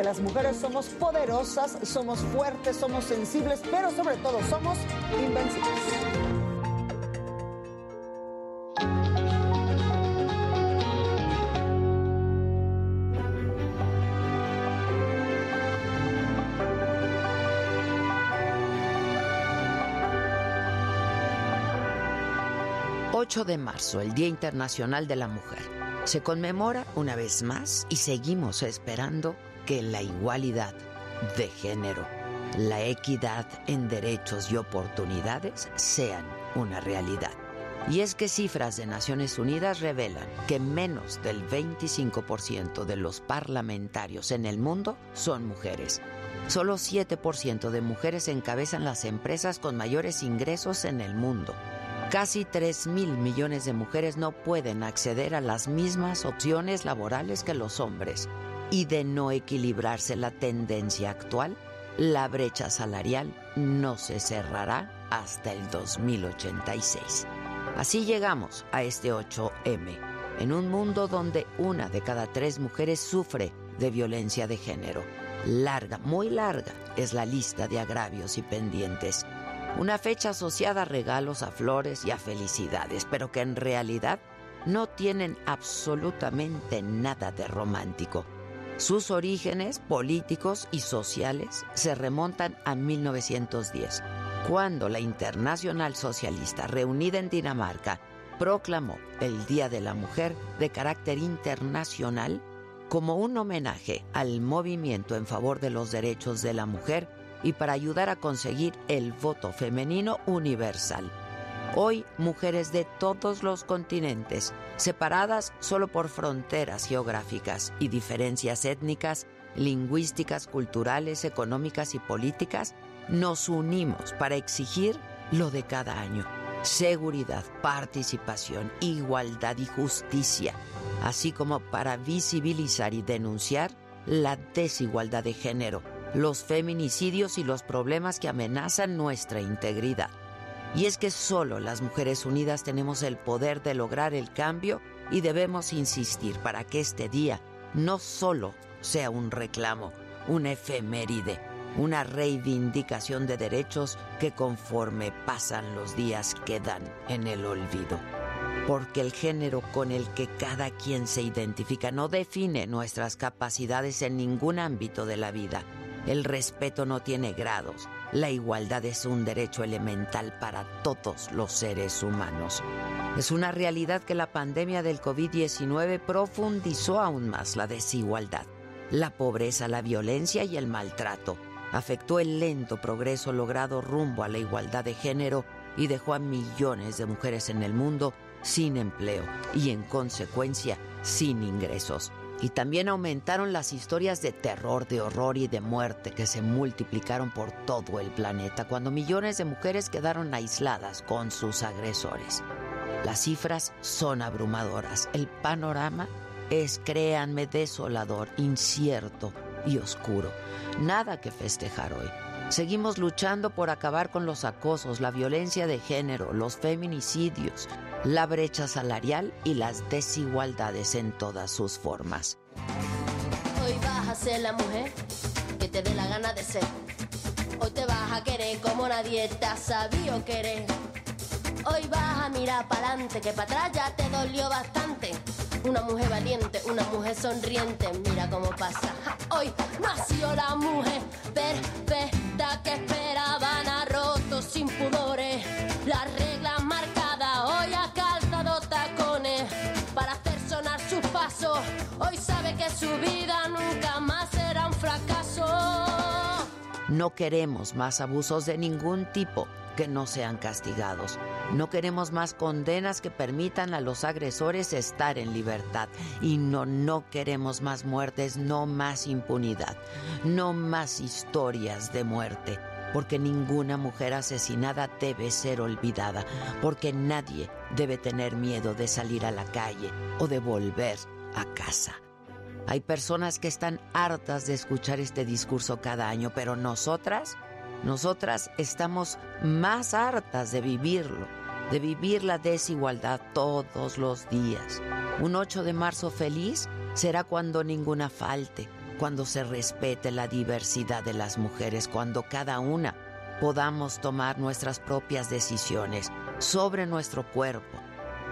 Porque las mujeres somos poderosas, somos fuertes, somos sensibles, pero sobre todo somos invencibles. 8 de marzo, el Día Internacional de la Mujer. Se conmemora una vez más y seguimos esperando que la igualdad de género, la equidad en derechos y oportunidades sean una realidad. Y es que cifras de Naciones Unidas revelan que menos del 25% de los parlamentarios en el mundo son mujeres. Solo 7% de mujeres encabezan las empresas con mayores ingresos en el mundo. Casi 3 mil millones de mujeres no pueden acceder a las mismas opciones laborales que los hombres. Y de no equilibrarse la tendencia actual, la brecha salarial no se cerrará hasta el 2086. Así llegamos a este 8M, en un mundo donde una de cada tres mujeres sufre de violencia de género. Larga, muy larga, es la lista de agravios y pendientes una fecha asociada a regalos, a flores y a felicidades, pero que en realidad no tienen absolutamente nada de romántico. Sus orígenes políticos y sociales se remontan a 1910, cuando la Internacional Socialista, reunida en Dinamarca, proclamó el Día de la Mujer de carácter internacional como un homenaje al movimiento en favor de los derechos de la mujer y para ayudar a conseguir el voto femenino universal. Hoy, mujeres de todos los continentes, separadas solo por fronteras geográficas y diferencias étnicas, lingüísticas, culturales, económicas y políticas, nos unimos para exigir lo de cada año. Seguridad, participación, igualdad y justicia, así como para visibilizar y denunciar la desigualdad de género los feminicidios y los problemas que amenazan nuestra integridad. Y es que solo las mujeres unidas tenemos el poder de lograr el cambio y debemos insistir para que este día no solo sea un reclamo, una efeméride, una reivindicación de derechos que conforme pasan los días quedan en el olvido. Porque el género con el que cada quien se identifica no define nuestras capacidades en ningún ámbito de la vida el respeto no tiene grados. La igualdad es un derecho elemental para todos los seres humanos. Es una realidad que la pandemia del COVID-19 profundizó aún más la desigualdad. La pobreza, la violencia y el maltrato afectó el lento progreso logrado rumbo a la igualdad de género y dejó a millones de mujeres en el mundo sin empleo y en consecuencia sin ingresos. Y también aumentaron las historias de terror, de horror y de muerte que se multiplicaron por todo el planeta cuando millones de mujeres quedaron aisladas con sus agresores. Las cifras son abrumadoras. El panorama es, créanme, desolador, incierto y oscuro. Nada que festejar hoy. Seguimos luchando por acabar con los acosos, la violencia de género, los feminicidios, la brecha salarial y las desigualdades en todas sus formas. Hoy vas a ser la mujer que te dé la gana de ser. Hoy te vas a querer como nadie te ha sabido querer. Hoy vas a mirar para adelante, que para atrás ya te dolió bastante. Una mujer valiente, una mujer sonriente, mira cómo pasa. Hoy nació la mujer perfecta que esperaban a rotos sin pudores. La su vida nunca más será un fracaso. No queremos más abusos de ningún tipo que no sean castigados. No queremos más condenas que permitan a los agresores estar en libertad. Y no, no queremos más muertes, no más impunidad, no más historias de muerte. Porque ninguna mujer asesinada debe ser olvidada, porque nadie debe tener miedo de salir a la calle o de volver a casa. Hay personas que están hartas de escuchar este discurso cada año, pero nosotras nosotras estamos más hartas de vivirlo, de vivir la desigualdad todos los días. Un 8 de marzo feliz será cuando ninguna falte, cuando se respete la diversidad de las mujeres, cuando cada una podamos tomar nuestras propias decisiones sobre nuestro cuerpo,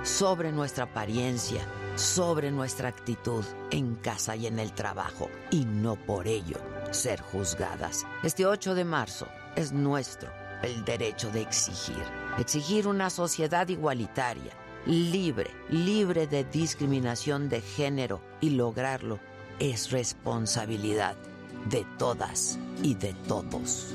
sobre nuestra apariencia, sobre nuestra actitud en casa y en el trabajo, y no por ello ser juzgadas. Este 8 de marzo es nuestro el derecho de exigir. Exigir una sociedad igualitaria, libre, libre de discriminación de género y lograrlo es responsabilidad de todas y de todos.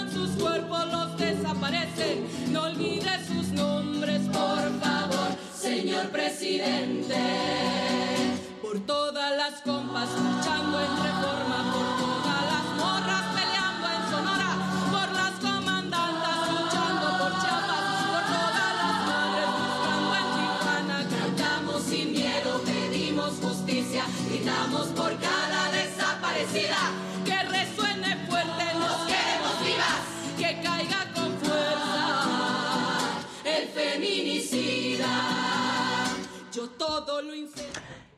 señor presidente. Por todas las compas luchando en reforma, por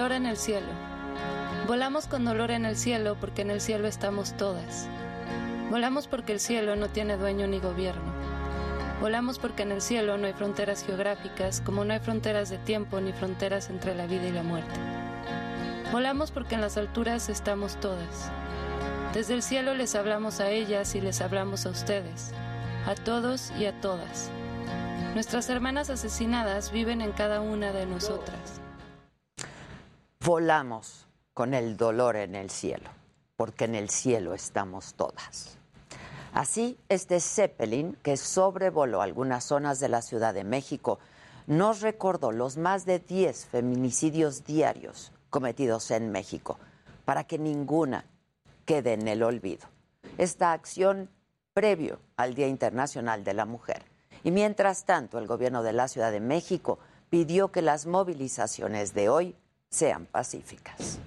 Dolor en el cielo. Volamos con dolor en el cielo porque en el cielo estamos todas. Volamos porque el cielo no tiene dueño ni gobierno. Volamos porque en el cielo no hay fronteras geográficas, como no hay fronteras de tiempo ni fronteras entre la vida y la muerte. Volamos porque en las alturas estamos todas. Desde el cielo les hablamos a ellas y les hablamos a ustedes, a todos y a todas. Nuestras hermanas asesinadas viven en cada una de nosotras. Volamos con el dolor en el cielo, porque en el cielo estamos todas. Así, este Zeppelin, que sobrevoló algunas zonas de la Ciudad de México, nos recordó los más de 10 feminicidios diarios cometidos en México, para que ninguna quede en el olvido. Esta acción previo al Día Internacional de la Mujer. Y mientras tanto, el gobierno de la Ciudad de México pidió que las movilizaciones de hoy sean pacíficas.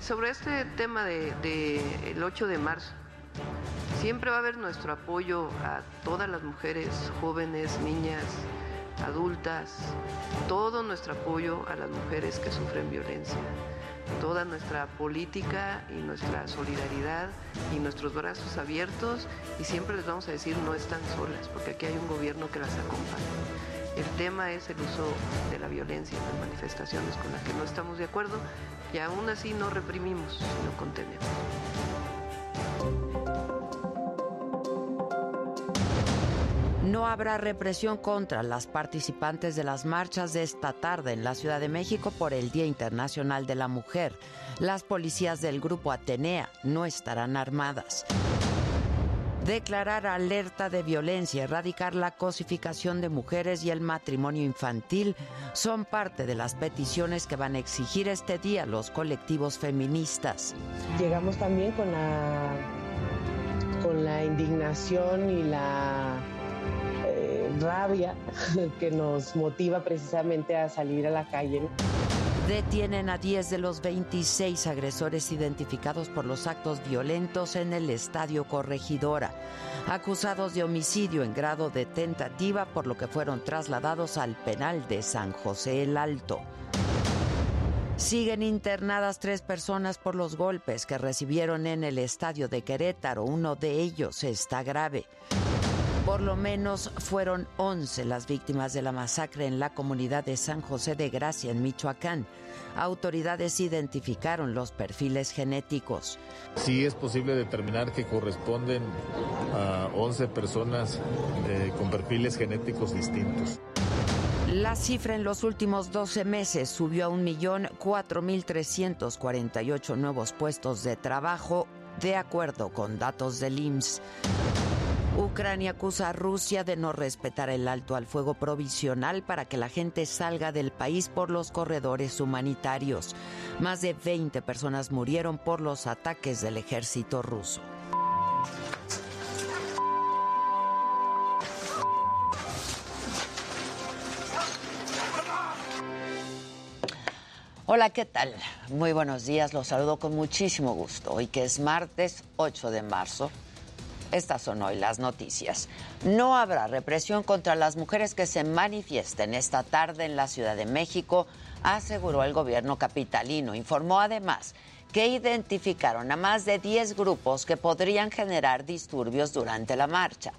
Sobre este tema del de, el 8 de marzo, siempre va a haber nuestro apoyo a todas las mujeres, jóvenes, niñas, adultas, todo nuestro apoyo a las mujeres que sufren violencia, toda nuestra política y nuestra solidaridad y nuestros brazos abiertos y siempre les vamos a decir no están solas, porque aquí hay un gobierno que las acompaña. El tema es el uso de la violencia en las manifestaciones con las que no estamos de acuerdo y aún así no reprimimos, sino contenemos. No habrá represión contra las participantes de las marchas de esta tarde en la Ciudad de México por el Día Internacional de la Mujer. Las policías del grupo Atenea no estarán armadas. Declarar alerta de violencia, erradicar la cosificación de mujeres y el matrimonio infantil son parte de las peticiones que van a exigir este día los colectivos feministas. Llegamos también con la con la indignación y la eh, rabia que nos motiva precisamente a salir a la calle. Detienen a 10 de los 26 agresores identificados por los actos violentos en el Estadio Corregidora, acusados de homicidio en grado de tentativa, por lo que fueron trasladados al penal de San José el Alto. Siguen internadas tres personas por los golpes que recibieron en el estadio de Querétaro. Uno de ellos está grave. Por lo menos fueron 11 las víctimas de la masacre en la comunidad de San José de Gracia, en Michoacán. Autoridades identificaron los perfiles genéticos. Sí es posible determinar que corresponden a 11 personas eh, con perfiles genéticos distintos. La cifra en los últimos 12 meses subió a 1.004.348 nuevos puestos de trabajo, de acuerdo con datos del IMSS. Ucrania acusa a Rusia de no respetar el alto al fuego provisional para que la gente salga del país por los corredores humanitarios. Más de 20 personas murieron por los ataques del ejército ruso. Hola, ¿qué tal? Muy buenos días, los saludo con muchísimo gusto. Hoy que es martes 8 de marzo estas son hoy las noticias. No habrá represión contra las mujeres que se manifiesten esta tarde en la Ciudad de México, aseguró el gobierno capitalino. Informó además que identificaron a más de 10 grupos que podrían generar disturbios durante la marcha.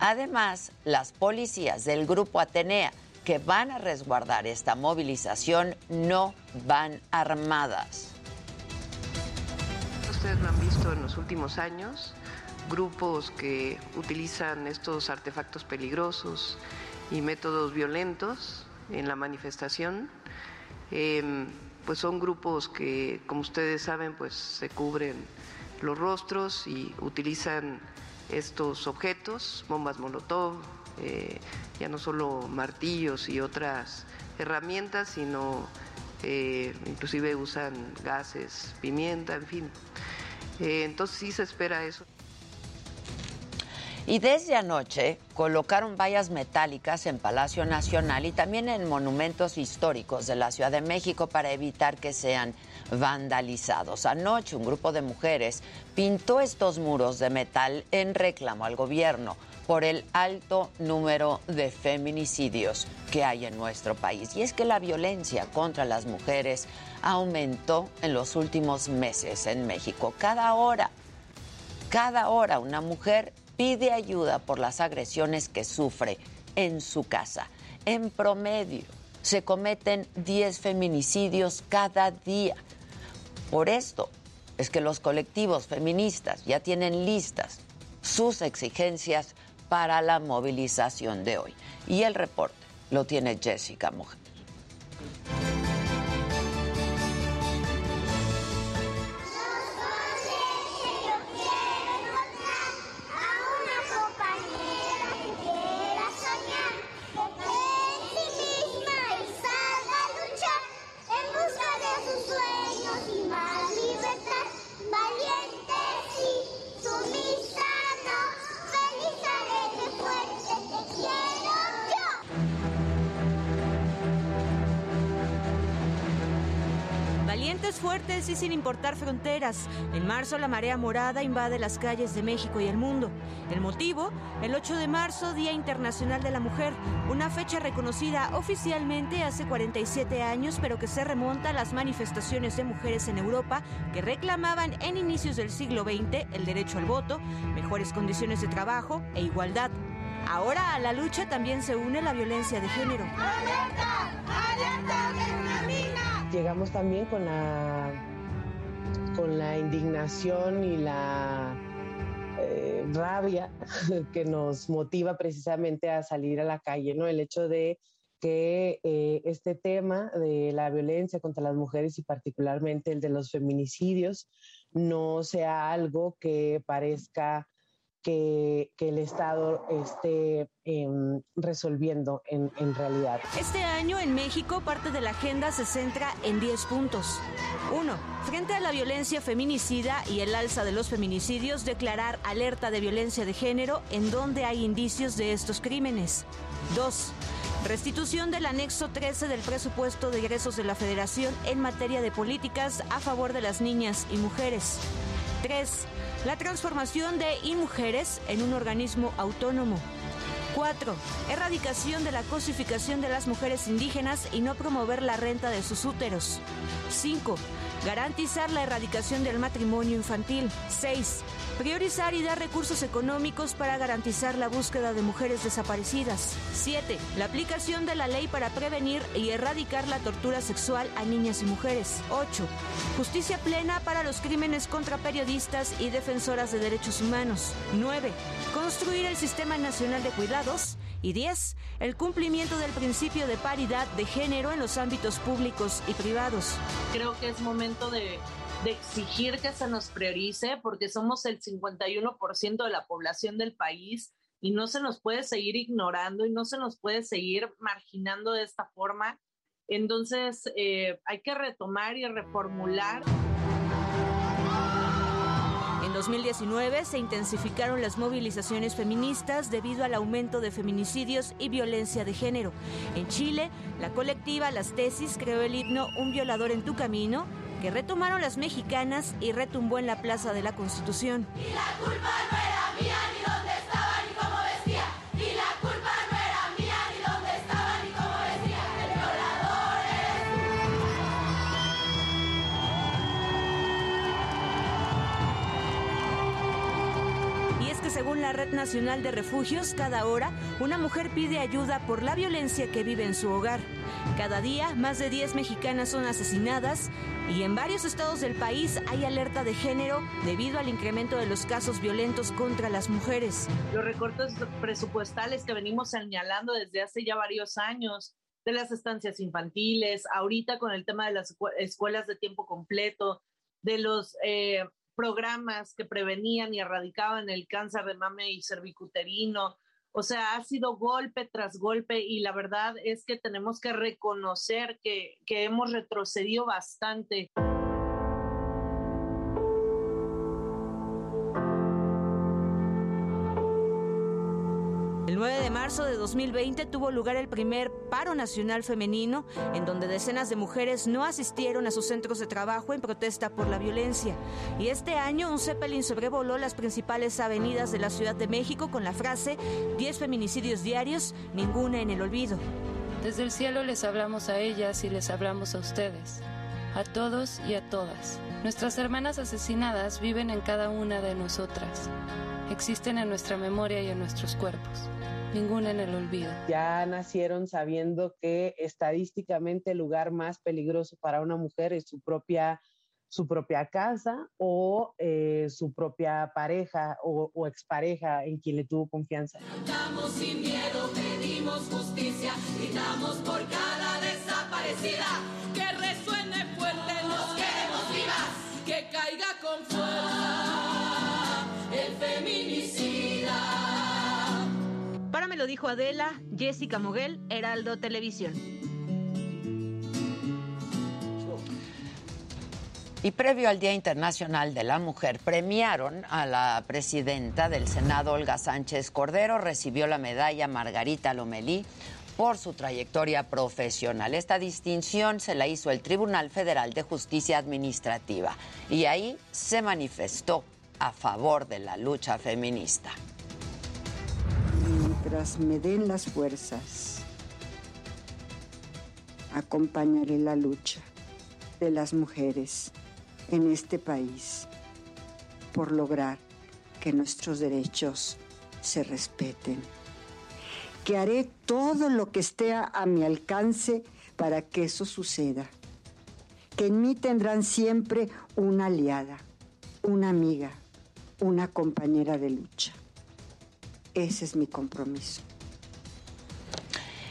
Además, las policías del grupo Atenea que van a resguardar esta movilización no van armadas. Ustedes lo han visto en los últimos años grupos que utilizan estos artefactos peligrosos y métodos violentos en la manifestación, em, pues son grupos que, como ustedes saben, pues se cubren los rostros y utilizan estos objetos, bombas molotov, eh, ya no solo martillos y otras herramientas, sino eh, inclusive usan gases, pimienta, en fin. Eh, entonces sí se espera eso. Y desde anoche colocaron vallas metálicas en Palacio Nacional y también en monumentos históricos de la Ciudad de México para evitar que sean vandalizados. Anoche un grupo de mujeres pintó estos muros de metal en reclamo al gobierno por el alto número de feminicidios que hay en nuestro país. Y es que la violencia contra las mujeres aumentó en los últimos meses en México. Cada hora, cada hora una mujer pide ayuda por las agresiones que sufre en su casa. En promedio, se cometen 10 feminicidios cada día. Por esto es que los colectivos feministas ya tienen listas sus exigencias para la movilización de hoy. Y el reporte lo tiene Jessica Mujer. Fuertes y sin importar fronteras. En marzo la marea morada invade las calles de México y el mundo. El motivo, el 8 de marzo, Día Internacional de la Mujer, una fecha reconocida oficialmente hace 47 años, pero que se remonta a las manifestaciones de mujeres en Europa que reclamaban en inicios del siglo XX el derecho al voto, mejores condiciones de trabajo e igualdad. Ahora a la lucha también se une la violencia de género llegamos también con la, con la indignación y la eh, rabia que nos motiva precisamente a salir a la calle, ¿no? El hecho de que eh, este tema de la violencia contra las mujeres y particularmente el de los feminicidios no sea algo que parezca que, el Estado esté em, resolviendo en, en realidad. Este año en México parte de la agenda se centra en 10 puntos. 1. Frente a la violencia feminicida y el alza de los feminicidios, declarar alerta de violencia de género en donde hay indicios de estos crímenes. 2. Restitución del anexo 13 del presupuesto de ingresos de la Federación en materia de políticas a favor de las niñas y mujeres. 3 la transformación de IMujeres en un organismo autónomo. 4. Erradicación de la cosificación de las mujeres indígenas y no promover la renta de sus úteros. 5. Garantizar la erradicación del matrimonio infantil. 6. Priorizar y dar recursos económicos para garantizar la búsqueda de mujeres desaparecidas. 7. La aplicación de la ley para prevenir y erradicar la tortura sexual a niñas y mujeres. 8. Justicia plena para los crímenes contra periodistas y defensoras de derechos humanos. 9. Construir el Sistema Nacional de Cuidados. Y 10. El cumplimiento del principio de paridad de género en los ámbitos públicos y privados. Creo que es momento de, de exigir que se nos priorice porque somos el 51% de la población del país y no se nos puede seguir ignorando y no se nos puede seguir marginando de esta forma. Entonces eh, hay que retomar y reformular. En 2019 se intensificaron las movilizaciones feministas debido al aumento de feminicidios y violencia de género. En Chile, la colectiva Las Tesis creó el himno Un violador en tu camino, que retomaron las mexicanas y retumbó en la Plaza de la Constitución. Y la culpa no era mía ni dónde estaba ni cómo vestía. Y la culpa no era mía ni dónde estaba ni cómo vestía. El violador Y es que según la Red Nacional de Refugios, cada hora una mujer pide ayuda por la violencia que vive en su hogar. Cada día, más de 10 mexicanas son asesinadas y en varios estados del país hay alerta de género debido al incremento de los casos violentos contra las mujeres. Los recortes presupuestales que venimos señalando desde hace ya varios años de las estancias infantiles, ahorita con el tema de las escuelas de tiempo completo, de los eh, programas que prevenían y erradicaban el cáncer de mame y cervicuterino, o sea, ha sido golpe tras golpe y la verdad es que tenemos que reconocer que, que hemos retrocedido bastante. 9 de marzo de 2020 tuvo lugar el primer paro nacional femenino, en donde decenas de mujeres no asistieron a sus centros de trabajo en protesta por la violencia. Y este año un Zeppelin sobrevoló las principales avenidas de la Ciudad de México con la frase 10 feminicidios diarios, ninguna en el olvido. Desde el cielo les hablamos a ellas y les hablamos a ustedes, a todos y a todas. Nuestras hermanas asesinadas viven en cada una de nosotras. Existen en nuestra memoria y en nuestros cuerpos ninguna en el olvido. Ya nacieron sabiendo que estadísticamente el lugar más peligroso para una mujer es su propia su propia casa o eh, su propia pareja o, o, expareja en quien le tuvo confianza. Estamos sin miedo, pedimos justicia, gritamos por cada desaparecida, que resuene fuerte, nos queremos vivas, que caiga con fuerza el feminicida. Para me lo dijo Adela, Jessica Moguel, Heraldo Televisión. Y previo al Día Internacional de la Mujer, premiaron a la presidenta del Senado, Olga Sánchez Cordero, recibió la medalla Margarita Lomelí por su trayectoria profesional. Esta distinción se la hizo el Tribunal Federal de Justicia Administrativa y ahí se manifestó a favor de la lucha feminista mientras me den las fuerzas, acompañaré la lucha de las mujeres en este país por lograr que nuestros derechos se respeten. Que haré todo lo que esté a mi alcance para que eso suceda. Que en mí tendrán siempre una aliada, una amiga, una compañera de lucha. Ese es mi compromiso.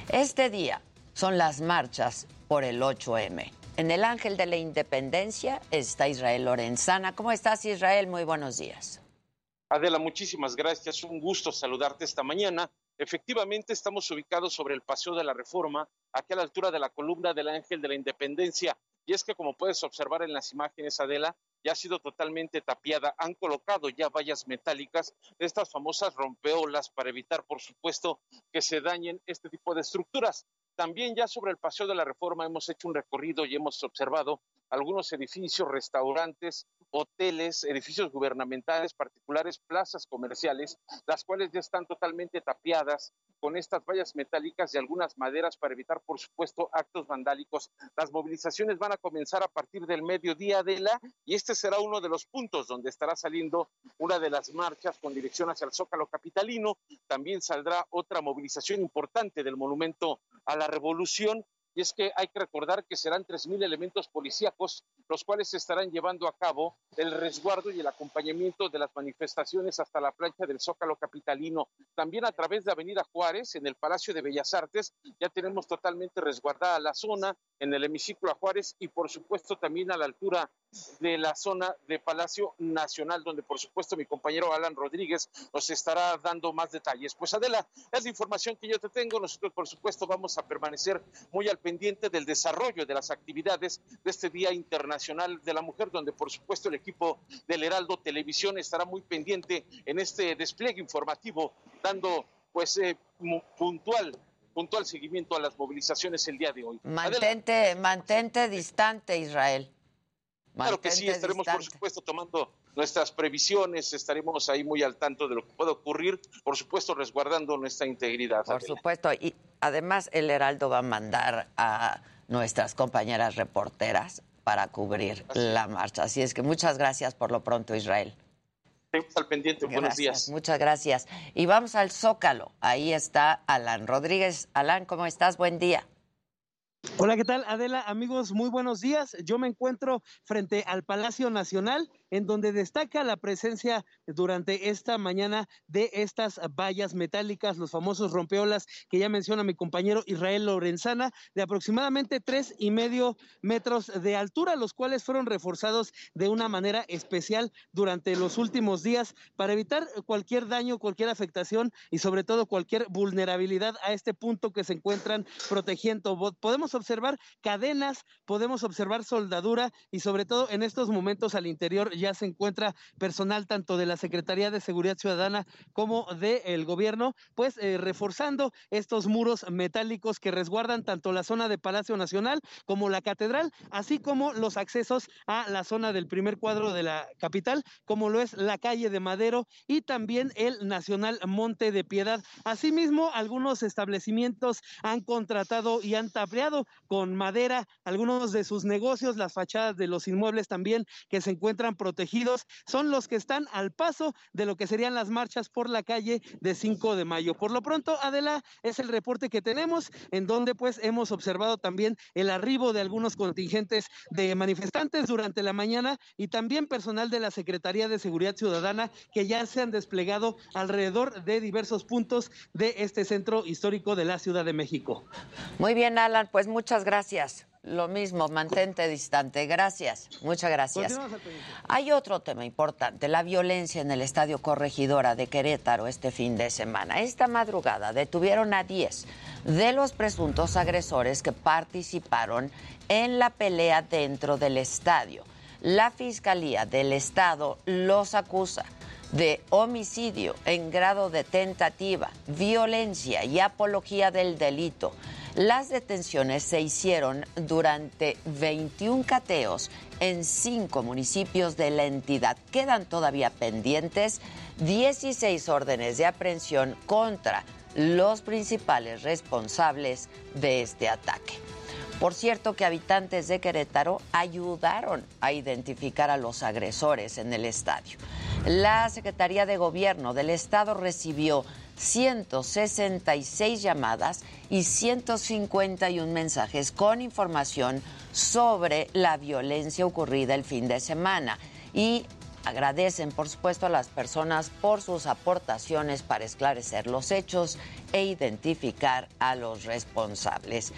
Este día son las marchas por el 8M. En el Ángel de la Independencia está Israel Lorenzana. ¿Cómo estás, Israel? Muy buenos días. Adela, muchísimas gracias. Un gusto saludarte esta mañana. Efectivamente, estamos ubicados sobre el Paseo de la Reforma, aquí a la altura de la columna del Ángel de la Independencia. Y es que, como puedes observar en las imágenes, Adela, ya ha sido totalmente tapiada. Han colocado ya vallas metálicas, estas famosas rompeolas, para evitar, por supuesto, que se dañen este tipo de estructuras. También ya sobre el Paseo de la Reforma hemos hecho un recorrido y hemos observado algunos edificios, restaurantes, hoteles, edificios gubernamentales, particulares, plazas comerciales, las cuales ya están totalmente tapiadas con estas vallas metálicas y algunas maderas para evitar, por supuesto, actos vandálicos. Las movilizaciones van a comenzar a partir del mediodía de la y este será uno de los puntos donde estará saliendo una de las marchas con dirección hacia el Zócalo capitalino. También saldrá otra movilización importante del monumento a la Revolución y es que hay que recordar que serán 3.000 elementos policíacos los cuales estarán llevando a cabo el resguardo y el acompañamiento de las manifestaciones hasta la plancha del Zócalo Capitalino. También a través de Avenida Juárez, en el Palacio de Bellas Artes, ya tenemos totalmente resguardada la zona, en el hemiciclo a Juárez y por supuesto también a la altura de la zona de Palacio Nacional, donde por supuesto mi compañero Alan Rodríguez nos estará dando más detalles. Pues Adela, es la información que yo te tengo. Nosotros por supuesto vamos a permanecer muy al del desarrollo de las actividades de este Día Internacional de la Mujer, donde por supuesto el equipo del Heraldo Televisión estará muy pendiente en este despliegue informativo, dando pues eh, puntual puntual seguimiento a las movilizaciones el día de hoy. Mantente, mantente distante, Israel. Claro que sí, estaremos por supuesto tomando nuestras previsiones, estaremos ahí muy al tanto de lo que pueda ocurrir, por supuesto resguardando nuestra integridad. Por supuesto, y además el Heraldo va a mandar a nuestras compañeras reporteras para cubrir la marcha. Así es que muchas gracias por lo pronto, Israel. Estamos al pendiente. Buenos días. Muchas gracias. Y vamos al Zócalo. Ahí está Alan Rodríguez. Alan, ¿cómo estás? Buen día. Hola, ¿qué tal? Adela, amigos, muy buenos días. Yo me encuentro frente al Palacio Nacional, en donde destaca la presencia durante esta mañana de estas vallas metálicas, los famosos rompeolas que ya menciona mi compañero Israel Lorenzana, de aproximadamente tres y medio metros de altura, los cuales fueron reforzados de una manera especial durante los últimos días para evitar cualquier daño, cualquier afectación y sobre todo cualquier vulnerabilidad a este punto que se encuentran protegiendo. Podemos observar cadenas, podemos observar soldadura y sobre todo en estos momentos al interior ya se encuentra personal tanto de la Secretaría de Seguridad Ciudadana como del gobierno, pues eh, reforzando estos muros metálicos que resguardan tanto la zona de Palacio Nacional como la catedral, así como los accesos a la zona del primer cuadro de la capital, como lo es la calle de Madero y también el Nacional Monte de Piedad. Asimismo, algunos establecimientos han contratado y han tapeado con madera algunos de sus negocios, las fachadas de los inmuebles también que se encuentran protegidos, son los que están al paso de lo que serían las marchas por la calle de 5 de mayo. Por lo pronto, Adela, es el reporte que tenemos, en donde pues hemos observado también el arribo de algunos contingentes de manifestantes durante la mañana y también personal de la Secretaría de Seguridad Ciudadana que ya se han desplegado alrededor de diversos puntos de este centro histórico de la Ciudad de México. Muy bien, Alan, pues muchas gracias. Lo mismo, mantente distante. Gracias, muchas gracias. Hay otro tema importante, la violencia en el Estadio Corregidora de Querétaro este fin de semana. Esta madrugada detuvieron a 10 de los presuntos agresores que participaron en la pelea dentro del estadio. La Fiscalía del Estado los acusa de homicidio en grado de tentativa, violencia y apología del delito las detenciones se hicieron durante 21 cateos en cinco municipios de la entidad. Quedan todavía pendientes 16 órdenes de aprehensión contra los principales responsables de este ataque. Por cierto que habitantes de Querétaro ayudaron a identificar a los agresores en el estadio. La Secretaría de Gobierno del Estado recibió 166 llamadas y 151 mensajes con información sobre la violencia ocurrida el fin de semana. Y agradecen, por supuesto, a las personas por sus aportaciones para esclarecer los hechos e identificar a los responsables.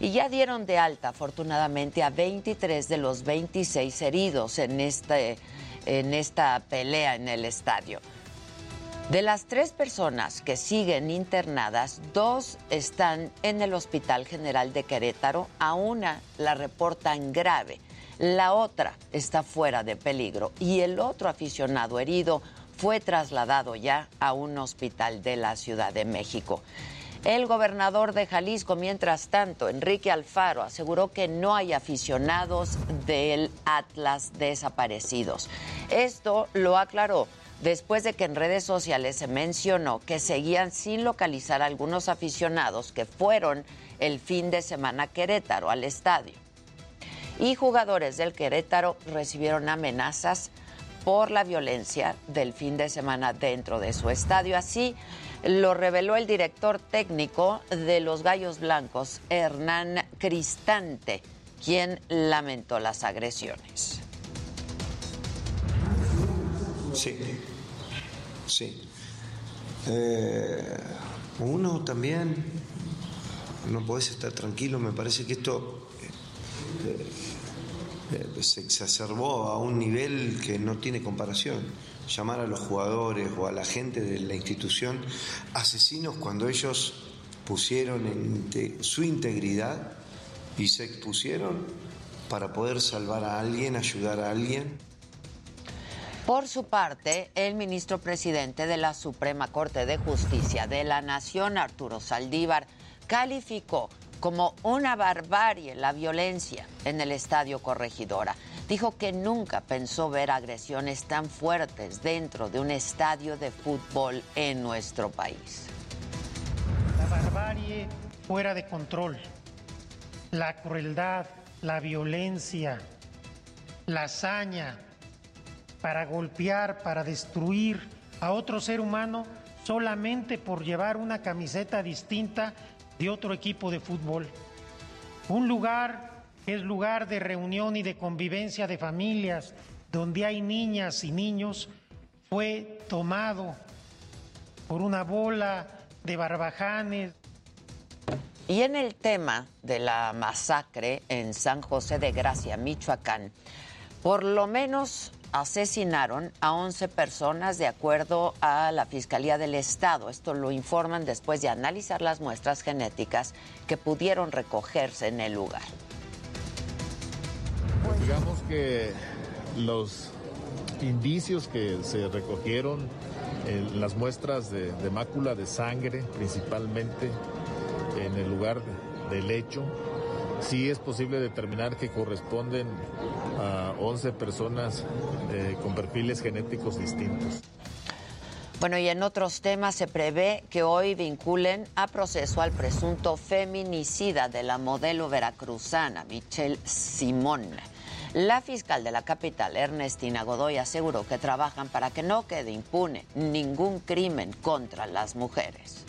Y ya dieron de alta, afortunadamente, a 23 de los 26 heridos en, este, en esta pelea en el estadio. De las tres personas que siguen internadas, dos están en el Hospital General de Querétaro, a una la reportan grave, la otra está fuera de peligro y el otro aficionado herido fue trasladado ya a un hospital de la Ciudad de México. El gobernador de Jalisco, mientras tanto, Enrique Alfaro, aseguró que no hay aficionados del Atlas desaparecidos. Esto lo aclaró después de que en redes sociales se mencionó que seguían sin localizar a algunos aficionados que fueron el fin de semana Querétaro, al estadio. Y jugadores del Querétaro recibieron amenazas por la violencia del fin de semana dentro de su estadio. Así lo reveló el director técnico de los Gallos Blancos, Hernán Cristante, quien lamentó las agresiones. Sí, sí. Eh, uno también, no podés estar tranquilo, me parece que esto eh, eh, se exacerbó a un nivel que no tiene comparación. Llamar a los jugadores o a la gente de la institución asesinos cuando ellos pusieron en su integridad y se expusieron para poder salvar a alguien, ayudar a alguien. Por su parte, el ministro presidente de la Suprema Corte de Justicia de la Nación, Arturo Saldívar, calificó como una barbarie la violencia en el estadio Corregidora. Dijo que nunca pensó ver agresiones tan fuertes dentro de un estadio de fútbol en nuestro país. La barbarie fuera de control, la crueldad, la violencia, la hazaña para golpear, para destruir a otro ser humano solamente por llevar una camiseta distinta de otro equipo de fútbol. Un lugar es lugar de reunión y de convivencia de familias, donde hay niñas y niños, fue tomado por una bola de barbajanes. Y en el tema de la masacre en San José de Gracia, Michoacán, por lo menos asesinaron a 11 personas de acuerdo a la Fiscalía del Estado. Esto lo informan después de analizar las muestras genéticas que pudieron recogerse en el lugar. Pues digamos que los indicios que se recogieron en las muestras de, de mácula de sangre principalmente en el lugar del hecho sí es posible determinar que corresponden a 11 personas eh, con perfiles genéticos distintos. Bueno, y en otros temas se prevé que hoy vinculen a proceso al presunto feminicida de la modelo veracruzana, Michelle Simón. La fiscal de la capital, Ernestina Godoy, aseguró que trabajan para que no quede impune ningún crimen contra las mujeres.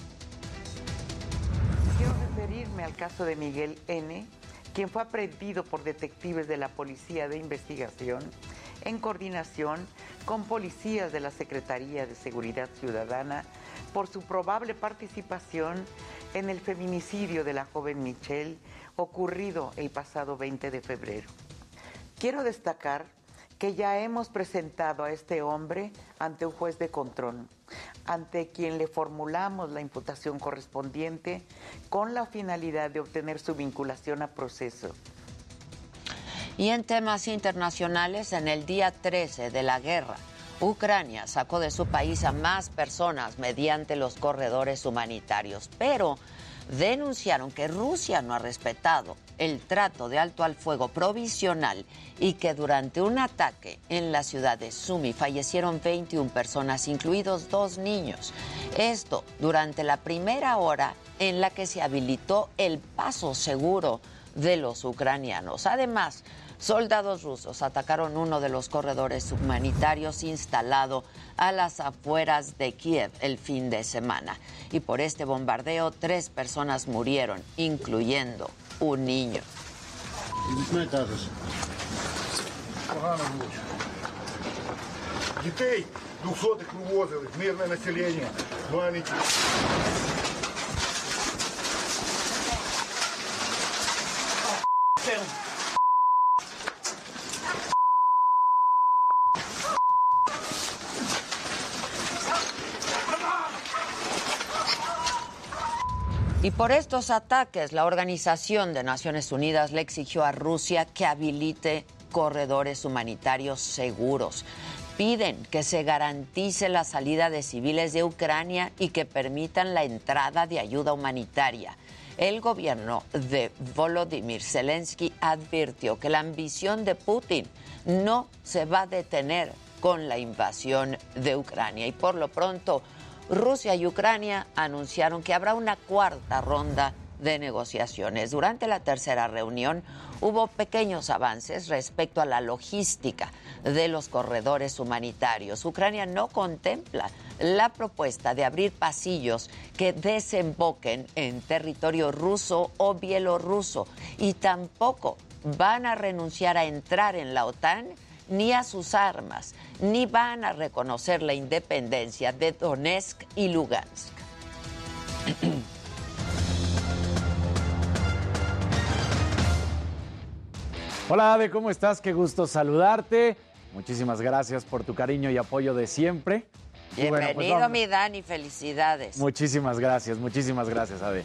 Quiero referirme al caso de Miguel N., quien fue aprehendido por detectives de la Policía de Investigación en coordinación con policías de la Secretaría de Seguridad Ciudadana por su probable participación en el feminicidio de la joven Michelle ocurrido el pasado 20 de febrero. Quiero destacar que ya hemos presentado a este hombre ante un juez de control, ante quien le formulamos la imputación correspondiente con la finalidad de obtener su vinculación a proceso. Y en temas internacionales, en el día 13 de la guerra, Ucrania sacó de su país a más personas mediante los corredores humanitarios, pero denunciaron que Rusia no ha respetado el trato de alto al fuego provisional y que durante un ataque en la ciudad de Sumi fallecieron 21 personas, incluidos dos niños. Esto durante la primera hora en la que se habilitó el paso seguro de los ucranianos. Además, soldados rusos atacaron uno de los corredores humanitarios instalado a las afueras de Kiev el fin de semana. Y por este bombardeo, tres personas murieron, incluyendo у Ніні. Дітьми кажеш. Погано було. Дітей двохсотих вивозили, мирне населення, маленькі. Thank Y por estos ataques, la Organización de Naciones Unidas le exigió a Rusia que habilite corredores humanitarios seguros. Piden que se garantice la salida de civiles de Ucrania y que permitan la entrada de ayuda humanitaria. El gobierno de Volodymyr Zelensky advirtió que la ambición de Putin no se va a detener con la invasión de Ucrania y por lo pronto Rusia y Ucrania anunciaron que habrá una cuarta ronda de negociaciones. Durante la tercera reunión hubo pequeños avances respecto a la logística de los corredores humanitarios. Ucrania no contempla la propuesta de abrir pasillos que desemboquen en territorio ruso o bielorruso y tampoco van a renunciar a entrar en la OTAN ni a sus armas, ni van a reconocer la independencia de Donetsk y Lugansk. Hola Ade, ¿cómo estás? Qué gusto saludarte. Muchísimas gracias por tu cariño y apoyo de siempre. Y bueno, pues Bienvenido, mi Dani, felicidades. Muchísimas gracias, muchísimas gracias, Ade.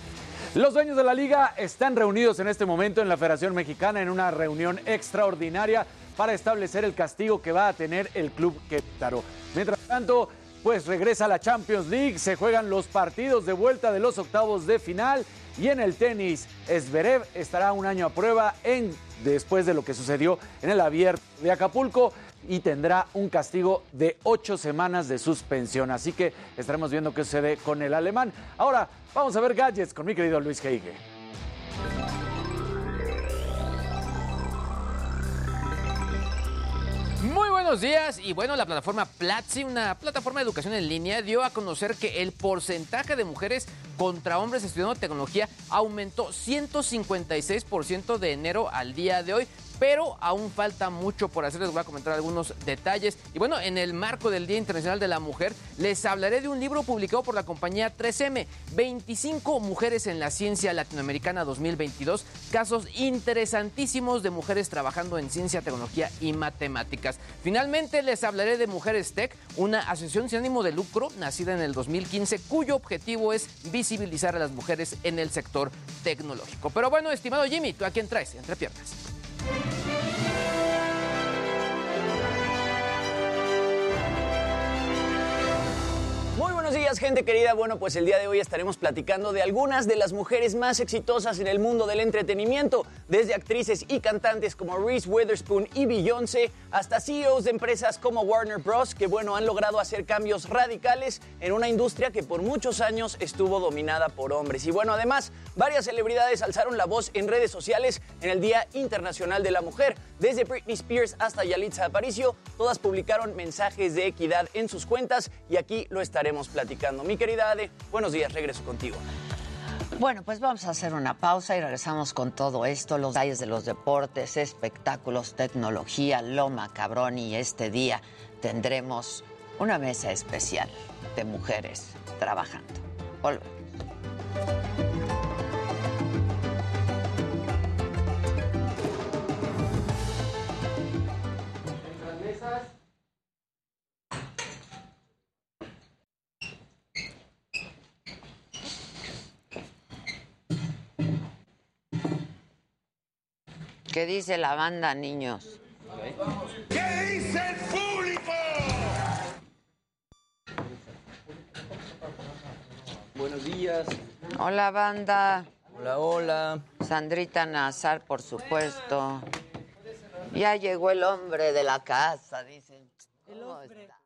Los dueños de la liga están reunidos en este momento en la Federación Mexicana en una reunión extraordinaria para establecer el castigo que va a tener el club Querétaro. Mientras tanto, pues regresa la Champions League, se juegan los partidos de vuelta de los octavos de final y en el tenis, Esberev estará un año a prueba en, después de lo que sucedió en el abierto de Acapulco y tendrá un castigo de ocho semanas de suspensión. Así que estaremos viendo qué sucede con el alemán. Ahora vamos a ver gadgets con mi querido Luis Geige. Muy buenos días y bueno, la plataforma Platzi, una plataforma de educación en línea, dio a conocer que el porcentaje de mujeres contra hombres estudiando tecnología aumentó 156% de enero al día de hoy. Pero aún falta mucho por hacer, les voy a comentar algunos detalles. Y bueno, en el marco del Día Internacional de la Mujer, les hablaré de un libro publicado por la compañía 3M, 25 mujeres en la ciencia latinoamericana 2022, casos interesantísimos de mujeres trabajando en ciencia, tecnología y matemáticas. Finalmente les hablaré de Mujeres Tech, una asociación sin ánimo de lucro nacida en el 2015 cuyo objetivo es visibilizar a las mujeres en el sector tecnológico. Pero bueno, estimado Jimmy, ¿tú a quién traes entre piernas? Muy buenos días, gente querida. Bueno, pues el día de hoy estaremos platicando de algunas de las mujeres más exitosas en el mundo del entretenimiento, desde actrices y cantantes como Reese Witherspoon y Beyoncé, hasta CEOs de empresas como Warner Bros., que bueno, han logrado hacer cambios radicales en una industria que por muchos años estuvo dominada por hombres. Y bueno, además, varias celebridades alzaron la voz en redes sociales en el Día Internacional de la Mujer. Desde Britney Spears hasta Yalitza Aparicio, todas publicaron mensajes de equidad en sus cuentas y aquí lo estaremos platicando. Mi querida Ade, buenos días, regreso contigo. Bueno, pues vamos a hacer una pausa y regresamos con todo esto, los detalles de los deportes, espectáculos, tecnología, lo macabrón y este día tendremos una mesa especial de mujeres trabajando. Volvemos. ¿Qué dice la banda, niños? ¿Qué dice el público? Buenos días. Hola, banda. Hola, hola. Sandrita Nazar, por supuesto. Ya llegó el hombre de la casa, dicen. ¿Cómo está?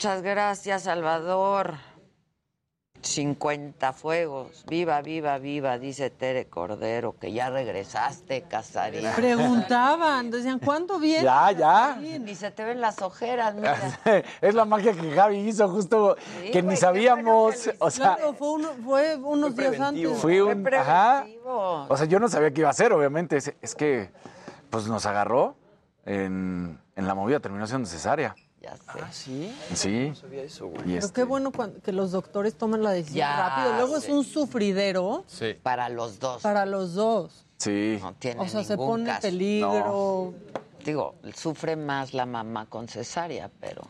Muchas gracias, Salvador. 50 fuegos. Viva, viva, viva, dice Tere Cordero, que ya regresaste, Casarín. Preguntaban, decían, ¿cuándo viene? Ya, ya. Ni se te ven las ojeras, mira. es la magia que Javi hizo justo que ni sabíamos, o sea, Claro, fue, uno- fue unos días antes. fui un ajá. O sea, yo no sabía qué iba a hacer, obviamente, es, es que pues nos agarró en, en la movida, terminó siendo cesárea. Ya sé. Ah, sí. Sí. No sabía eso, güey. Pero este, qué bueno cuando- que los doctores toman la decisión Ya rápido. Luego es un sufridero sí. Para los dos. para los dos. Sí. No tiene O sea, se pone en caso. peligro. Digo, sufre más la mamá con cesárea, pero,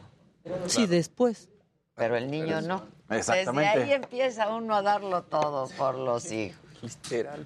Sí, después. pero el niño no. Exactamente. Desde ahí empieza uno a darlo todo por los hijos. Literal.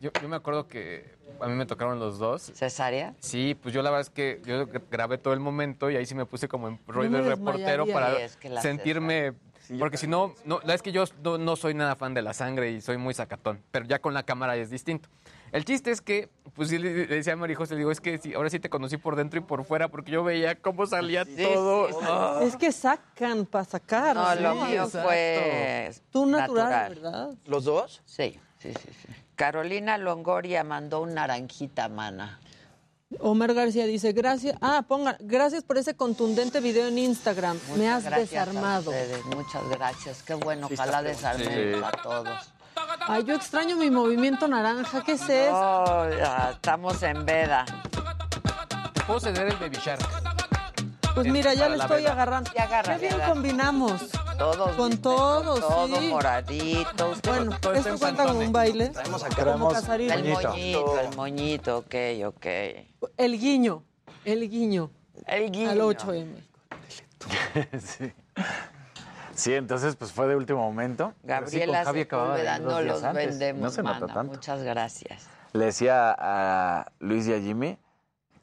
Yo, yo me acuerdo que a mí me tocaron los dos. ¿Cesárea? Sí, pues yo la verdad es que yo grabé todo el momento y ahí sí me puse como en rol me de reportero para es que sentirme... porque si no, no, la verdad es que yo no, no soy nada fan de la sangre y soy muy sacatón, pero ya con la cámara es distinto. El chiste es que, pues sí le, le decía a María José, le digo, es que sí, ahora sí te conocí por dentro y por fuera porque yo veía cómo salía todo. Ah. Es que sacan para sacar. No, ¿sí? lo mío fue Tú natural, natural. ¿verdad? ¿Los dos? Sí, sí, sí, sí. Carolina Longoria mandó un naranjita, mana. Omar García dice, gracias. Ah, pongan, gracias por ese contundente video en Instagram. Me has a desarmado. muchas gracias. Qué bueno, Sí, ojalá desarmen Sí. a todos. Ay, yo extraño mi movimiento naranja. ¿Qué es eso? Oh, estamos en veda. Puedo ceder el Baby Shark. Pues Es mira, ya la estoy veda. agarrando. Ya agarra, Qué bien combinamos. Todos. Con todos, Todo sí. moradito. Usted- Bueno, todo esto en cuenta como un baile. Traemos acá. Como Traemos Casarín. El Moñito. moñito, el moñito, ok, ok. El guiño. El guiño. El guiño. Al 8M. sí. Sí, entonces pues fue de último momento. Sí, Gabriela de Sepúlveda, no los antes. vendemos, No se nota mana. tanto. Muchas gracias. Le decía a Luis y a Jimmy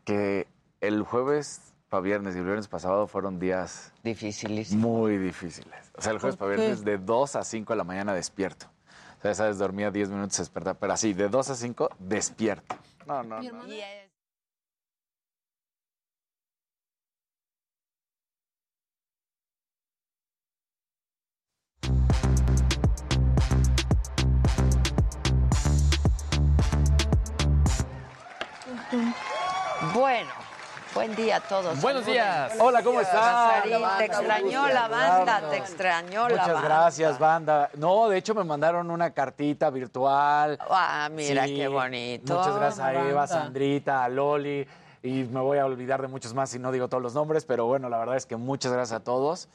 que el jueves para viernes y el viernes pasado fueron días Dificilísimo. muy difíciles. O sea, el jueves ¿Por para viernes de 2 a 5 de la mañana despierto. O sea, sabes, dormía 10 minutos y despertaba, pero así, de 2 a 5 despierto. No, no, no. Bueno, buen día a todos. Buenos días. Hola, ¿cómo estás? Te extrañó la banda, te extrañó la Muchas banda. gracias, banda. No, de hecho me mandaron una cartita virtual. Ah, mira Sí, qué bonito. Muchas gracias a. Eva, Sandrita, a Loli. Y me voy a olvidar de muchos más si no digo todos los nombres, pero bueno, la verdad es que muchas gracias a todos.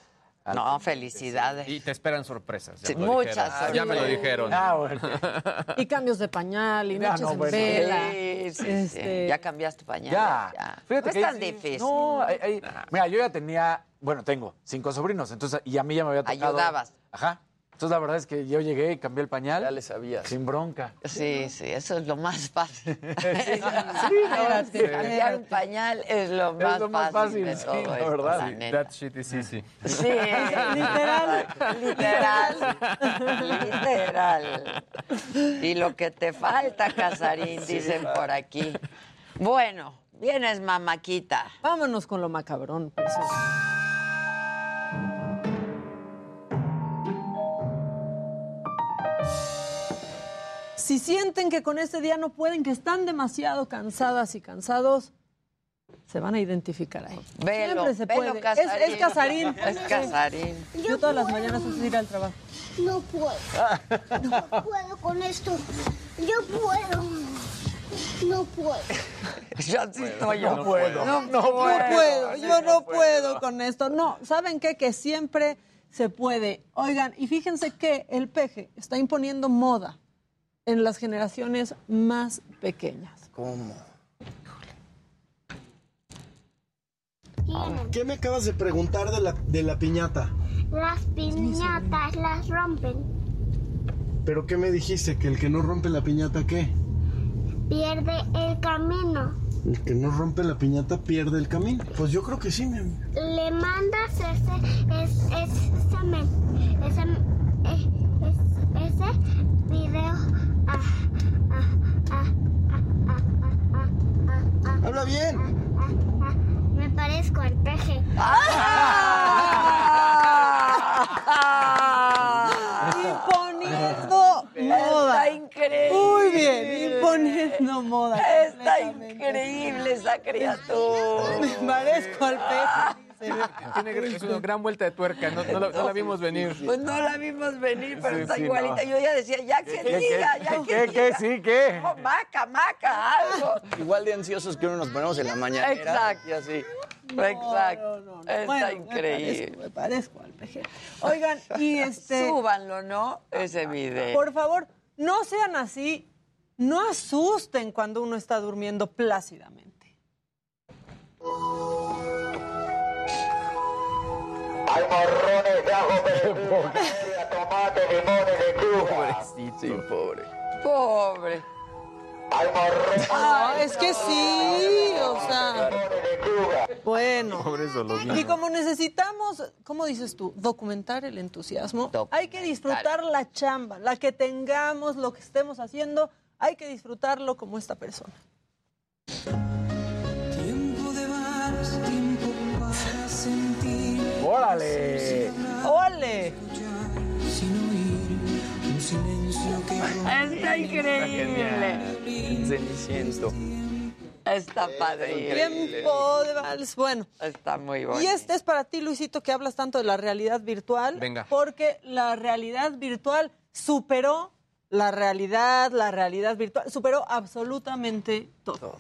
Al- No, felicidades. Y te esperan sorpresas. ya Sí, me lo muchas. Ah, Ya me lo sorpresas. dijeron. Ah, bueno. Y cambios de pañal y Ya, noches no, en bueno. vela. Sí, sí, sí. Este- Ya cambiaste pañales. Ya. Ya. Fíjate no que es tan sí- difícil. No, hay- hay- mira, yo ya tenía, bueno, tengo cinco sobrinos, entonces, y a mí ya me había tocado. Ayudabas. Ajá. Entonces, la verdad es que yo llegué y cambié el pañal. Ya le sabías. Sin bronca. Sí, sí, eso es lo más fácil. Espérate. Cambiar un pañal es lo más, lo más fácil, fácil, de sí, todo la esto, verdad. la Sí, neta. That shit is easy. Sí, Literal. literal, literal. Y lo que te falta, Casarín, dicen por aquí. Bueno, vienes mamaquita. Vámonos con lo macabrón. personas. Si sienten que con este día no pueden, que están demasiado cansadas y cansados, se van a identificar ahí. Velo, Siempre se velo, puede. Es, Casarín. es Casarín. Es Casarín. Yo todas las mañanas antes de ir al trabajo. No puedo. No puedo con esto. Yo puedo. No puedo. Yo sí estoy yo. No puedo. No, No puedo, yo no puedo con esto. No, ¿saben qué? Que siempre se puede. Oigan, y fíjense que el peje está imponiendo moda en las generaciones más pequeñas. ¿Cómo? ¿Qué me acabas de preguntar de la, de la piñata? Las piñatas las rompen. ¿Pero qué me dijiste? ¿Que el que no rompe la piñata qué? Pierde el camino. El que no rompe la piñata pierde el camino. Pues yo creo que sí, mi amor. Le mandas ese, es, ese, men- ese, eh, ¡Habla bien! Me parezco al peje. ¡Ah! Imponiendo moda. Está increíble. Muy bien, imponiendo moda. Está increíble esa criatura. Me parezco al peje. Tiene es una gran vuelta de tuerca, no, no la, no la vimos venir. Pues no la vimos venir, pero Sí, está sí, igualita. no. Yo ya decía, ya que ¿Qué, diga, ya que qué, qué, sí, qué? No, maca, maca, algo. Igual de ansiosos que uno nos ponemos en la mañana. Exacto. Y así. Exacto. no, no. Está Bueno, me increíble. parezco, me parezco al peje. Oigan, y este. Súbanlo, ¿no? Ese video. Por favor, no sean así. No asusten cuando uno está durmiendo plácidamente. Hay morrones de ajo, perejil, tomate, limones, lechuga. Sí, pobre. Pobre. Hay morrones Ah, es que sí, o sea. Bueno. Y como necesitamos, ¿cómo dices tú? Documentar el entusiasmo. Hay que disfrutar la chamba, la que tengamos, lo que estemos haciendo, hay que disfrutarlo como esta persona. Tiempo de vals, tiempo ¡Órale! Que Está increíble. Ceniciento. Está padre. Tiempo de vals. Bueno. Está muy bueno. Y este es para ti, Luisito, que hablas tanto de la realidad virtual. Venga. Porque la realidad virtual superó la realidad, la realidad virtual, superó absolutamente todo. No,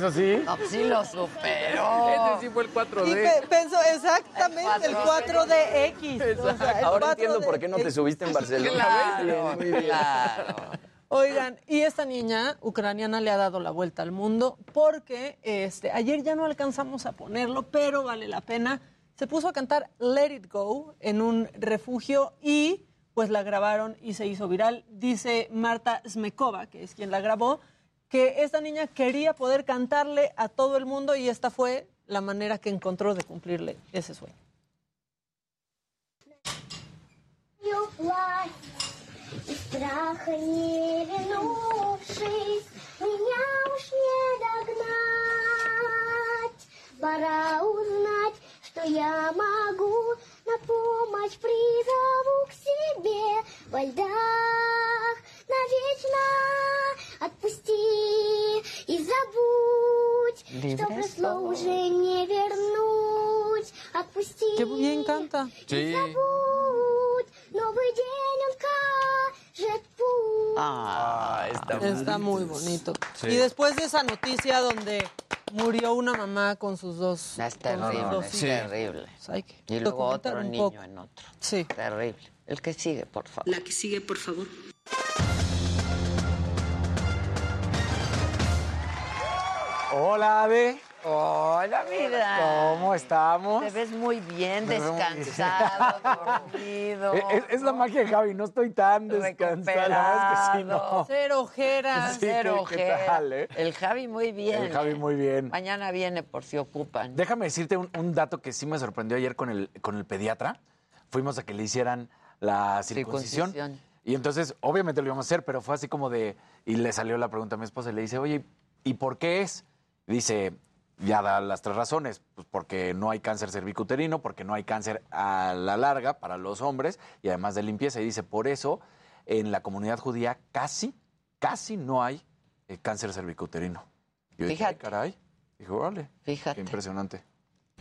no, eso sí. No, sí lo superó. Ese sí fue el Y 4D. pe- pensó exactamente el 4DX. o sea, el Ahora entiendo 4D. por qué no te subiste en Barcelona. Claro, Bien, muy bien. claro. Oigan, y esta niña ucraniana le ha dado la vuelta al mundo porque este, ayer ya no alcanzamos a ponerlo, pero vale la pena. Se puso a cantar Let It Go en un refugio y pues la grabaron y se hizo viral. Dice Marta Smekova, que es quien la grabó, que esta niña quería poder cantarle a todo el mundo y esta fue la manera que encontró de cumplirle ese sueño. власть, и страха не вернувшись, меня уж не догнать. Пора узнать, что я могу, на помощь призову к себе во льдах навечно отпусти и забудь, что Libre прошло soy. уже не вернуть. Отпусти Qué bien canta. Sí. забудь, новый день он кажет путь. Ah, está Está muy bonito. Sí. Y después de esa noticia donde murió una mamá con sus dos. Es con sus terrible, dos es hijos. terrible. Pues hay que Y luego documentar otro un niño poco. en otro. Sí. Terrible. El que sigue, por favor. La que sigue, por favor. Hola, Ade. Hola, mira. ¿Cómo estamos? Te ves muy bien, Me descansado, dormido. Es, es- es la magia de Javi, no estoy tan descansada. La es que sí, no. Cero ojeras. Sí, Cero ¿qué- qué ojera. tal, eh? El Javi muy bien. El Javi eh. muy bien. Mañana viene por si ocupan. Déjame decirte un, un dato que sí me sorprendió ayer con el, con el pediatra. Fuimos a que le hicieran la circuncisión. Circuncisión. Y entonces, obviamente lo íbamos a hacer, pero fue así como de. Y le salió la pregunta a mi esposa y le dice, oye, ¿y por qué es? Dice, ya da las tres razones. Pues porque no hay cáncer cervicuterino, porque no hay cáncer a la larga para los hombres y además de limpieza. Y dice, por eso en la comunidad judía casi, casi no hay eh, cáncer cervicuterino. Yo dije, "Ay, Fíjate. caray. Dijo, órale. Fíjate. Qué impresionante.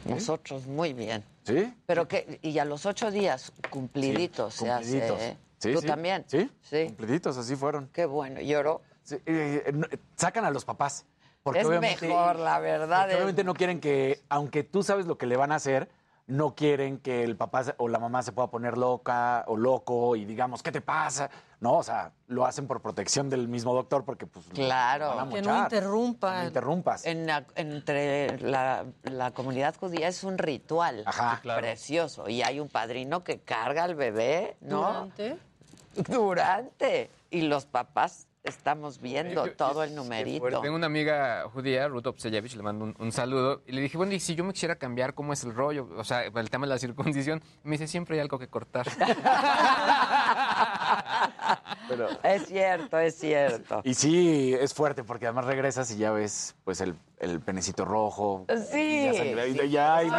Nosotros muy bien. ¿Sí? Pero que, y a los ocho días, cumpliditos se Cumpliditos. hace. ¿eh? Sí, ¿Tú también? Sí, Sí. cumpliditos, así fueron. Qué bueno. ¿Lloró? Eh, sacan a los papás. Porque Es obviamente- mejor, la verdad. es- obviamente no quieren que, aunque tú sabes lo que le van a hacer, no quieren que el papá o la mamá se pueda poner loca o loco y digamos, ¿qué te pasa? No, o sea, lo hacen por protección del mismo doctor porque pues Claro. van a Que no interrumpa. No interrumpas. En la- entre la, la comunidad judía es un ritual Ajá. Claro. precioso. Y hay un padrino que carga al bebé, ¿no? Durante. Durante. Y los papás estamos viendo Yo- todo el numerito. Tengo una amiga judía, Ruth Opseyevich, le mando un, un saludo. Y le dije, bueno, y si yo me quisiera cambiar, ¿cómo es el rollo? O sea, el tema de la circuncisión. Me dice, siempre hay algo que cortar. Pero- Es cierto, es cierto. Y sí, es fuerte porque además regresas y ya ves pues el, el penecito rojo. Sí. Ya, sangre- ya, ya, ay.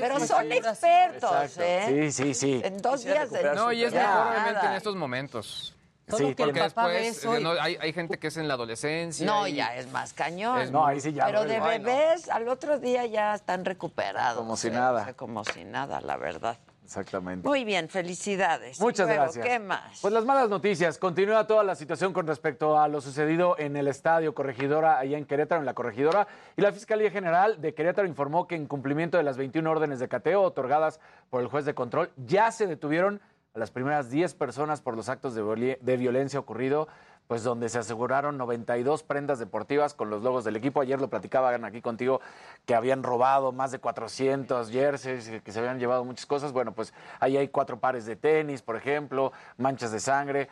Pero son expertos, Exacto. ¿eh? Sí, sí, sí. En dos días de No, y es mejor, obviamente, en estos momentos. Solo Sí, que el porque papá después eso y- no, hay, hay gente que es en la adolescencia. No, y- ya es más cañón. Es No, ahí sí ya Pero de bebés, al otro día ya están recuperados. Como si nada. O sea, como si nada, la verdad. Exactamente. Muy bien, felicidades. Muchas luego, gracias. ¿Qué más? Pues las malas noticias. Continúa toda la situación con respecto a lo sucedido en el estadio Corregidora, allá en Querétaro, en la Corregidora. Y la Fiscalía General de Querétaro informó que en cumplimiento de las 21 órdenes de cateo otorgadas por el juez de control, ya se detuvieron a las primeras 10 personas por los actos de, violencia ocurrido, pues donde se aseguraron 92 prendas deportivas con los logos del equipo. Ayer lo platicaban aquí contigo que habían robado más de 400 jerseys, que se habían llevado muchas cosas. Bueno, pues ahí hay cuatro pares de tenis, por ejemplo, manchas de sangre.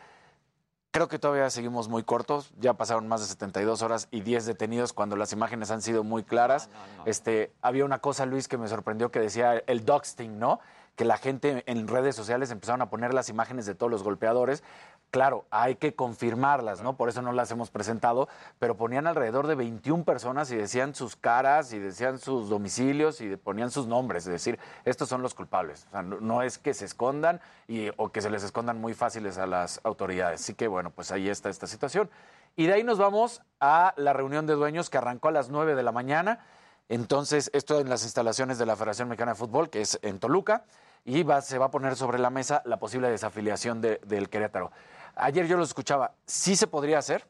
Creo que todavía seguimos muy cortos. Ya pasaron más de 72 horas y 10 detenidos cuando las imágenes han sido muy claras. Este, había una cosa, Luis, que me sorprendió que decía el doxting, ¿no? Que la gente en redes sociales empezaron a poner las imágenes de todos los golpeadores. Claro, hay que confirmarlas, ¿no? Por eso no las hemos presentado, pero ponían alrededor de 21 personas y decían sus caras y decían sus domicilios y ponían sus nombres, es decir, estos son los culpables. O sea, no, es que se escondan y, o que se les escondan muy fáciles a las autoridades. Así que bueno, pues ahí está esta situación. Y de ahí nos vamos a la reunión de dueños que arrancó a las 9 de la mañana. Entonces, esto en las instalaciones de la Federación Mexicana de Fútbol, que es en Toluca, y va- se va a poner sobre la mesa la posible desafiliación de- del Querétaro. Ayer yo lo escuchaba, sí se podría hacer,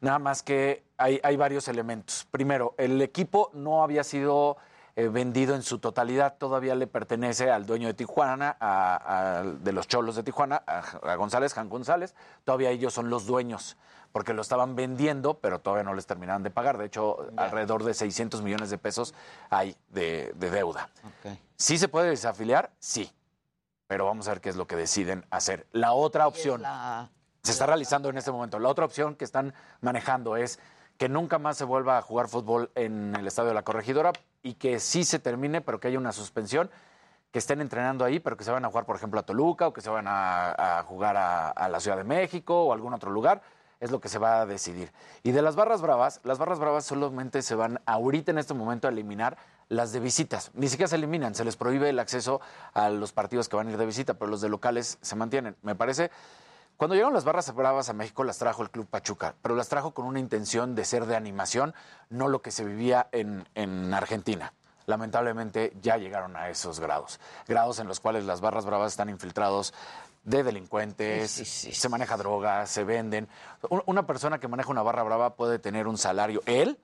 nada más que hay, varios elementos. Primero, el equipo no había sido eh, vendido en su totalidad, todavía le pertenece al dueño de Tijuana, a- de los Cholos de Tijuana, a, a González, Jan González, todavía ellos son los dueños, porque lo estaban vendiendo, pero todavía no les terminaban de pagar. De hecho, alrededor de 600 millones de pesos hay de, de deuda. ¿Sí se puede desafiliar? Sí. Pero vamos a ver qué es lo que deciden hacer. La otra opción se está realizando en este momento. La otra opción que están manejando es que nunca más se vuelva a jugar fútbol en el estadio de la Corregidora y que sí se termine, pero que haya una suspensión, que estén entrenando ahí, pero que se van a jugar, por ejemplo, a Toluca o que se van a, a jugar a, a la Ciudad de México o algún otro lugar. Es lo que se va a decidir. Y de las barras bravas, las barras bravas solamente se van ahorita en este momento a eliminar las de visitas. Ni siquiera se eliminan, se les prohíbe el acceso a los partidos que van a ir de visita, pero los de locales se mantienen. Me parece cuando llegaron las barras bravas a México las trajo el Club Pachuca, pero las trajo con una intención de ser de animación, no lo que se vivía en, en Argentina. Lamentablemente ya llegaron a esos grados, grados en los cuales las barras bravas están infiltrados de delincuentes, se maneja droga, se venden. Un- Una persona que maneja una barra brava puede tener un salario, él,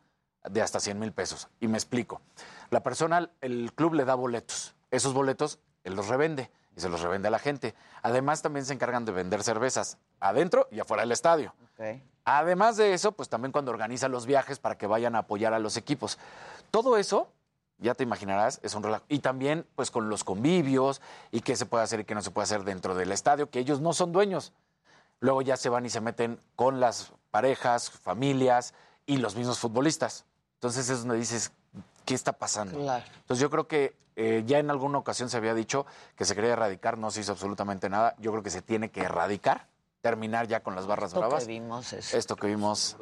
de hasta 100 mil pesos. Y me explico. La persona, el club le da boletos. Esos boletos él los revende y se los revende a la gente. Además, también se encargan de vender cervezas adentro y afuera del estadio. Además de eso, pues también cuando organiza los viajes para que vayan a apoyar a los equipos. Todo eso, ya te imaginarás, es un relajo. Y también, pues con los convivios y qué se puede hacer y qué no se puede hacer dentro del estadio, que ellos no son dueños. Luego ya se van y se meten con las parejas, familias y los mismos futbolistas. Entonces es donde dices, ¿qué está pasando? Entonces yo creo que eh, ya en alguna ocasión se había dicho que se quería erradicar, no se hizo absolutamente nada. Yo creo que se tiene que erradicar, terminar ya con las barras Esto que bravas. vimos es- Esto que vimos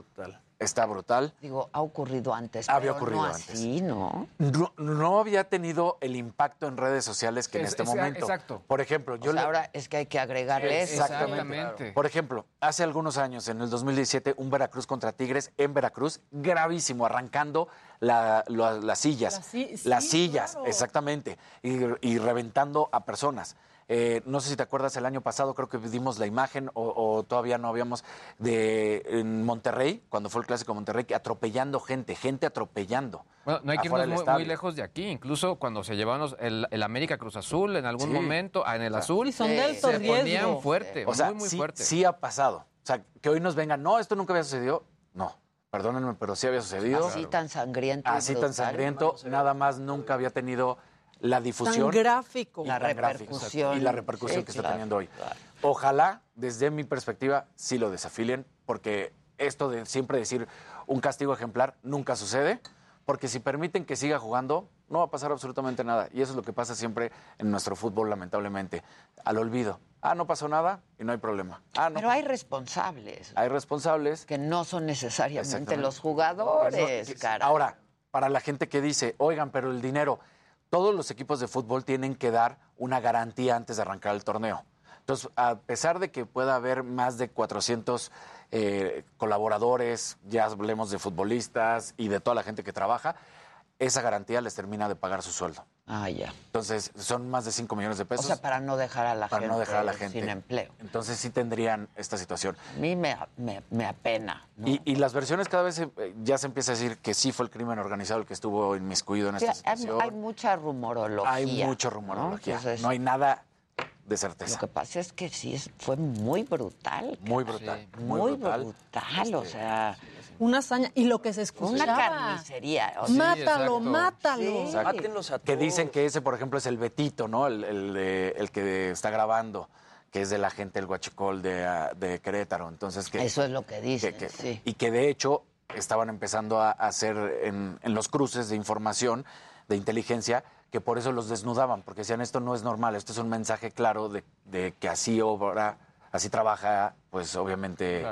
está brutal. Digo, ha ocurrido antes. Había pero ocurrido no antes. así, ¿no? No, no había tenido el impacto en redes sociales que en Es- este es- momento. exacto. Por ejemplo, yo O sea, le- ahora es que hay que agregarle eso. Exactamente. Por ejemplo, hace algunos años, en el 2017, un Veracruz contra Tigres en Veracruz, gravísimo, arrancando la- la- las sillas. Las si- las sí, sillas, claro. exactamente. Y, y reventando a personas. Eh, no sé si te acuerdas, el año pasado creo que dimos la imagen, o, o todavía no habíamos, de en Monterrey, cuando fue el clásico de Monterrey, que atropellando gente, gente atropellando. Bueno, no hay que irnos del muy, lejos de aquí. Incluso cuando se llevaban los- el, el América Cruz Azul en algún Sí. momento, ah, en el azul, Y son de alto se riesgo. ponían fuerte, O sea, muy, muy sí, fuerte. sí ha pasado. O sea, que hoy nos vengan, no, esto nunca había sucedido. No, perdónenme, pero sí había sucedido. Así tan sangriento. Así tan sangriento, nada más nunca había tenido la difusión. Tan gráfico. y La tan gráfico, repercusión. Y la repercusión Sí, que está claro, teniendo hoy. Ojalá, desde mi perspectiva, sí lo desafilien, porque esto de siempre decir un castigo ejemplar nunca sucede, porque si permiten que siga jugando, no va a pasar absolutamente nada. Y eso es lo que pasa siempre en nuestro fútbol, lamentablemente, al olvido. Ah, no pasó nada y no hay problema. Ah, no. Pero hay responsables. Hay responsables. Que no son necesariamente los jugadores, No, cara. Ahora, para la gente que dice, oigan, pero el dinero, todos los equipos de fútbol tienen que dar una garantía antes de arrancar el torneo. Entonces, a pesar de que pueda haber más de 400 eh, colaboradores, ya hablemos de futbolistas y de toda la gente que trabaja, esa garantía les termina de pagar su sueldo. Ah, ya. Entonces, son más de 5 millones de O pesos. sea, para no dejar a la para gente no dejar a la gente sin empleo. Entonces, sí tendrían esta situación. A mí me, me, me apena. ¿no? Y, y las versiones cada vez se- eh, ya se empieza a decir que sí fue el crimen organizado el que estuvo inmiscuido en Sí, esta hay, situación. hay mucha rumorología. Hay mucho rumorología. ¿no? Entonces, no hay nada de certeza. Lo que pasa es que sí es- fue muy brutal. Muy brutal. Muy, muy brutal. brutal. o sea, Una hazaña. Y lo que se escuchaba. una carnicería. o sea, mátalo, mátalo. Exacto. Que dicen que ese, por ejemplo, es el Betito, ¿no? El, el de- el que está grabando, que es de la gente del Huachicol de, ah, de Querétaro. Entonces, que, Eso es lo que dicen, que- sí. Y que de hecho estaban empezando a hacer en, en los cruces de información, de inteligencia, que por eso los desnudaban, porque decían esto no es normal, esto es un mensaje claro de, de que así obra, así trabaja, pues obviamente,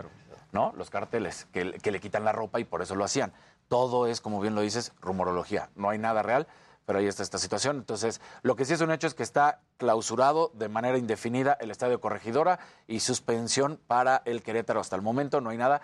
¿no? Los carteles, que, que le quitan la ropa y por eso lo hacían. Todo es, como bien lo dices, rumorología. No hay nada real, pero ahí está esta situación. Entonces, lo que sí es un hecho es que está clausurado de manera indefinida el Estadio Corregidora y suspensión para el Querétaro hasta el momento, no hay nada.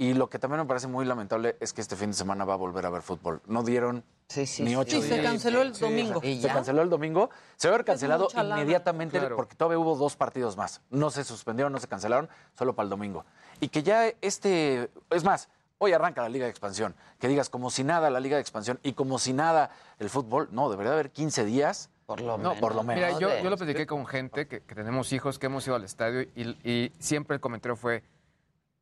Y lo que también me parece muy lamentable es que este fin de semana va a volver a haber fútbol. No dieron ni sí. ocho Sí, se canceló el domingo. Se canceló el domingo. Se va a haber cancelado mucha lana. inmediatamente Claro. porque todavía hubo dos partidos más. No se suspendieron, no se cancelaron, solo para el domingo. Y que ya este... Es más, hoy arranca la Liga de Expansión. Que digas como si nada la Liga de Expansión y como si nada el fútbol. No, debería haber 15 días. Por lo No, por lo menos. Mira, yo, yo lo platiqué con gente que, que tenemos hijos, que hemos ido al estadio y, y siempre el comentario fue,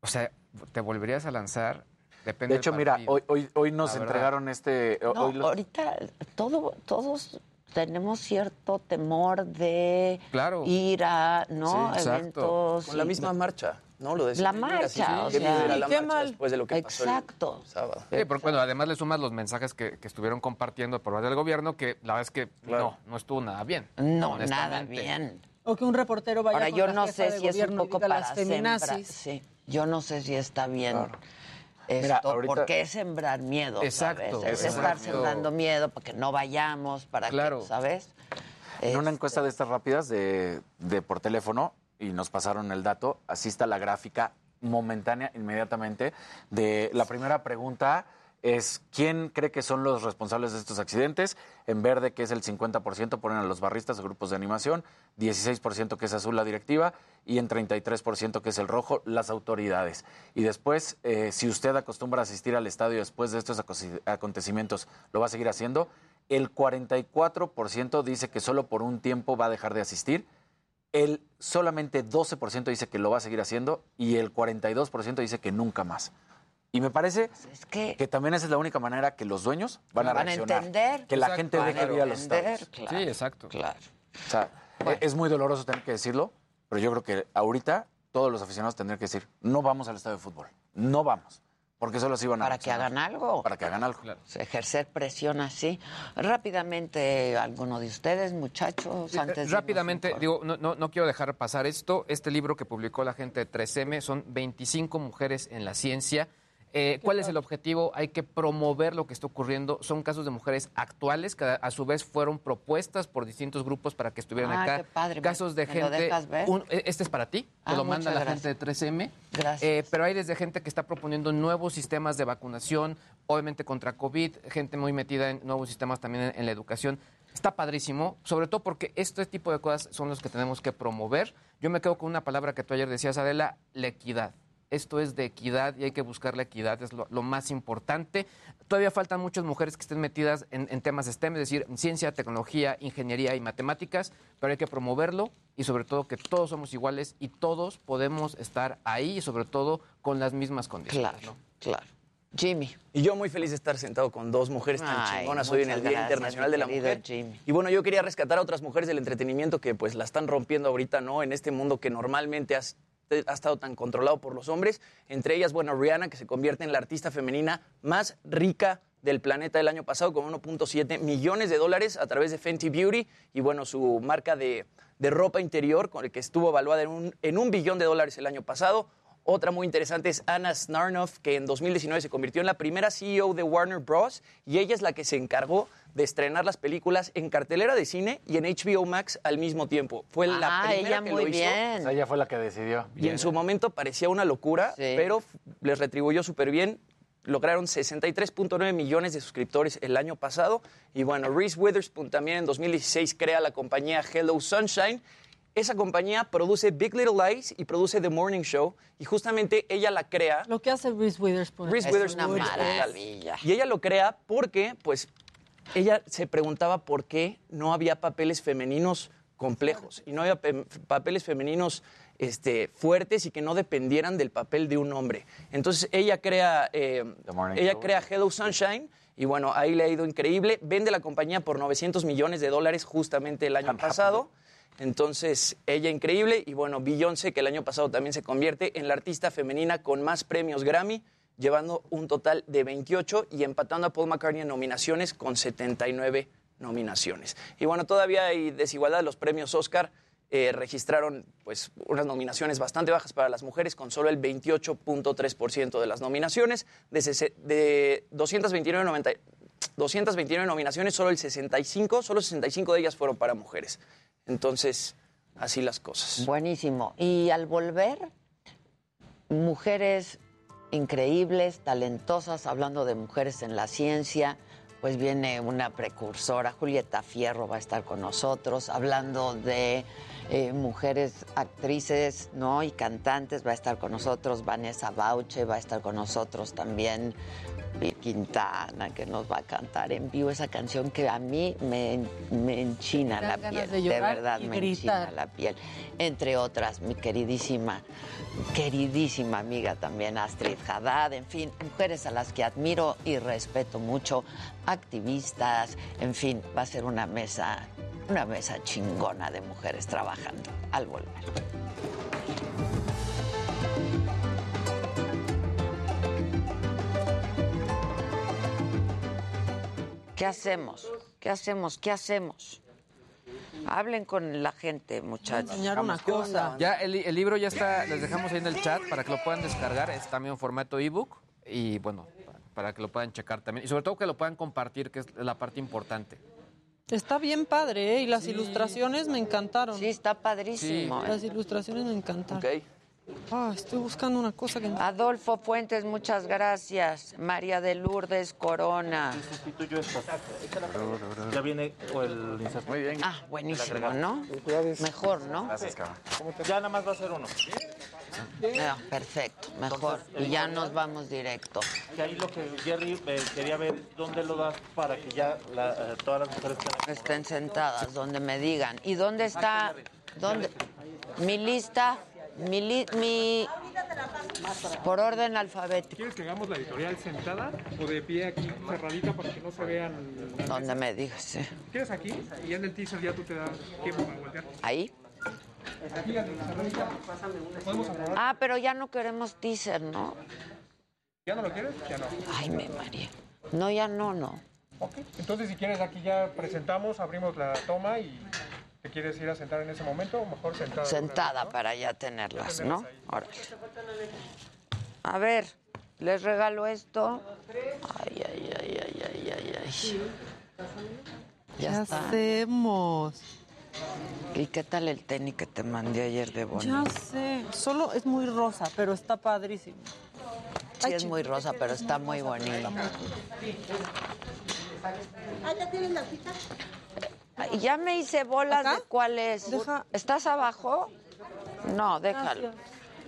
o sea, ¿te volverías a lanzar? Depende De hecho, del mira, hoy, hoy, hoy nos La verdad. entregaron este... No, hoy los- ahorita todo, todos tenemos cierto temor de Claro. ir a ¿no? Sí, exacto. eventos. Con la y- misma marcha, ¿no? Lo de La marcha, sí, o qué sea, la qué marcha mal. después de lo que Exacto. pasó el sábado. Sí, bueno, además le sumas los mensajes que, que estuvieron compartiendo por parte del gobierno, que la verdad es que no, no estuvo nada bien. No, nada bien. O que un reportero vaya Ahora, con yo la no sé si es un poco para las sembrar, feminazis. sí. Yo no sé si está bien esto, Mira, ahorita- porque es sembrar miedo, Exacto, ¿sabes? Es exacto. estar sembrando miedo para que no vayamos, para Claro. que, ¿sabes? En una encuesta de estas rápidas de, de por teléfono, y nos pasaron el dato, así está la gráfica momentánea, inmediatamente, de la primera pregunta es ¿quién cree que son los responsables de estos accidentes? En verde, que es el 50%, ponen a los barristas o grupos de animación, 16% que es azul la directiva y en 33% que es el rojo las autoridades. Y después, eh, si usted acostumbra asistir al estadio después de estos acontecimientos, ¿lo va a seguir haciendo? El 44% dice que solo por un tiempo va a dejar de asistir. El solamente 12% dice que lo va a seguir haciendo y el 42% dice que nunca más. Y me parece que, también esa es la única manera que los dueños van a Van a entender. Que la gente deje ir a los claro. Sí, exacto. Claro. O sea, es muy doloroso tener que decirlo, pero yo creo que ahorita todos los aficionados tendrían que decir, no vamos al estadio de fútbol, no vamos, porque solo se iban a Para que hagan algo. Para que hagan algo. Ejercer presión así. Rápidamente, alguno de ustedes, muchachos, Sí, antes eh, de Rápidamente, digo, no, no, no quiero dejar pasar esto. Este libro que publicó la gente de 3M son 25 mujeres en la ciencia. Eh, ¿Cuál es el objetivo? Hay que promover lo que está ocurriendo. Son casos de mujeres actuales que a su vez fueron propuestas por distintos grupos para que estuvieran Ah, acá. qué padre. Casos de ¿Me lo gente. dejas ver? un- eh, este es para ti. Ah, Te lo manda la gente de 3M. Gracias. Eh, pero hay desde gente que está proponiendo nuevos sistemas de vacunación, obviamente contra COVID, gente muy metida en nuevos sistemas también en, en la educación. Está padrísimo, sobre todo porque este tipo de cosas son los que tenemos que promover. Yo me quedo con una palabra que tú ayer decías, Adela, la equidad. Esto es de equidad y hay que buscar la equidad, es lo, lo más importante. Todavía faltan muchas mujeres que estén metidas en, en temas STEM, es decir, en ciencia, tecnología, ingeniería y matemáticas, pero hay que promoverlo y sobre todo que todos somos iguales y todos podemos estar ahí y sobre todo con las mismas condiciones. Claro, claro. Jimmy. Y yo muy feliz de estar sentado con dos mujeres tan Ay, chingonas hoy en el Día gracias, Internacional de la Mujer. Jimmy. Y bueno, yo quería rescatar a otras mujeres del entretenimiento que pues la están rompiendo ahorita, ¿no? En este mundo que normalmente has- ha estado tan controlado por los hombres. Entre ellas, bueno, Rihanna, que se convierte en la artista femenina más rica del planeta el año pasado con 1.7 millones de dólares a través de Fenty Beauty y bueno, su marca de, de ropa interior con el que estuvo evaluada en un, en un billón de dólares el año pasado. Otra muy interesante es Anna Snarnoff, que en 2019 se convirtió en la primera CEO de Warner Bros. y ella es la que se encargó de estrenar las películas en cartelera de cine y en HBO Max al mismo tiempo. Fue la Ah, primera ella que muy lo hizo. bien. O sea, ella fue la que decidió. Y en su momento parecía una locura, Sí. pero les retribuyó súper bien. Lograron 63.9 millones de suscriptores el año pasado. Y bueno, Reese Witherspoon también en 2016 crea la compañía Hello Sunshine. Esa compañía produce Big Little Lies y produce The Morning Show. Y justamente ella la crea. Lo que hace Reese Witherspoon. Reese Es Witherspoon una es brutal. maravilla. Y ella lo crea porque, pues, ella se preguntaba por qué no había papeles femeninos complejos y no había pe- papeles femeninos este, fuertes y que no dependieran del papel de un hombre. Entonces ella crea, eh, ella Show. crea Hello Sunshine y bueno, ahí le ha ido increíble. Vende la compañía por 900 millones de dólares justamente el año pasado. Entonces, ella increíble. Y bueno, Beyoncé, que el año pasado también se convierte en la artista femenina con más premios Grammy, llevando un total de 28 y empatando a Paul McCartney en nominaciones con 79 nominaciones. Y bueno, todavía hay desigualdad. Los premios Oscar eh, registraron pues, unas nominaciones bastante bajas para las mujeres, con solo el 28.3% de las nominaciones. De, sese- de 229, 90 229 nominaciones, solo el 65, solo 65 de ellas fueron para mujeres. Entonces, así las cosas. Buenísimo. Y al volver, mujeres increíbles, talentosas, hablando de mujeres en la ciencia, pues viene una precursora, Julieta Fierro va a estar con nosotros, hablando de eh, mujeres actrices ¿no? y cantantes, va a estar con nosotros Vanessa Bauche, va a estar con nosotros también Quintana, que nos va a cantar en vivo esa canción que a mí me, me enchina la piel, de verdad me gritar. enchina la piel. Entre otras, mi queridísima, queridísima amiga también Astrid Haddad, en fin, mujeres a las que admiro y respeto mucho, activistas, en fin, va a ser una mesa, una mesa chingona de mujeres trabajando al volver. ¿Qué hacemos? ¿Qué hacemos? ¿Qué hacemos? Hablen con la gente, muchachos. enseñar una cosa. Ya el, el libro ya está, les dejamos ahí en el chat para que lo puedan descargar, es también en formato ebook y bueno, para que lo puedan checar también y sobre todo que lo puedan compartir, que es la parte importante. Está bien padre, ¿eh? Y las ilustraciones me encantaron. Sí, está padrísimo. ¿eh? Las ilustraciones me encantaron. Ok. Ah, estoy buscando una cosa que... Adolfo Fuentes, muchas gracias. María de Lourdes Corona. Sustituyo esta. Ya viene el inserto. Muy bien. Ah, buenísimo, ¿no? Mejor, ¿no? Gracias, cabrón. Ya nada más va a ser uno. Ah, perfecto, mejor. Y ya nos vamos directo. Que ahí lo que Jerry eh, quería ver dónde lo das para que ya la, eh, todas las mujeres. Estén sentadas, donde me digan. ¿Y dónde está? ¿Dónde? Mi lista, mi, li- mi por orden alfabético. ¿Quieres que hagamos la editorial sentada o de pie aquí cerradita para que no se vean? Donde me digas, sí. ¿Quieres aquí? Y ya en el teaser ya tú te das tiempo para voltear. Ahí. Aquí, cerradita. Ah, pero ya no queremos teaser, ¿no? ¿Ya no lo quieres? Ya no. Ay, me María. No, ya no, no. Ok. Entonces, si quieres, aquí ya presentamos, abrimos la toma y te quieres ir a sentar en ese momento o mejor sentada. Sentada para ya tenerlas, ¿no? Órale. A ver, les regalo esto. Ay, ay, ay, ay, ay, ay, ay. ¿Qué Ya está. hacemos? ¿Y qué tal el tenis que te mandé ayer de Ya bonito? sé. Solo es muy rosa, pero está padrísimo. Sí, es muy rosa, pero está muy bonito. Ah, ¿ya tienes la cita? Ya me hice bolas de cuál es. ¿Estás abajo? No, déjalo.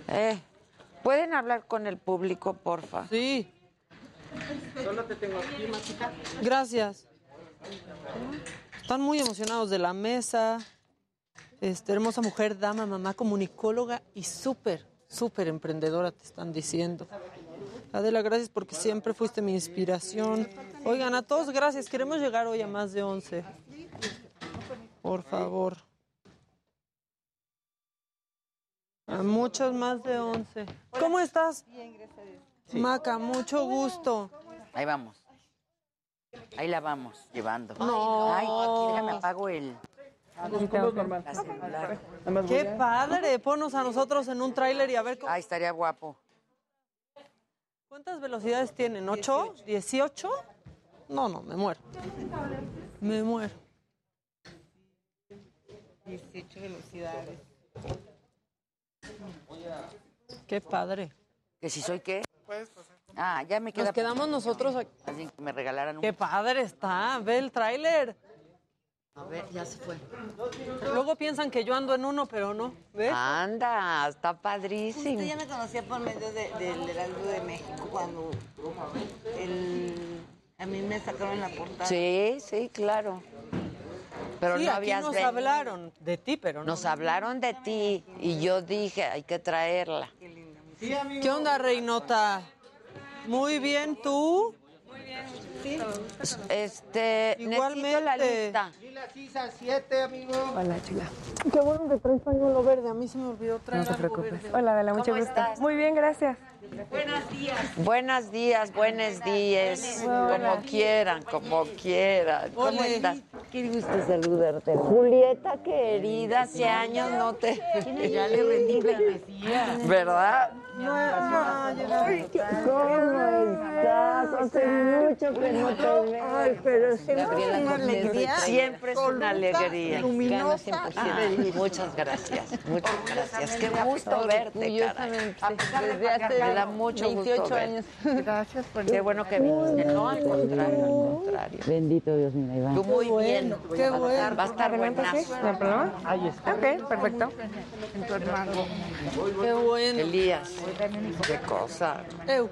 Eh, ¿Pueden hablar con el público, porfa? Sí. Solo te tengo aquí, Machica. Gracias. Están muy emocionados de la mesa. Este, hermosa mujer, dama, mamá, comunicóloga y súper, súper emprendedora, te están diciendo. Adela, gracias porque siempre fuiste mi inspiración. Oigan, a todos gracias. Queremos llegar hoy a más de 11. Por favor. A muchos más de 11. ¿Cómo estás? Bien, gracias a Dios. Maca, mucho gusto. Ahí vamos. Ahí la vamos llevando. No. Ay, déjame apago el. Qué padre. Ponos a nosotros en un tráiler y a ver cómo... Ay, estaría guapo. ¿Cuántas velocidades tienen? ¿Ocho? ¿Dieciocho? No, no, me muero. Me muero. 18 velocidades. Qué padre. ¿Que si soy qué? Ah, ya me queda. Nos quedamos nosotros aquí. Así que me regalaran un. Qué padre está. Ve el tráiler. A ver, ya se fue. Luego piensan que yo ando en uno, pero no. ¿Ves? Anda, está padrísimo. Usted ya me conocía por medio de- del Heraldo de México cuando el- a mí me sacaron en la portada. Sí, sí, claro. Pero sí, no aquí habías nos venido. hablaron de ti, pero no. Nos hablaron de ti y yo dije, hay que traerla. ¿Qué onda, Reinota? Muy bien, ¿tú? Este, Igualmente. necesito la lista. Sisa 7, amigo. Hola, chula. Qué bueno que traes pañuelo verde. A mí se me olvidó traer No te algo preocupes. verde. Hola, Adela, mucho ¿Cómo gusto. estás? Muy bien, gracias. Buenos días. Buenos días, buenos días. Como quieran, como quieran. ¿Cómo estás? Qué gusto saludarte. Julieta, querida, hace años no te... Ya le rendí pleitesía. ¿Verdad? Ay, ¿Cómo estás? Hace mucho que no te veo. Ay, pero siempre alegría. Siempre es una alegría. luminosa. Ah, muchas gracias, muchas gracias. Qué gusto verte, caray. Desde hace Me da mucho gusto 28 verte. años. Gracias por Qué bueno que viniste. No, al contrario, al contrario. Bendito Dios, mira, Iván. Tú muy bien. Qué Va a bueno. estar- Va a estar buenazo. ¿No hay problema? Ahí está. Ok, perfecto. En tu hermano. Qué bueno. Elías, qué cosa. Eu.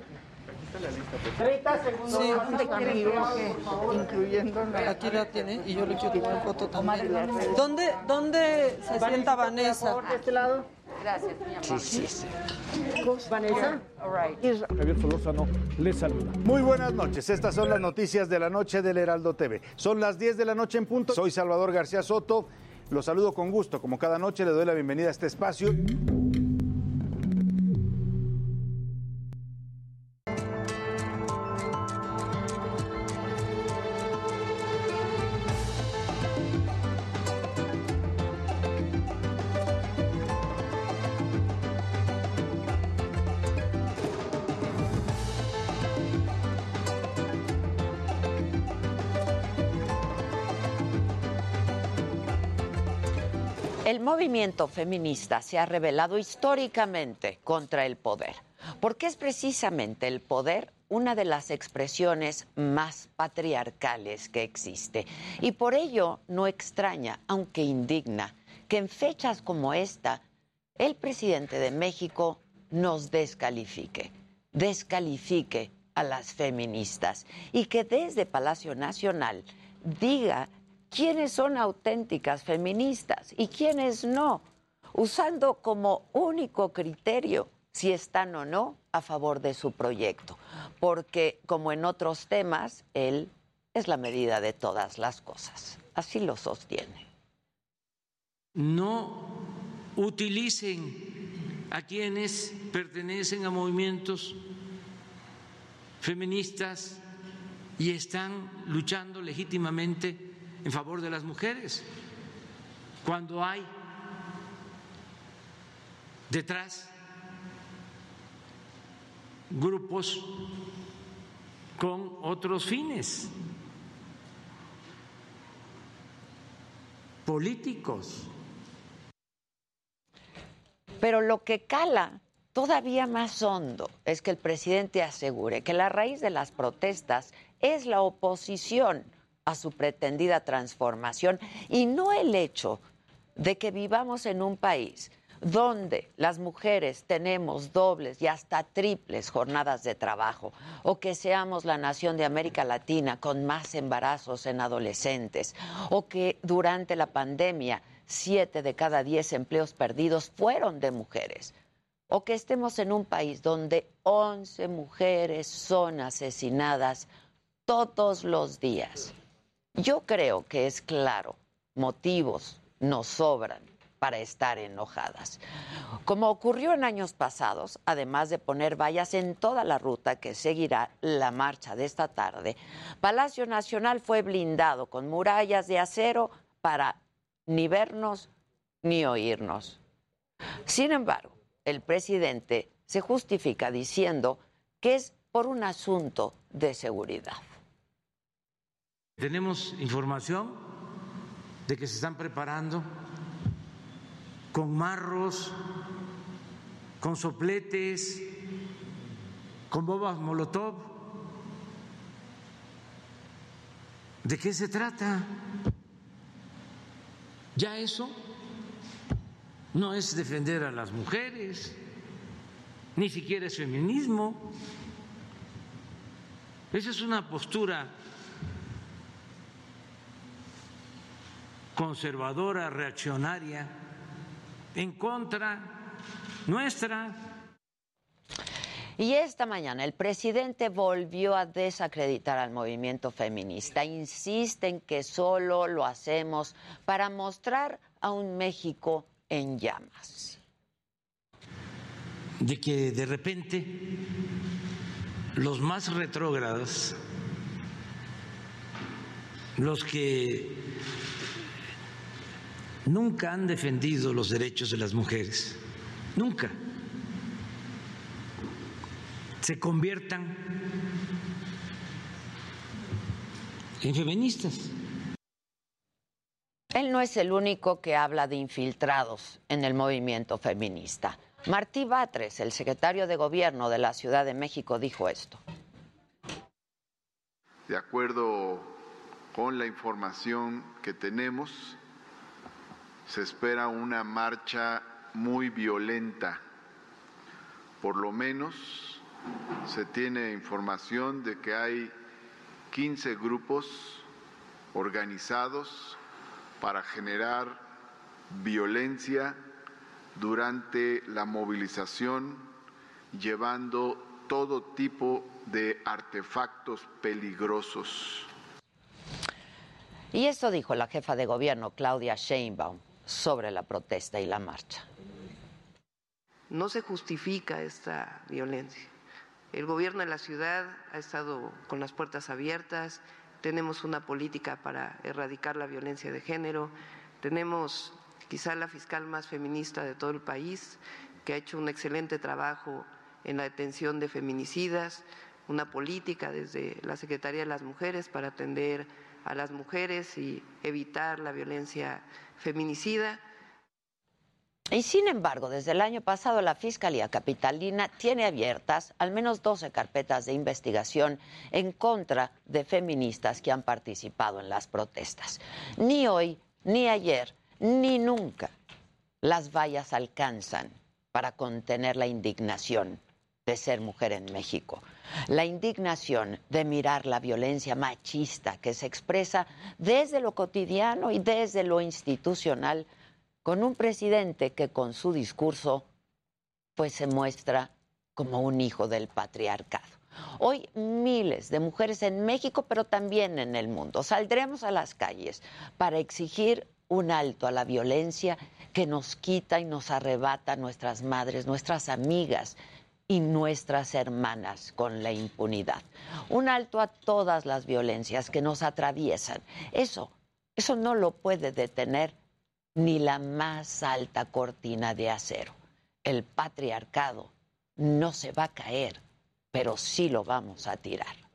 30 segundos. Incluyendo la... Aquí la tiene y yo le quiero tomar foto también. ¿Dónde, dónde se sienta Vanessa? de este lado. Gracias, mi amor. Sí, sí, sí. Vanessa. Javier Solórzano les saluda. Muy buenas noches. Estas son las noticias de la noche del Heraldo TV. Son las 10 de la noche en punto. Soy Salvador García Soto. Los saludo con gusto. Como cada noche le doy la bienvenida a este espacio. Movimiento feminista se ha revelado históricamente contra el poder, porque es precisamente el poder una de las expresiones más patriarcales que existe. Y por ello no extraña, aunque indigna, que en fechas como esta el presidente de México nos descalifique, descalifique a las feministas y que desde Palacio Nacional diga quiénes son auténticas feministas y quiénes no, usando como único criterio si están o no a favor de su proyecto, porque como en otros temas, él es la medida de todas las cosas. Así lo sostiene. no utilicen a quienes pertenecen a movimientos feministas y están luchando legítimamente en favor de las mujeres, cuando hay detrás grupos con otros fines políticos. Pero lo que cala todavía más hondo es que el presidente asegure que la raíz de las protestas es la oposición a su pretendida transformación y no el hecho de que vivamos en un país donde las mujeres tenemos dobles y hasta triples jornadas de trabajo, o que seamos la nación de América Latina con más embarazos en adolescentes, o que durante la pandemia siete de cada diez empleos perdidos fueron de mujeres, o que estemos en un país donde 11 mujeres son asesinadas todos los días. Yo creo que es claro, motivos nos sobran para estar enojadas. Como ocurrió en años pasados, además de poner vallas en toda la ruta que seguirá la marcha de esta tarde, Palacio Nacional fue blindado con murallas de acero para ni vernos ni oírnos. Sin embargo, el presidente se justifica diciendo que es por un asunto de seguridad. Tenemos información de que se están preparando con marros, con sopletes, con bombas molotov. ¿De qué se trata? Ya eso no es defender a las mujeres, ni siquiera es feminismo. Esa es una postura conservadora, reaccionaria, en contra nuestra. Y esta mañana el presidente volvió a desacreditar al movimiento feminista. Insiste en que solo lo hacemos para mostrar a un México en llamas. De que de repente los más retrógrados, los que nunca han defendido los derechos de las mujeres, nunca, se conviertan en feministas. Él no es el único que habla de infiltrados en el movimiento feminista. Martí Batres, el secretario de Gobierno de la Ciudad de México, dijo esto. De acuerdo con la información que tenemos, se espera una marcha muy violenta. Por lo menos se tiene información de que hay 15 grupos organizados para generar violencia durante la movilización, llevando todo tipo de artefactos peligrosos. Y esto dijo la jefa de gobierno, Claudia Sheinbaum, sobre la protesta y la marcha. No se justifica esta violencia. El gobierno de la ciudad ha estado con las puertas abiertas, tenemos una política para erradicar la violencia de género, tenemos quizá la fiscal más feminista de todo el país, que ha hecho un excelente trabajo en la detención de feminicidas, una política desde la Secretaría de las Mujeres para atender a las mujeres y evitar la violencia feminicida. Y sin embargo, desde el año pasado la Fiscalía Capitalina tiene abiertas al menos 12 carpetas de investigación en contra de feministas que han participado en las protestas. Ni hoy, ni ayer, ni nunca las vallas alcanzan para contener la indignación de ser mujer en México. La indignación de mirar la violencia machista que se expresa desde lo cotidiano y desde lo institucional con un presidente que con su discurso pues se muestra como un hijo del patriarcado. Hoy miles de mujeres en México, pero también en el mundo, saldremos a las calles para exigir un alto a la violencia que nos quita y nos arrebata nuestras madres, nuestras amigas y nuestras hermanas con la impunidad. Un alto a todas las violencias que nos atraviesan. Eso, eso no lo puede detener ni la más alta cortina de acero. El patriarcado no se va a caer, pero sí lo vamos a tirar.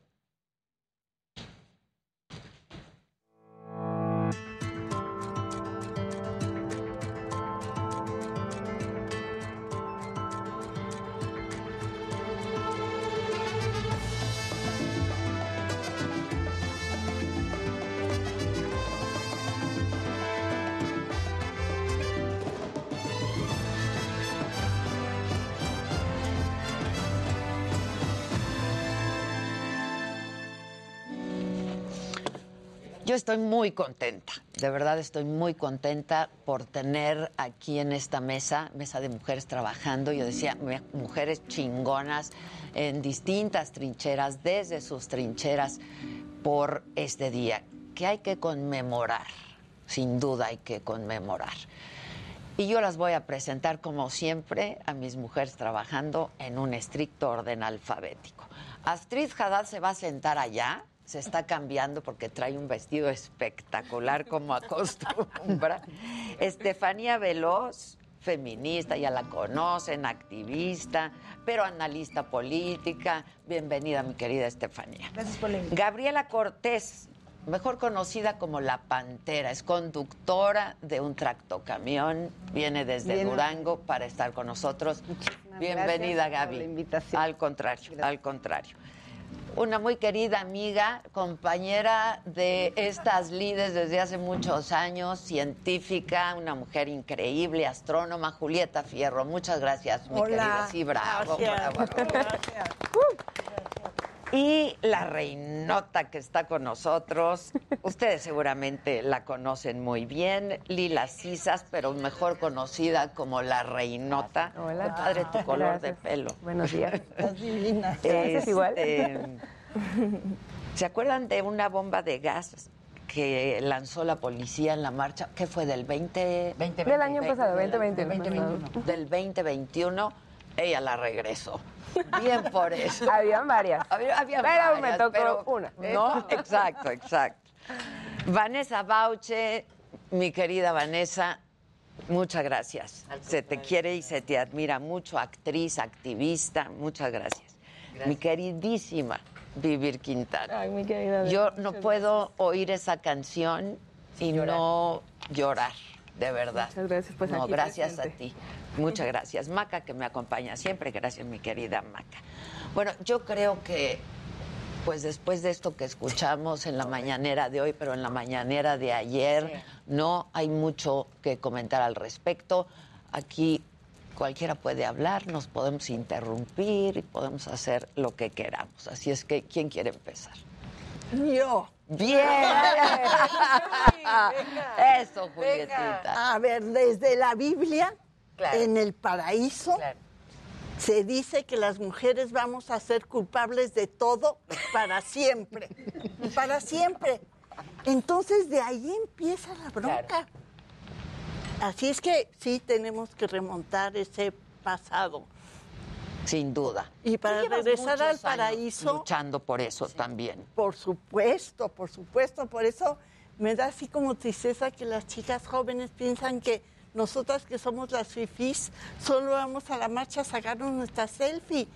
Yo estoy muy contenta, de verdad estoy muy contenta por tener aquí en esta mesa, mesa de mujeres trabajando, yo decía, mujeres chingonas en distintas trincheras, desde sus trincheras, por este día, que hay que conmemorar, sin duda hay que conmemorar. Y yo las voy a presentar, como siempre, a mis mujeres trabajando en un estricto orden alfabético. Astrid Haddad se va a sentar allá, se está cambiando porque trae un vestido espectacular como acostumbra. Estefanía Veloz, feminista, ya la conocen, activista, pero analista política. Bienvenida, mi querida Estefanía. Gracias por la Gabriela Cortés, mejor conocida como La Pantera, es conductora de un tractocamión, viene desde Bien. Durango para estar con nosotros. Bienvenida, gracias por Gaby. la invitación. Al contrario, al contrario. Una muy querida amiga, compañera de estas lides desde hace muchos años, científica, una mujer increíble, astrónoma, Julieta Fierro. Muchas gracias, mi Hola. querida. Sí, bravo, Gracias. bravo, bravo. Y la reinota que está con nosotros, ustedes seguramente la conocen muy bien, Lila Cisas, pero mejor conocida como la reinota. Hola. Qué padre tu color de Gracias. pelo. Buenos días. Estás divina. Gracias, igual. Este, ¿Se acuerdan de una bomba de gas que lanzó la policía en la marcha? ¿Qué fue del 20? 20 Del año pasado, del 2021. 2021. Del 2021, ella la regresó. Bien por eso. Habían varias. Había, había Pero me varias, tocó pero- una. No, exacto, exacto. Vanessa Bauche, mi querida Vanessa, muchas gracias. Se te quiere y se te admira mucho, actriz, activista, muchas gracias. Mi queridísima Vivir Quintana. Ay, mi querida. Yo no gracias. puedo oír esa canción y no llorar, de verdad. Muchas gracias, pues, No, aquí gracias a ti. Muchas gracias. Maca, que me acompaña siempre. Gracias, mi querida Maca. Bueno, yo creo que, pues después de esto que escuchamos en la mañanera de hoy, pero en la mañanera de ayer, no hay mucho que comentar al respecto. Aquí cualquiera puede hablar, nos podemos interrumpir y podemos hacer lo que queramos. Así es que, ¿quién quiere empezar? Yo. Bien. Eso, Julietita. A ver, desde la Biblia, Claro. en el paraíso, se dice que las mujeres vamos a ser culpables de todo para siempre. para siempre. Entonces, de ahí empieza la bronca. Así es que sí tenemos que remontar ese pasado. Sin duda. Y para regresar al paraíso, Luchando por eso también. por supuesto, por supuesto, por eso me da así como tristeza que las chicas jóvenes piensan que nosotras que somos las fifís solo vamos a la marcha a sacarnos nuestra selfie,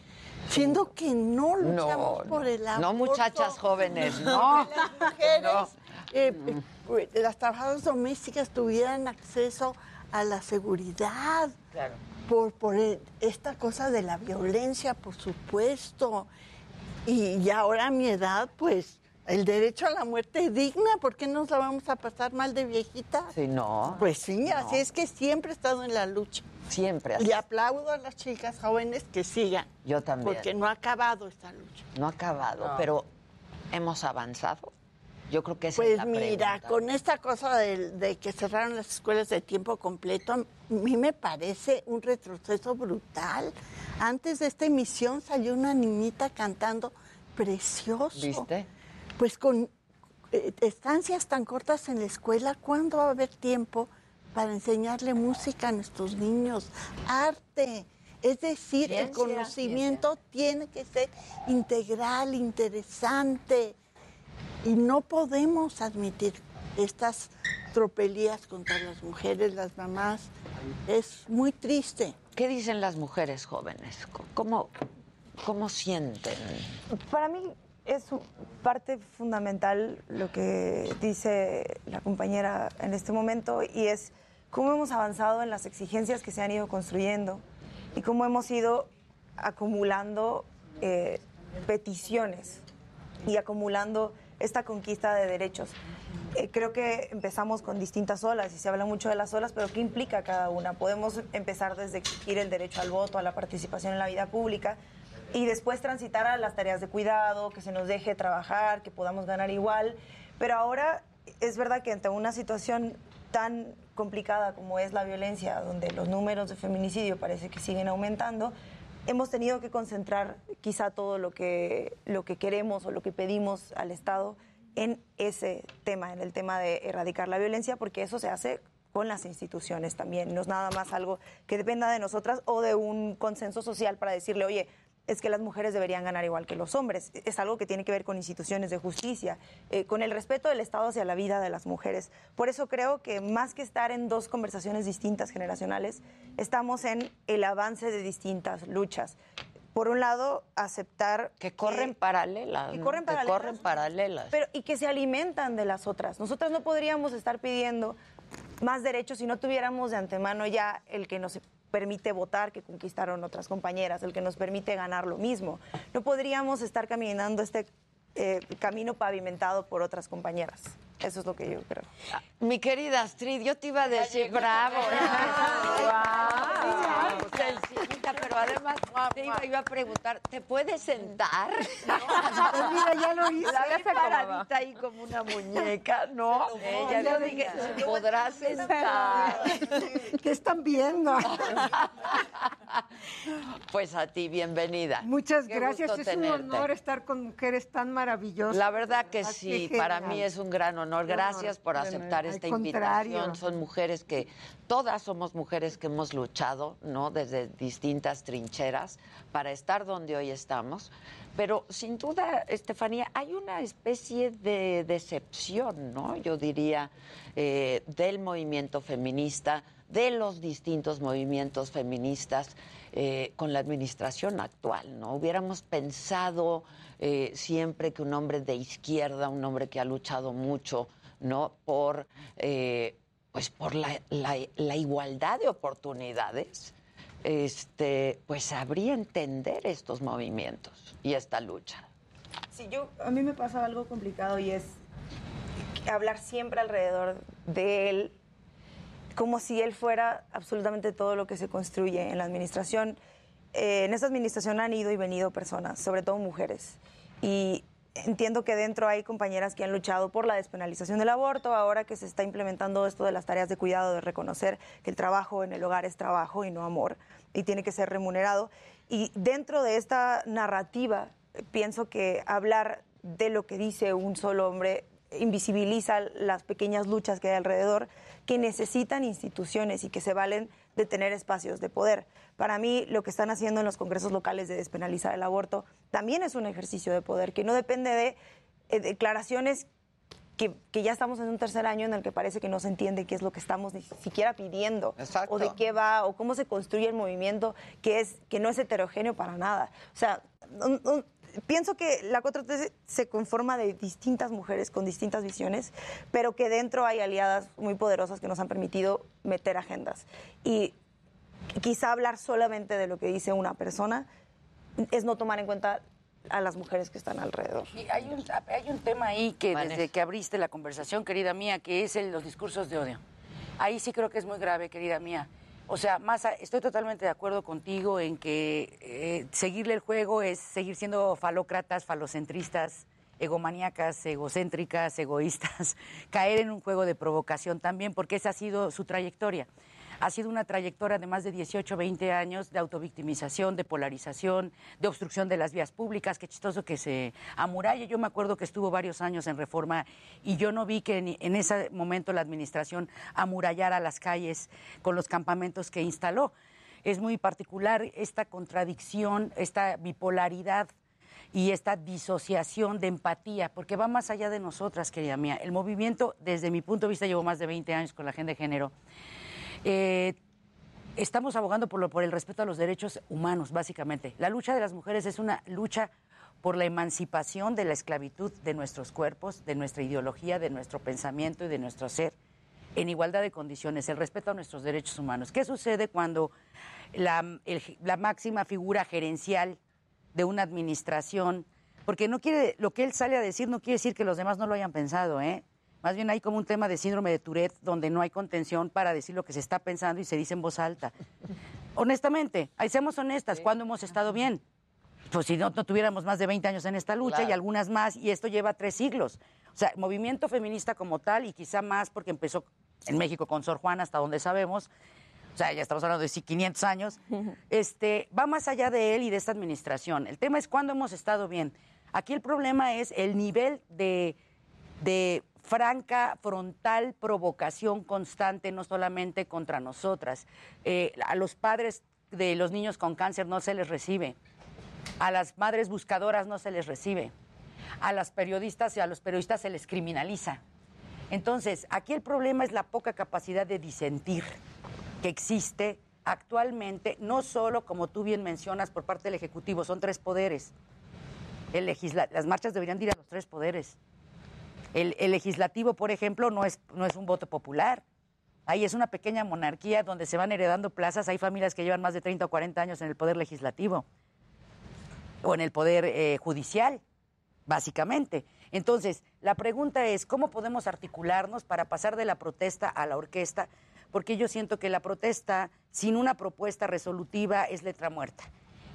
siendo que no luchamos No, por el no, aborto. muchachas jóvenes, no. Que las mujeres, No. eh, eh, las trabajadoras domésticas tuvieran acceso a la seguridad. Claro. Por, por esta cosa de la violencia, por supuesto. Y, y ahora a mi edad, pues, el derecho a la muerte digna, ¿por qué nos la vamos a pasar mal de viejita? Sí, no. Pues sí, No. así es que siempre he estado en la lucha. Siempre así. Y aplaudo a las chicas jóvenes que sigan. Yo también. Porque no ha acabado esta lucha. No ha acabado, No. pero hemos avanzado. Yo creo que esa Pues es la mira, pregunta. con esta cosa de, de que cerraron las escuelas de tiempo completo, a mí me parece un retroceso brutal. Antes de esta emisión salió una niñita cantando precioso. ¿Viste? Pues con eh, estancias tan cortas en la escuela, ¿cuándo va a haber tiempo para enseñarle música a nuestros niños? Arte. Es decir, el Ciencia, conocimiento tiene que ser integral, interesante. Y no podemos admitir estas tropelías contra las mujeres, las mamás. Es muy triste. ¿Qué dicen las mujeres jóvenes? ¿Cómo, cómo sienten? Para mí es parte fundamental lo que dice la compañera en este momento y es cómo hemos avanzado en las exigencias que se han ido construyendo y cómo hemos ido acumulando eh, peticiones y acumulando esta conquista de derechos. Eh, creo que empezamos con distintas olas y se habla mucho de las olas, pero ¿qué implica cada una? Podemos empezar desde exigir el derecho al voto, a la participación en la vida pública y después transitar a las tareas de cuidado, que se nos deje trabajar, que podamos ganar igual. Pero ahora es verdad que ante una situación tan complicada como es la violencia, donde los números de feminicidio parece que siguen aumentando, hemos tenido que concentrar quizá todo lo que, lo que queremos o lo que pedimos al Estado en ese tema, en el tema de erradicar la violencia, porque eso se hace con las instituciones también. No es nada más algo que dependa de nosotras o de un consenso social para decirle, oye, es que las mujeres deberían ganar igual que los hombres. Es algo que tiene que ver con instituciones de justicia, eh, con el respeto del Estado hacia la vida de las mujeres. Por eso creo que más que estar en dos conversaciones distintas generacionales, estamos en el avance de distintas luchas. Por un lado, aceptar que corren paralelas, que corren Que paralelas, corren paralelas. pero y que se alimentan de las otras. Nosotras no podríamos estar pidiendo más derechos si no tuviéramos de antemano ya el que nos permite votar que conquistaron otras compañeras, el que nos permite ganar lo mismo. No podríamos estar caminando este eh, camino pavimentado por otras compañeras. Eso es lo que yo creo. Mi querida Astrid, yo te iba a decir bravo. Wow. Sencillita, pero además te iba, iba a preguntar, ¿te puedes sentar? Pues mira, ya lo hice. La ves paradita ahí como una muñeca, ¿no? Ella yo dije. ¿se podrá sentar? ¿Qué están viendo? Pues a ti, bienvenida. Muchas Qué gracias. Es un tenerte. honor estar con mujeres tan maravillosas. La verdad que Ah, sí, para mí es un gran honor. Gracias por aceptar esta contrario. invitación. Son mujeres que, todas somos mujeres que hemos luchado, ¿no? Desde distintas trincheras para estar donde hoy estamos. Pero sin duda, Estefanía, hay una especie de decepción, ¿no? Yo diría, eh, del movimiento feminista, de los distintos movimientos feministas eh, con la administración actual, ¿no? Hubiéramos pensado eh, siempre que un hombre de izquierda, un hombre que ha luchado mucho, ¿no? Por, eh, pues por la, igualdad de oportunidades, este, pues sabría entender estos movimientos y esta lucha. Sí, yo, a mí me pasa algo complicado y es hablar siempre alrededor de él como si él fuera absolutamente todo lo que se construye en la administración. Eh, en esta administración han ido y venido personas, sobre todo mujeres. Y entiendo que dentro hay compañeras que han luchado por la despenalización del aborto, ahora que se está implementando esto de las tareas de cuidado, de reconocer que el trabajo en el hogar es trabajo y no amor, y tiene que ser remunerado. Y dentro de esta narrativa, pienso que hablar de lo que dice un solo hombre invisibiliza las pequeñas luchas que hay alrededor que necesitan instituciones y que se valen de tener espacios de poder. Para mí, lo que están haciendo en los congresos locales de despenalizar el aborto también es un ejercicio de poder que no depende de eh, declaraciones que, que ya estamos en un tercer año en el que parece que no se entiende qué es lo que estamos ni siquiera pidiendo o de qué va o cómo se construye el movimiento que es que no es heterogéneo para nada. O sea, un- un- pienso que la 4T se- se conforma de distintas mujeres con distintas visiones, pero que dentro hay aliadas muy poderosas que nos han permitido meter agendas. Y quizá hablar solamente de lo que dice una persona es no tomar en cuenta a las mujeres que están alrededor. Y hay un, hay un tema ahí que Vanessa. desde que abriste la conversación, querida mía, que es el- los discursos de odio. Ahí sí creo que es muy grave, querida mía. O sea, más a- estoy totalmente de acuerdo contigo en que eh, seguirle el juego es seguir siendo falócratas, falocentristas, egomaníacas, egocéntricas, egoístas, caer en un juego de provocación también, porque esa ha sido su trayectoria. Ha sido una trayectoria de más de 18, 20 años de autovictimización, de polarización, de obstrucción de las vías públicas. Qué chistoso que se amuralle. Yo me acuerdo que estuvo varios años en reforma y yo no vi que en ese momento la administración amurallara las calles con los campamentos que instaló. Es muy particular esta contradicción, esta bipolaridad y esta disociación de empatía, porque va más allá de nosotras, querida mía. El movimiento, desde mi punto de vista, llevo más de 20 años con la agenda de género. Eh, estamos abogando por, lo- por el respeto a los derechos humanos, básicamente. La lucha de las mujeres es una lucha por la emancipación de la esclavitud de nuestros cuerpos, de nuestra ideología, de nuestro pensamiento y de nuestro ser, en igualdad de condiciones, el respeto a nuestros derechos humanos. ¿Qué sucede cuando la, la máxima figura gerencial de una administración, porque no quiere, lo que él sale a decir no quiere decir que los demás no lo hayan pensado, ¿eh? Más bien hay como un tema de síndrome de Tourette donde no hay contención para decir lo que se está pensando y se dice en voz alta. Honestamente, ahí seamos honestas, ¿cuándo hemos estado bien? Pues si no, no tuviéramos más de 20 años en esta lucha y algunas más, y esto lleva tres siglos. O sea, movimiento feminista como tal, y quizá más porque empezó en México con Sor Juana, hasta donde sabemos, o sea, ya estamos hablando de sí, 500 años, este, va más allá de él y de esta administración. El tema es cuándo hemos estado bien. Aquí el problema es el nivel de, de franca, frontal provocación constante, no solamente contra nosotras. Eh, a los padres de los niños con cáncer no se les recibe. A las madres buscadoras no se les recibe. A las periodistas y a los periodistas se les criminaliza. Entonces, aquí el problema es la poca capacidad de disentir que existe actualmente, no solo, como tú bien mencionas, por parte del Ejecutivo, son tres poderes. El las marchas deberían ir a los tres poderes. El, el legislativo, por ejemplo, no es, no es un voto popular. Ahí es una pequeña monarquía donde se van heredando plazas. Hay familias que llevan más de 30 o 40 años en el poder legislativo o en el poder eh, judicial, básicamente. Entonces, la pregunta es, ¿cómo podemos articularnos para pasar de la protesta a la orquesta? Porque yo siento que la protesta sin una propuesta resolutiva es letra muerta.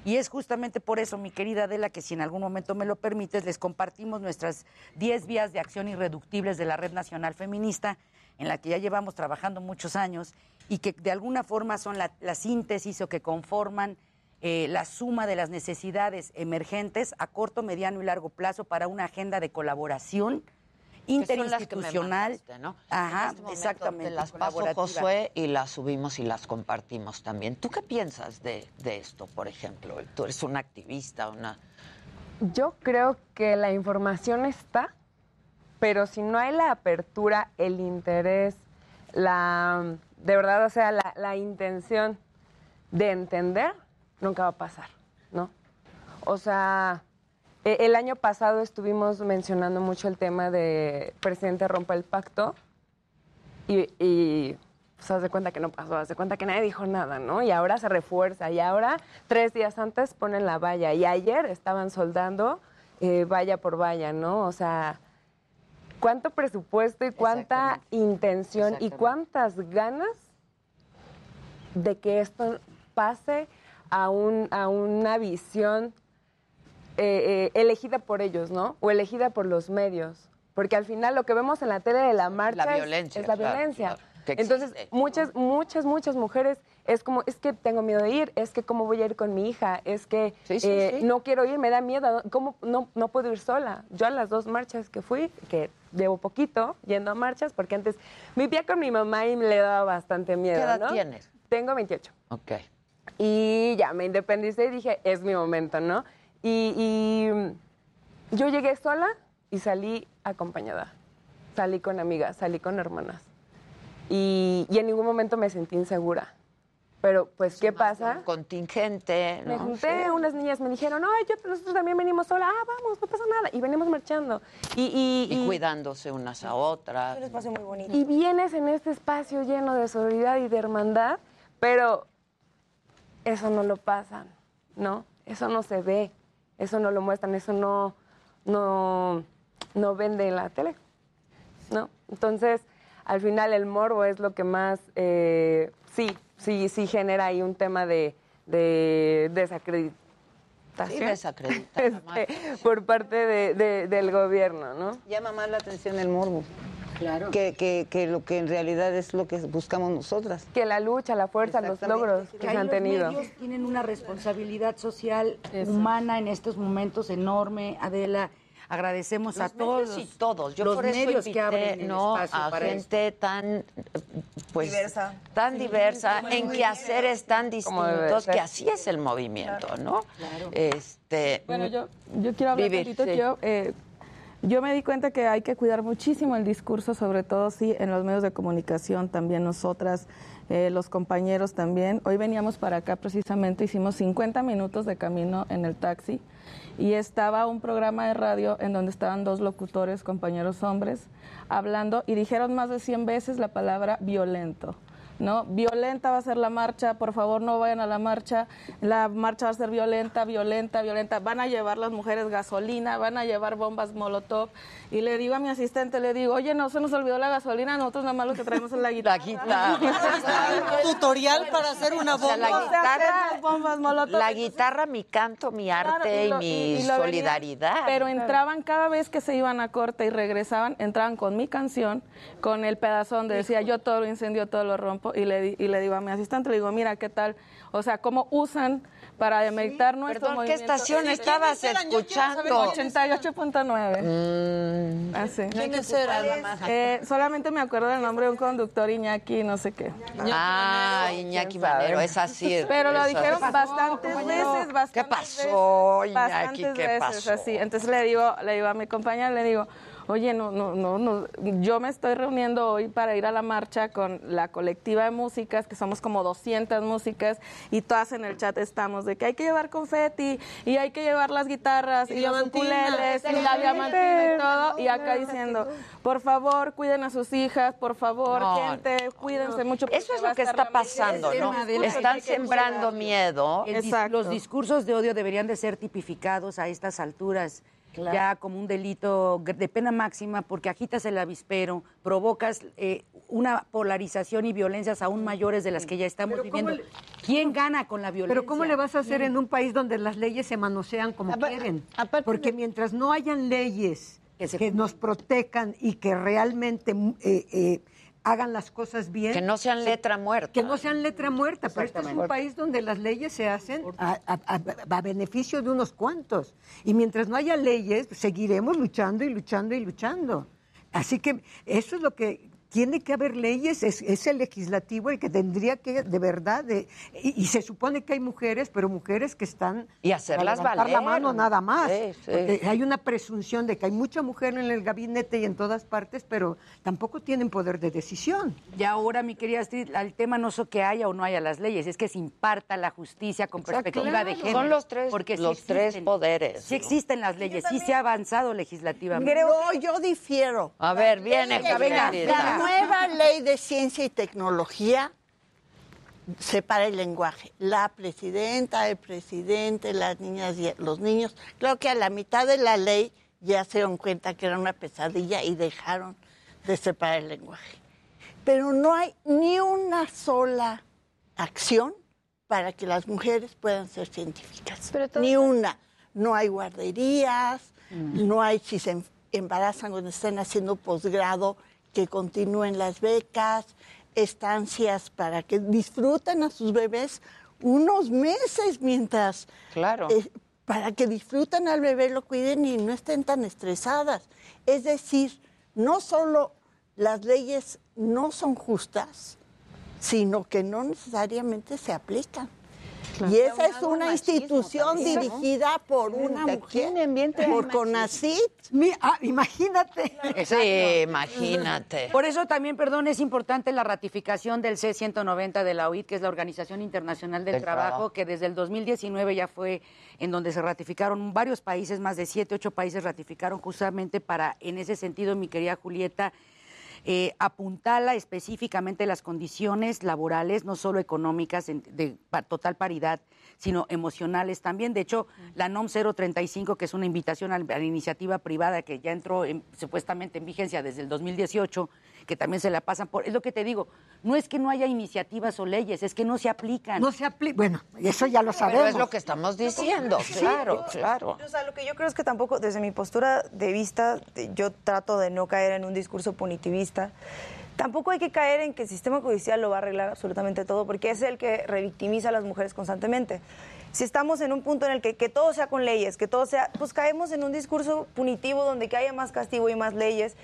Y es justamente por eso, mi querida Adela, que si en algún momento me lo permites, les compartimos nuestras 10 vías de acción irreductibles de la Red Nacional Feminista, en la que ya llevamos trabajando muchos años y que de alguna forma son la, síntesis o que conforman eh, la suma de las necesidades emergentes a corto, mediano y largo plazo para una agenda de colaboración Que son las que me interinstitucional. mandaste, ¿no? Ajá, En este momento exactamente. Te las paso. Josué, y las subimos y las compartimos también. ¿Tú qué piensas de, de esto, por ejemplo? Tú eres una activista, una... Yo creo que la información está, pero si no hay la apertura, el interés, la, de verdad, o sea, la, la intención de entender, nunca va a pasar, ¿no? O sea, el año pasado estuvimos mencionando mucho el tema de presidente rompa el pacto y, y pues, haz de cuenta que no pasó, haz de cuenta que nadie dijo nada, ¿no? Y ahora se refuerza y ahora tres días antes ponen la valla y ayer estaban soldando eh, valla por valla, ¿no? O sea, cuánto presupuesto y cuánta intención y cuántas ganas de que esto pase a, un, a una visión eh, eh, elegida por ellos, ¿no? O elegida por los medios. Porque al final lo que vemos en la tele de la marcha es- violencia, es, la claro, violencia. claro, Entonces, muchas, muchas, muchas mujeres es como, es que tengo miedo de ir, es que cómo voy a ir con mi hija, es que sí, eh, sí. no quiero ir, me da miedo, ¿cómo no, no puedo ir sola? Yo a las dos marchas que fui, que llevo poquito yendo a marchas, porque antes vivía con mi mamá y le daba bastante miedo. ¿Qué edad ¿no? tienes? Tengo 28. Ok. Y ya me independicé y dije, es mi momento, ¿no? Y, y yo llegué sola y salí acompañada. Salí con amigas, salí con hermanas. Y, y en ningún momento me sentí insegura. Pero, pues, ¿qué pasa? Contingente, Me ¿no? junté, unas niñas me dijeron, ay, yo, nosotros también venimos sola. Ah, vamos, no pasa nada. Y venimos marchando. Y, y, Y y- cuidándose unas a otras. un espacio muy bonito. Y vienes en este espacio lleno de solidaridad y de hermandad, pero eso no lo pasan, ¿no? Eso no se ve, eso no lo muestran, eso no, no, no vende en la tele, ¿no? Entonces, al final el morbo es lo que más, eh, sí, sí, sí genera ahí un tema de, de desacreditación. Sí, Este, por parte de- de- del gobierno, ¿no? Llama más la atención el morbo. Que, que, que lo que en realidad es lo que buscamos nosotras. Que la lucha, la fuerza, los logros que ahí han los tenido. medios tienen una responsabilidad social humana en estos momentos enorme. Adela, agradecemos a todos. y todos. Yo los por eso medios invité, que abren el ¿no? espacio a para gente tan pues Diversa. tan Sí, diversa en quehaceres tan distintos que así es el movimiento, ¿no? Este Bueno, yo, yo quiero hablar tantito. sí. Yo, eh, yo me di cuenta que hay que cuidar muchísimo el discurso, sobre todo sí en los medios de comunicación, también nosotras, eh, los compañeros también. Hoy veníamos para acá precisamente, hicimos 50 minutos de camino en el taxi y estaba un programa de radio en donde estaban dos locutores, compañeros hombres, hablando y dijeron más de 100 veces la palabra violento. ¿No? Violenta va a ser la marcha, por favor no vayan a la marcha, la marcha va a ser violenta, violenta, violenta, van a llevar las mujeres gasolina, van a llevar bombas molotov, y le digo a mi asistente, le digo, oye, no se nos olvidó la gasolina, nosotros nada más lo que traemos es la guitarra. guitarra. tutorial para hacer una O sea, bomba. la guitarra, bombas molotov. la guitarra, mi canto, mi arte y, lo- mi y lo venían- solidaridad. pero entraban cada vez que se iban a corte y regresaban, entraban con mi canción, con el pedazo donde decía yo todo lo incendio, todo lo rompo, y le, di- y le digo a mi asistente, le digo, mira, ¿qué tal? O sea, cómo usan para demeritar nuestro Perdón, ¿qué estación estabas escuchando? 88.9. Mm. Así. ¿Quiénes eran? Eh, solamente me acuerdo del nombre de un conductor, Iñaki, no sé qué. Ah, Iñaki Manero, es así. Pero lo dijeron bastantes veces, bastantes ¿Qué pasó, Iñaki? ¿Qué pasó? así. Entonces le digo, le digo a mi compañera, le digo, oye, no, no, no, no, yo me estoy reuniendo hoy para ir a la marcha con la colectiva de músicas, que somos como 200 músicas, y todas en el chat estamos de que hay que llevar confeti, y hay que llevar las guitarras, y, Y los ukuleles, y la diamantina y todo, y acá diciendo, por favor, cuiden a sus hijas, por favor, No, gente, cuídense mucho. Eso es lo que está pasando. ¿no? Están sembrando miedo. Exacto. los discursos de odio deberían de ser tipificados a estas alturas. Claro. Ya como un delito de pena máxima porque agitas el avispero, provocas eh, una polarización y violencias aún mayores de las que ya estamos Pero ¿cómo viviendo. ¿Quién gana con la violencia? Pero ¿cómo le vas a hacer en un país donde las leyes se manosean como quieren? Porque mientras no hayan leyes que, nos protejan y que realmente eh, eh, hagan las cosas bien. Que no sean letra muerta. Que no sean letra muerta. Pero este es un país donde las leyes se hacen a, a- a- a beneficio de unos cuantos. Y mientras no haya leyes, seguiremos luchando y luchando y luchando. Así que eso es lo que tiene que haber leyes, es, es el legislativo el que tendría que, de verdad, de- y, y se supone que hay mujeres, pero mujeres que están Y hacerlas para levantar la valer. mano nada más. Sí, sí. Porque hay una presunción de que hay mucha mujer en el gabinete y en todas partes, pero tampoco tienen poder de decisión. Y ahora, mi querida Astrid, el tema no es que haya o no haya las leyes, es que se imparta la justicia con Exacto. perspectiva de género. Son los tres- porque sí los tres existen. poderes, Sí ¿no? existen las leyes, sí se ha avanzado legislativamente. no, yo difiero. A ver, viene, venga. La nueva ley de ciencia y tecnología separa el lenguaje. La presidenta, el presidente, las niñas y los niños. Creo que a la mitad de la ley ya se dieron cuenta que era una pesadilla y dejaron de separar el lenguaje. Pero no hay ni una sola acción para que las mujeres puedan ser científicas. Ni una. No hay guarderías, no hay si se em- embarazan cuando están haciendo posgrado, que continúen las becas, estancias para que disfruten a sus bebés unos meses mientras... Claro. eh, para que disfruten al bebé, lo cuiden y no estén tan estresadas. Es decir, no solo las leyes no son justas, sino que no necesariamente se aplican. Y esa es una institución dirigida por una mujer, por CONACYT. ah, imagínate. Sí, imagínate. Por eso también, perdón, es importante la ratificación del C-190 de la OIT, que es la Organización Internacional del, Del Trabajo, Trabajo. que desde el 2019 ya fue en donde se ratificaron varios países, más de siete, ocho países ratificaron justamente para, en ese sentido, mi querida Julieta, eh, apuntala específicamente las condiciones laborales, no solo económicas, en- de pa- total paridad, sino emocionales también. De hecho, la NOM 035, que es una invitación a la iniciativa privada que ya entró en- supuestamente en vigencia desde el 2018, que también se la pasan por... Es lo que te digo, no es que no haya iniciativas o leyes, es que no se aplican. No se aplica, bueno, eso ya lo sabemos. Pero es lo que estamos diciendo, claro, claro. O sea, lo que yo creo es que tampoco, desde mi postura de vista, yo trato de no caer en un discurso punitivista. Tampoco hay que caer en que el sistema judicial lo va a arreglar absolutamente todo, porque es el que revictimiza a las mujeres constantemente. Si estamos en un punto en el que, que todo sea con leyes, que todo sea, pues caemos en un discurso punitivo donde que haya más castigo y más leyes.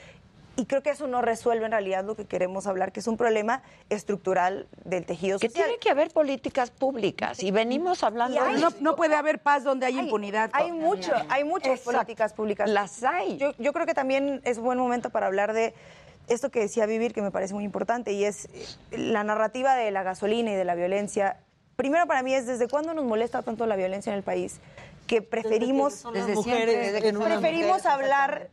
Y creo que eso no resuelve en realidad lo que queremos hablar, que es un problema estructural del tejido Que social. tiene que haber políticas públicas y venimos hablando Y hay- de no, no puede haber paz donde hay, impunidad. Hay mucho, hay muchas Exacto. políticas públicas. Las hay. Yo, yo creo que también es buen momento para hablar de esto que decía Vivir, que me parece muy importante, y es eh, la narrativa de la gasolina y de la violencia. Primero para mí es desde cuándo nos molesta tanto la violencia en el país que preferimos las mujeres preferimos mujer, hablar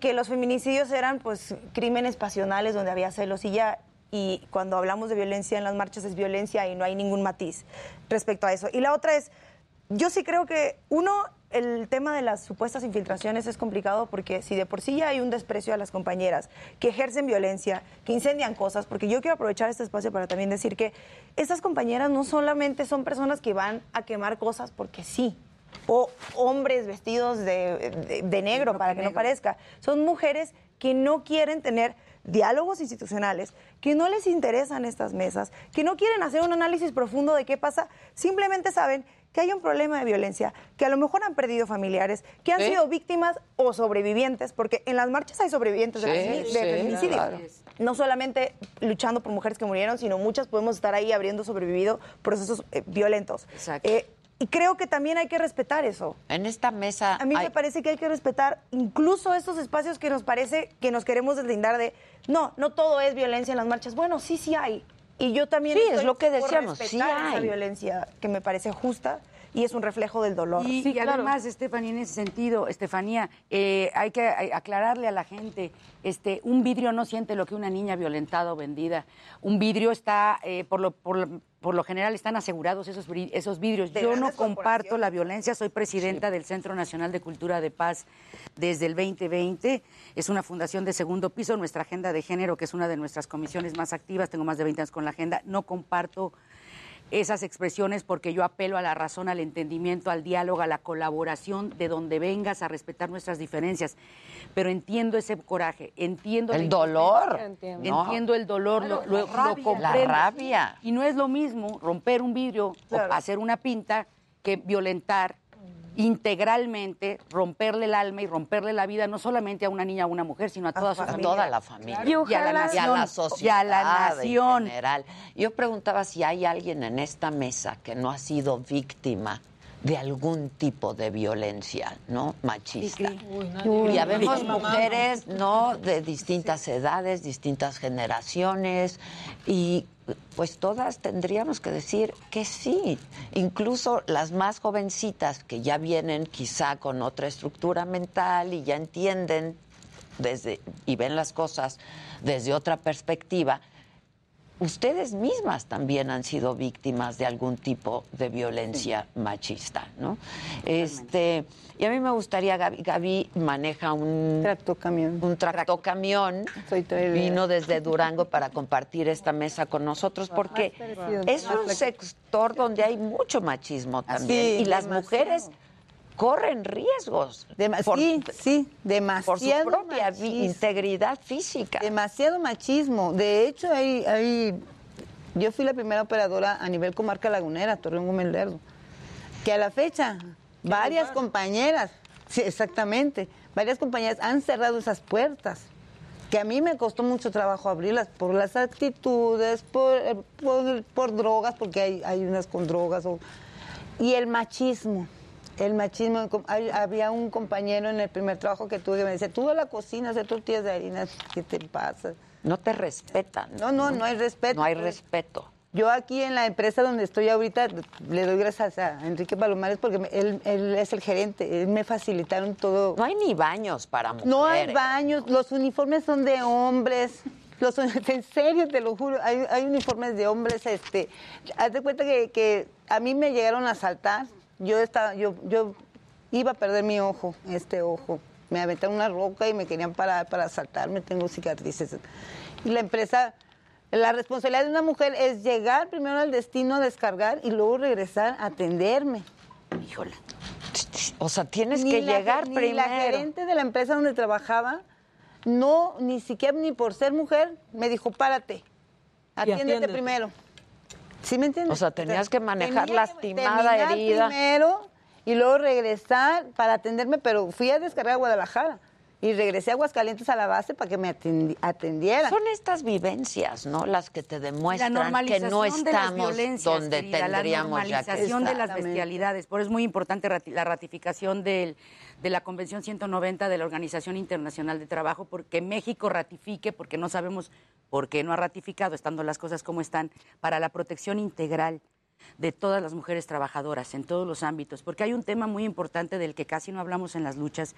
que los feminicidios eran pues crímenes pasionales donde había celos y ya y cuando hablamos de violencia en las marchas es violencia y no hay ningún matiz respecto a eso. Y la otra es yo sí creo que uno el tema de las supuestas infiltraciones es complicado porque si de por sí ya hay un desprecio a las compañeras que ejercen violencia, que incendian cosas, porque yo quiero aprovechar este espacio para también decir que estas compañeras no solamente son personas que van a quemar cosas porque sí, o hombres vestidos de, de- de negro para que no parezca, son mujeres que no quieren tener diálogos institucionales, que no les interesan estas mesas, que no quieren hacer un análisis profundo de qué pasa, simplemente saben que hay un problema de violencia, que a lo mejor han perdido familiares, que han sido víctimas o sobrevivientes, porque en las marchas hay sobrevivientes de, Sí, feminicidio. claro. No solamente luchando por mujeres que murieron, sino muchas podemos estar ahí habiendo sobrevivido procesos eh, violentos. Eh, y creo que también hay que respetar eso. En esta mesa. A mí me parece que hay que respetar incluso estos espacios que nos parece que nos queremos deslindar de, no, no todo es violencia en las marchas. Bueno, sí, sí hay. Y yo también Sí, estoy es lo que por decíamos, sí respetar esa hay. violencia que me parece justa y es un reflejo del dolor. Y, y además, Estefanía, en ese sentido, Estefanía, eh, hay que aclararle a la gente, este, un vidrio no siente lo que una niña violentada o vendida. Un vidrio está, eh, por, lo, por, lo, por lo general, están asegurados esos, vidrios. Yo no comparto la violencia, soy presidenta del Centro Nacional de Cultura de Paz desde el 2020. Es una fundación de segundo piso, nuestra agenda de género, que es una de nuestras comisiones más activas, tengo más de 20 años con la agenda, no comparto esas expresiones porque yo apelo a la razón, al entendimiento, al diálogo, a la colaboración, de donde vengas, a respetar nuestras diferencias. Pero entiendo ese coraje, entiendo El dolor. Entiendo el dolor, Claro, lo, lo-. La rabia. Y no es lo mismo romper un vidrio o hacer una pinta que violentar integralmente, romperle el alma y romperle la vida no solamente a una niña o a una mujer, sino a toda su A familia. toda la familia. Y, a la nación. Y a la y sociedad a la nación. en general. Yo preguntaba si hay alguien en esta mesa que no ha sido víctima de algún tipo de violencia, ¿no? Machista. Uy, ya vemos mi mamá. mujeres, ¿no? De distintas edades, distintas generaciones y pues todas tendríamos que decir que sí, incluso las más jovencitas que ya vienen quizá con otra estructura mental y ya entienden desde y ven las cosas desde otra perspectiva. Ustedes mismas también han sido víctimas de algún tipo de violencia machista, ¿no? Este, y a mí me gustaría, Gaby, Gaby maneja un tractocamión. Un tractocamión. Vino desde Durango para compartir esta mesa con nosotros porque es un sector donde hay mucho machismo también Sí, y las demasiado. mujeres corren riesgos por, sí, sí, demasiado. por su propia machismo. integridad física. Demasiado machismo. De hecho, hay, hay, yo fui la primera operadora a nivel comarca lagunera, Torreón Gómez Lerdo, que a la fecha varias compañeras, sí, exactamente, varias compañeras han cerrado esas puertas que a mí me costó mucho trabajo abrirlas por las actitudes, por, eh, por, por drogas, porque hay, hay unas con drogas, o- y el machismo. El machismo, hay- había un compañero en el primer trabajo que tuve que me decía, tú a la cocina hacer tortillas de harina, ¿qué te pasa? No te respetan. No, no, no hay respeto. No hay respeto. Yo aquí en la empresa donde estoy ahorita le doy gracias a Enrique Palomares porque me- él, él es el gerente, él me facilitaron todo. No hay ni baños para mujeres. No hay baños, los uniformes son de hombres. Los, en serio, te lo juro, hay, hay uniformes de hombres. Este, haz de cuenta que, que a mí me llegaron a asaltar. Yo estaba, yo, yo iba a perder mi ojo, este ojo. Me aventaron una roca y me querían parar para asaltarme. Tengo cicatrices. Y la empresa, la responsabilidad de una mujer es llegar primero al destino a descargar y luego regresar a atenderme. Híjole. O sea, tienes Ni que la- llegar ni primero. la gerente de la empresa donde trabajaba, no, ni siquiera ni por ser mujer, me dijo, párate, atiéndete atiéndete. primero. ¿Sí me entiendes? O sea, tenías que manejar tenía lastimada, herida. primero y luego regresar para atenderme, pero fui a descargar a Guadalajara y regresé a Aguascalientes a la base para que me atendi- atendieran. Son estas vivencias, ¿no? Las que te La demuestran que no de las estamos violencias, donde querida, tendríamos la ya que normalización de las bestialidades. Por eso es muy importante rati- la ratificación del- de la Convención 190 de la Organización Internacional de Trabajo, porque México ratifique, porque no sabemos por qué no ha ratificado, estando las cosas como están, para la protección integral de todas las mujeres trabajadoras en todos los ámbitos, porque hay un tema muy importante del que casi no hablamos en las luchas.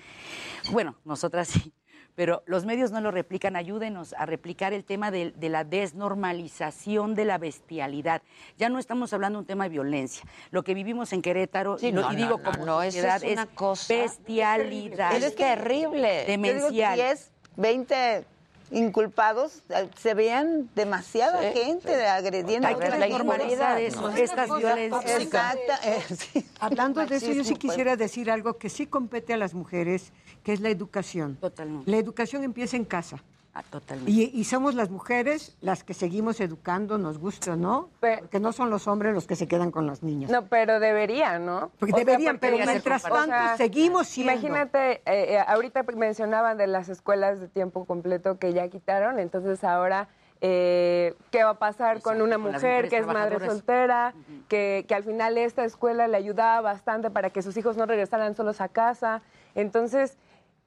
Bueno, nosotras sí, pero los medios no lo replican. Ayúdenos a replicar el tema de, de la desnormalización de la bestialidad. Ya no estamos hablando de un tema de violencia. Lo que vivimos en Querétaro, Sí, lo- no, y digo no, como no, eso sociedad, es una cosa- bestialidad. Es terrible. Demencial. Yo digo, 10, 20 inculpados, eh, se veían demasiada Sí, gente sí. agrediendo. Hay que a la normalizar iglesia. eso, estas violencias. Exacta, eh, sí. Hablando de eso, yo sí pues. quisiera decir algo que sí compete a las mujeres, que es la educación. Totalmente. La educación empieza en casa. Ah, totalmente. Y, y somos las mujeres las que seguimos educando, nos gusta o no, porque no son los hombres los que se quedan con los niños. No, pero deberían, ¿no? Porque O sea, deberían, porque- pero mientras tanto seguimos siendo. Imagínate, eh, eh, ahorita mencionaban de las escuelas de tiempo completo que ya quitaron, entonces ahora... eh, ¿Qué va a pasar con una con las mujer que es madre soltera? que, que al final esta escuela le ayudaba bastante para que sus hijos no regresaran solos a casa. Entonces,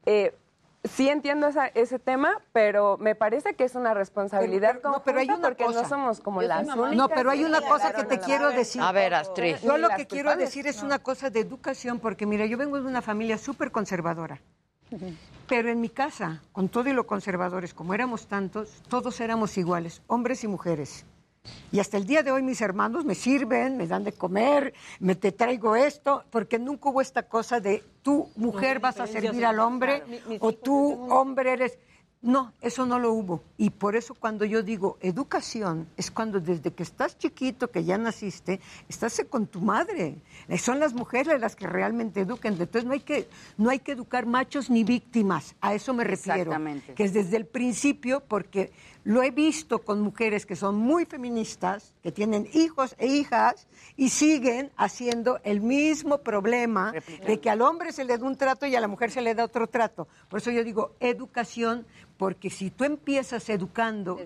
eh, sí entiendo esa- ese tema, pero me parece que es una responsabilidad Pero- pero- no, pero hay una porque cosa. no somos como las únicas No, pero hay una cosa que te quiero madre. decir. A ver, Astrid. Yo lo que quiero culpables, decir es no. una cosa de educación, porque mira, yo vengo de una familia súper conservadora. Pero en mi casa, con todo y lo conservadores, como éramos tantos, todos éramos iguales, hombres y mujeres. Y hasta el día de hoy mis hermanos me sirven, me dan de comer, me te traigo esto, porque nunca hubo esta cosa de tú, mujer, vas a servir al hombre, claro. Mi- mis o tú, tengo hombre, eres... No, eso no lo hubo. Y por eso cuando yo digo educación, es cuando desde que estás chiquito, que ya naciste, estás con tu madre. Eh, Son las mujeres las que realmente educan. Entonces no hay que, no hay que educar machos ni víctimas. A eso me refiero. Exactamente. Que es desde el principio, porque lo he visto con mujeres que son muy feministas, que tienen hijos e hijas y siguen haciendo el mismo problema de que al hombre se le da un trato y a la mujer se le da otro trato. Por eso yo digo educación, porque si tú empiezas educando,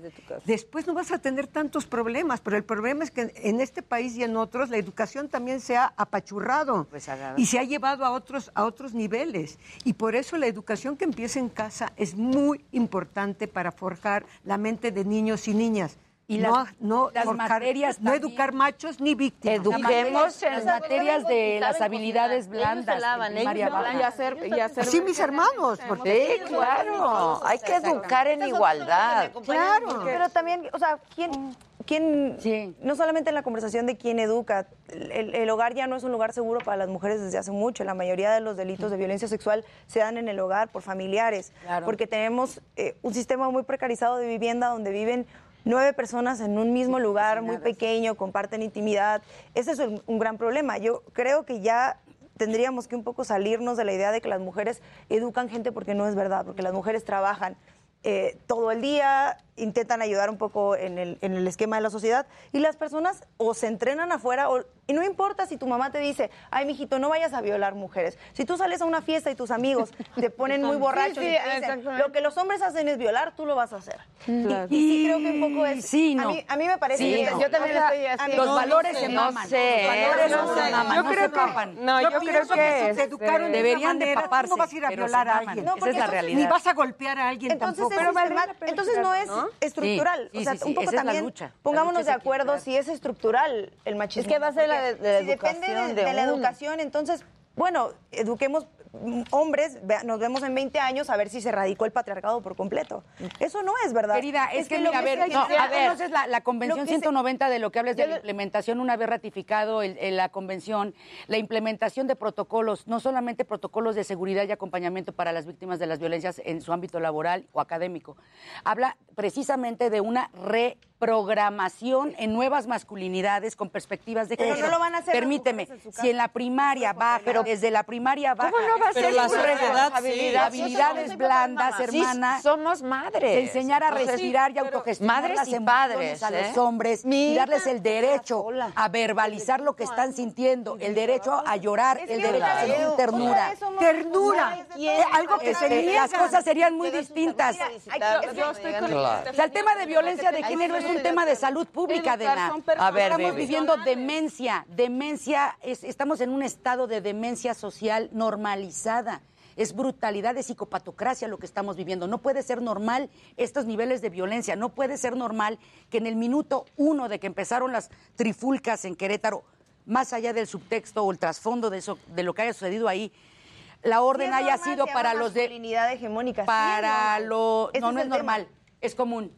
después no vas a tener tantos problemas, pero el problema es que en este país y en otros la educación también se ha apachurrado y se ha llevado a otros, a otros niveles. Y por eso la educación que empieza en casa es muy importante para forjar la mente de niños y niñas. Y no, las- no, las forjar- materias no educar machos ni víctimas. Eduquemos las materias de las habilidades blandas. en Así mis hermanos. porque- Sí, claro. Hay que educar en igualdad. Claro. Pero también, o sea, ¿quién, quién no solamente en la conversación de quién educa, el, el hogar ya no es un lugar seguro para las mujeres desde hace mucho. La mayoría de los delitos de violencia sexual se dan en el hogar por familiares, Claro. porque tenemos eh, un sistema muy precarizado de vivienda donde viven nueve personas en un mismo lugar muy pequeño, comparten intimidad. Ese es un, un gran problema. Yo creo que ya tendríamos que un poco salirnos de la idea de que las mujeres educan gente porque no es verdad, porque las mujeres trabajan eh, todo el día, intentan ayudar un poco en el, en el esquema de la sociedad y las personas o se entrenan afuera o, y no importa si tu mamá te dice, ay, mijito, no vayas a violar mujeres. Si tú sales a una fiesta y tus amigos te ponen muy Sí, borrachos sí, y te dicen, lo que los hombres hacen es violar, tú lo vas a hacer. Claro. Y, y sí creo que un poco es... Sí, a, no. mí, a mí me parece Sí, que no. yo también O sea, estoy así. los No, valores no se maman. sé, Los valores no no se maman, Yo no creo se que- no, yo Pero creo que, este, educaron de deberían de paparse, ¿cómo vas a ir a violar se a alguien? No, Esa es la realidad. Ni vas a golpear a alguien Entonces, tampoco. Pero entonces no es ¿no? estructural. Sí, o sea, sí, sí, un poco esa es la también. La pongámonos lucha de acuerdo si es estructural el machismo. Es que va a ser la de- de la si depende de, educación de de la educación, entonces, bueno, eduquemos hombres, nos vemos en 20 años a ver si se radicó el patriarcado por completo. Eso no es verdad. Querida, es, que, lo mira, a ver, no, a ver, entonces la, la Convención que se- 190 de lo que hablas de la le- implementación, una vez ratificado el- el- la Convención, la implementación de protocolos, no solamente protocolos de seguridad y acompañamiento para las víctimas de las violencias en su ámbito laboral o académico, habla precisamente de una reprogramación en nuevas masculinidades con perspectivas de Pero género. no lo van a hacer Permíteme, en si en la primaria baja, pero desde la primaria baja, ¿Cómo no va a pero ser la sociedad, responsabilidad? sí, habilidades blandas, Sí, hermana, somos madres. enseñar a respirar y pero- autogestionar madres las y padres, a ¿eh? los hombres Mi y darles el derecho a verbalizar lo que están sintiendo, el derecho a llorar, el derecho a sentir ternura. Ternura. Eh, algo que se Este, niega. las cosas serían muy distintas. Yo- yo estoy con- O sea, el tema de violencia de género es un tema de salud pública, personas. A ver, Estamos Vivi. viviendo demencia, demencia, es- estamos en un estado de demencia social normalizada. Es brutalidad, es psicopatocracia lo que estamos viviendo. No puede ser normal estos niveles de violencia. No puede ser normal que en el minuto uno de que empezaron las trifulcas en Querétaro, más allá del subtexto o el trasfondo de, eso, de lo que haya sucedido ahí, la orden es haya sido para los de hegemónica. es para lo no es no es normal, es común.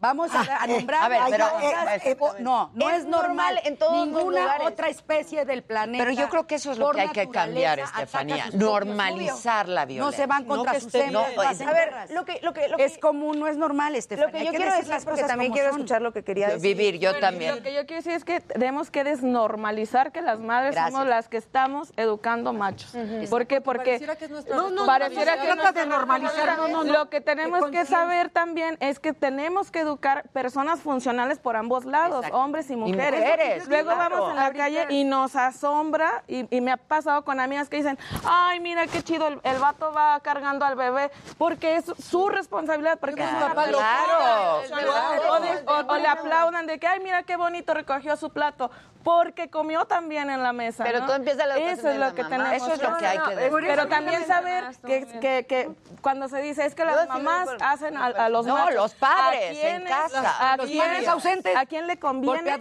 Vamos a, Ah, a eh, nombrar a ver, pero, eh, no, no es es, normal normal en todos los ninguna lugares. otra especie del planeta. Pero yo creo que eso es lo que hay que cambiar, Estefanía. Normalizar la No violencia. se van No contra que sus no A ver, guerras. lo que, lo que, lo que- es común, no es normal, Estefanía. Lo que yo quiero decir las es porque cosas también quiero son. escuchar lo que quería decir. Vivir, yo Bueno, también. Lo que yo quiero decir es que tenemos que desnormalizar que las madres Gracias. somos las que estamos educando machos. ¿Por qué? Porque Pareciera que es nuestra no, no, pareciera que No trata nuestra de normalizar, no, no, no. Lo que tenemos que saber también es que tenemos que educar personas funcionales por ambos lados, hombres y mujeres. mujeres, Luego claro. vamos en la calle y nos asombra y, y me ha pasado con amigas que dicen, ay, mira qué chido, el, el vato va cargando al bebé porque es su responsabilidad. Porque es papá claro, claro. O, de- o- o le aplaudan de que, ay, mira qué bonito recogió su plato, porque comió también en la mesa. Pero ¿no? todo empieza la educación Eso es de lo la que mamá. tenemos. Eso es lo que hay que Pero decir. también saber que, que, que cuando se dice es que las mamás hacen a, a los No, machos, los padres, ¿a en casa. ¿A Los quién- padres ausentes. ¿A quién le conviene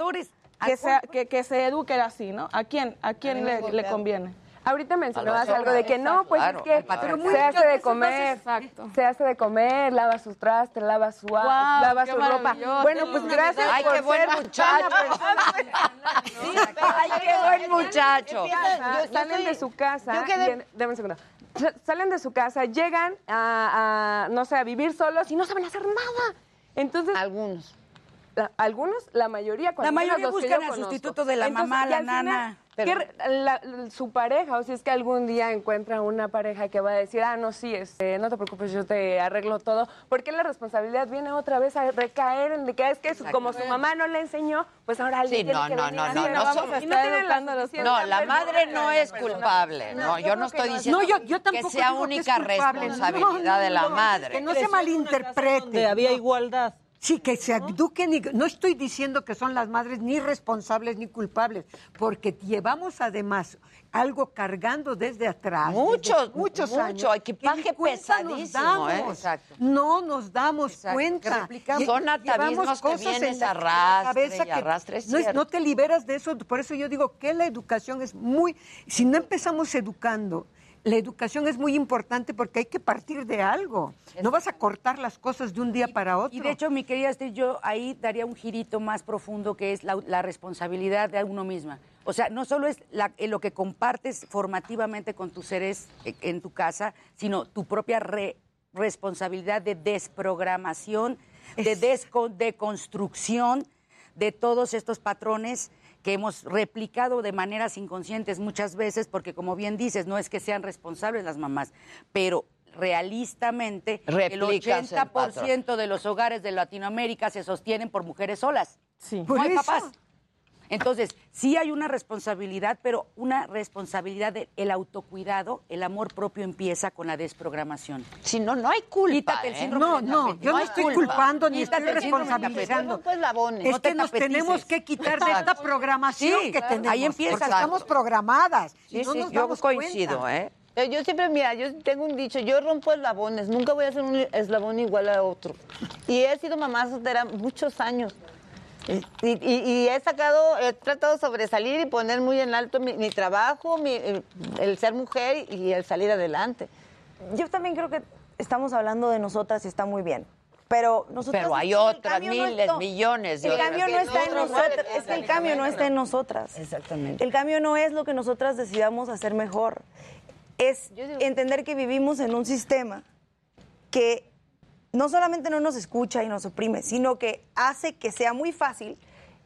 que, sea, que, que se eduque así, no? ¿A quién, a quién le, le conviene? Ahorita mencionabas algo de que no, pues claro, es que se hace de comer, se hace de comer, lava sus trastes, lava su Guau, lava su ropa. Bueno, pues gracias Ay, por qué buen ser muchacho. Ay, qué buen muchacho. Yo salen soy- de su casa, quedé- dame un segundo. Sa- Salen de su casa, llegan a, a, no sé, a vivir solos y no saben hacer nada. Entonces, Algunos. la- algunos, la mayoría, cuando La mayoría buscan al sustituto de la Entonces, mamá, la final, nana. ¿qué re- la- la- su pareja, o si es que algún día encuentra una pareja que va a decir, ah, no, sí, este, no te preocupes, yo te arreglo todo, porque la responsabilidad viene otra vez a recaer en de que es que su- como su mamá no le enseñó, pues ahora alguien Sí, tiene no, que no, venir no, a no, no Vamos a no No, la Pero- madre no es culpable. No, yo no estoy diciendo No, yo, yo tampoco que sea única responsabilidad No, de la madre. Que no se malinterprete. había No. igualdad. Sí, que se eduquen y no estoy diciendo que son las madres ni responsables ni culpables, porque llevamos además algo cargando desde atrás. Muchos, desde muchos mucho, años. equipaje que pesadísimo, ¿eh? No nos damos Exacto, cuenta. que Son atavismos que cosas en vienes la arrastre cabeza y que arrastre, no te liberas de eso. Por eso yo digo que la educación es muy. Si no empezamos educando, la educación es muy importante porque hay que partir de algo. No vas a cortar las cosas de un día para otro. Y de hecho, mi querida Esther, yo ahí daría un girito más profundo que es la, la responsabilidad de uno misma. O sea, no solo es la- eh, lo que compartes formativamente con tus seres eh, en tu casa, sino tu propia re- responsabilidad de desprogramación, de deconstrucción de todos estos patrones que hemos replicado de maneras inconscientes muchas veces, porque como bien dices, no es que sean responsables las mamás, pero realistamente Replicas el el 80% de los hogares de Latinoamérica se sostienen por mujeres solas. Sí. No hay eso. papás. Entonces, sí hay una responsabilidad, pero una responsabilidad del autocuidado, el amor propio empieza con la desprogramación. Si no, no hay culpa. Quítate el ¿eh? No, no, yo no estoy culpa. culpando ni estoy Quítate responsabilizando. tapete. Pues labones. Es No te que nos tenemos que quitar de esta programación Sí, que claro. tenemos. Ahí empieza. Porque estamos programadas. y Sí, no sí, nos yo damos coincido, cuenta. ¿eh? Yo, yo siempre, mira, yo tengo un dicho, yo rompo eslabones, nunca voy a hacer un eslabón igual a otro. Y he sido mamá soltera muchos años. Y, y- y he sacado, he tratado de sobresalir y poner muy en alto mi, mi trabajo, mi- el, ser mujer y el salir adelante. Yo también creo que estamos hablando de nosotras y está muy bien. Pero nosotras. Pero hay otras no miles, millones de El cambio no está en nosotras. Es que el cambio no está en nosotras. Exactamente. El cambio no es lo que nosotras decidamos hacer mejor. Es entender que vivimos en un sistema que no solamente no nos escucha y nos oprime, sino que hace que sea muy fácil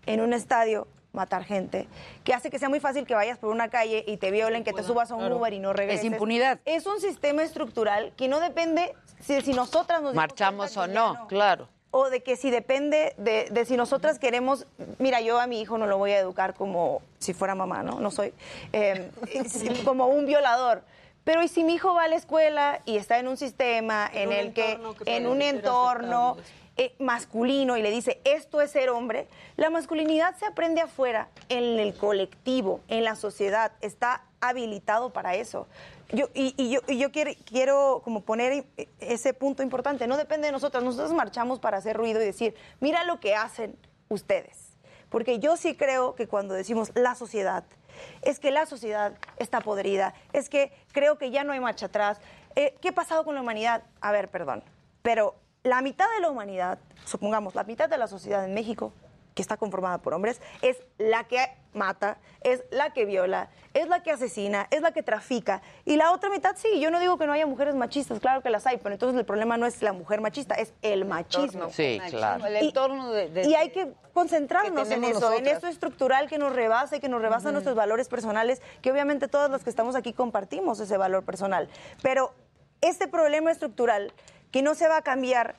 en un estadio matar gente, que hace que sea muy fácil que vayas por una calle y te violen, que te subas a un Claro. Uber y no regreses. Es impunidad. Es un sistema estructural que no depende si, si nosotras nos Marchamos o no, claro. o de que si depende de, de si nosotras queremos, mira, yo a mi hijo no lo voy a educar como si fuera mamá, ¿no? No soy, eh, como un violador. Pero ¿y si mi hijo va a la escuela y está en un sistema en, un el que, en un entorno eh, masculino y le dice, esto es ser hombre, la masculinidad se aprende afuera, en el colectivo, en la sociedad, está habilitado para eso. Yo, y, y yo, y yo quiero, quiero como poner ese punto importante, no depende de nosotros, nosotros marchamos para hacer ruido y decir, mira lo que hacen ustedes. Porque yo sí creo que cuando decimos la sociedad, es que la sociedad está podrida, es que creo que ya no hay marcha atrás. Eh, ¿Qué ha pasado con la humanidad? A ver, perdón, pero la mitad de la humanidad, supongamos, la mitad de la sociedad en México, que está conformada por hombres, es la que mata, es la que viola, es la que asesina, es la que trafica. Y la otra mitad, sí, yo no digo que no haya mujeres machistas, claro que las hay, pero entonces el problema no es la mujer machista, es el machismo. Sí, claro. El entorno de, de- Y hay que concentrarnos que en eso, en esto estructural que nos rebasa y que nos rebasa nuestros valores personales, que obviamente todos los que estamos aquí compartimos ese valor personal. Pero este problema estructural que no se va a cambiar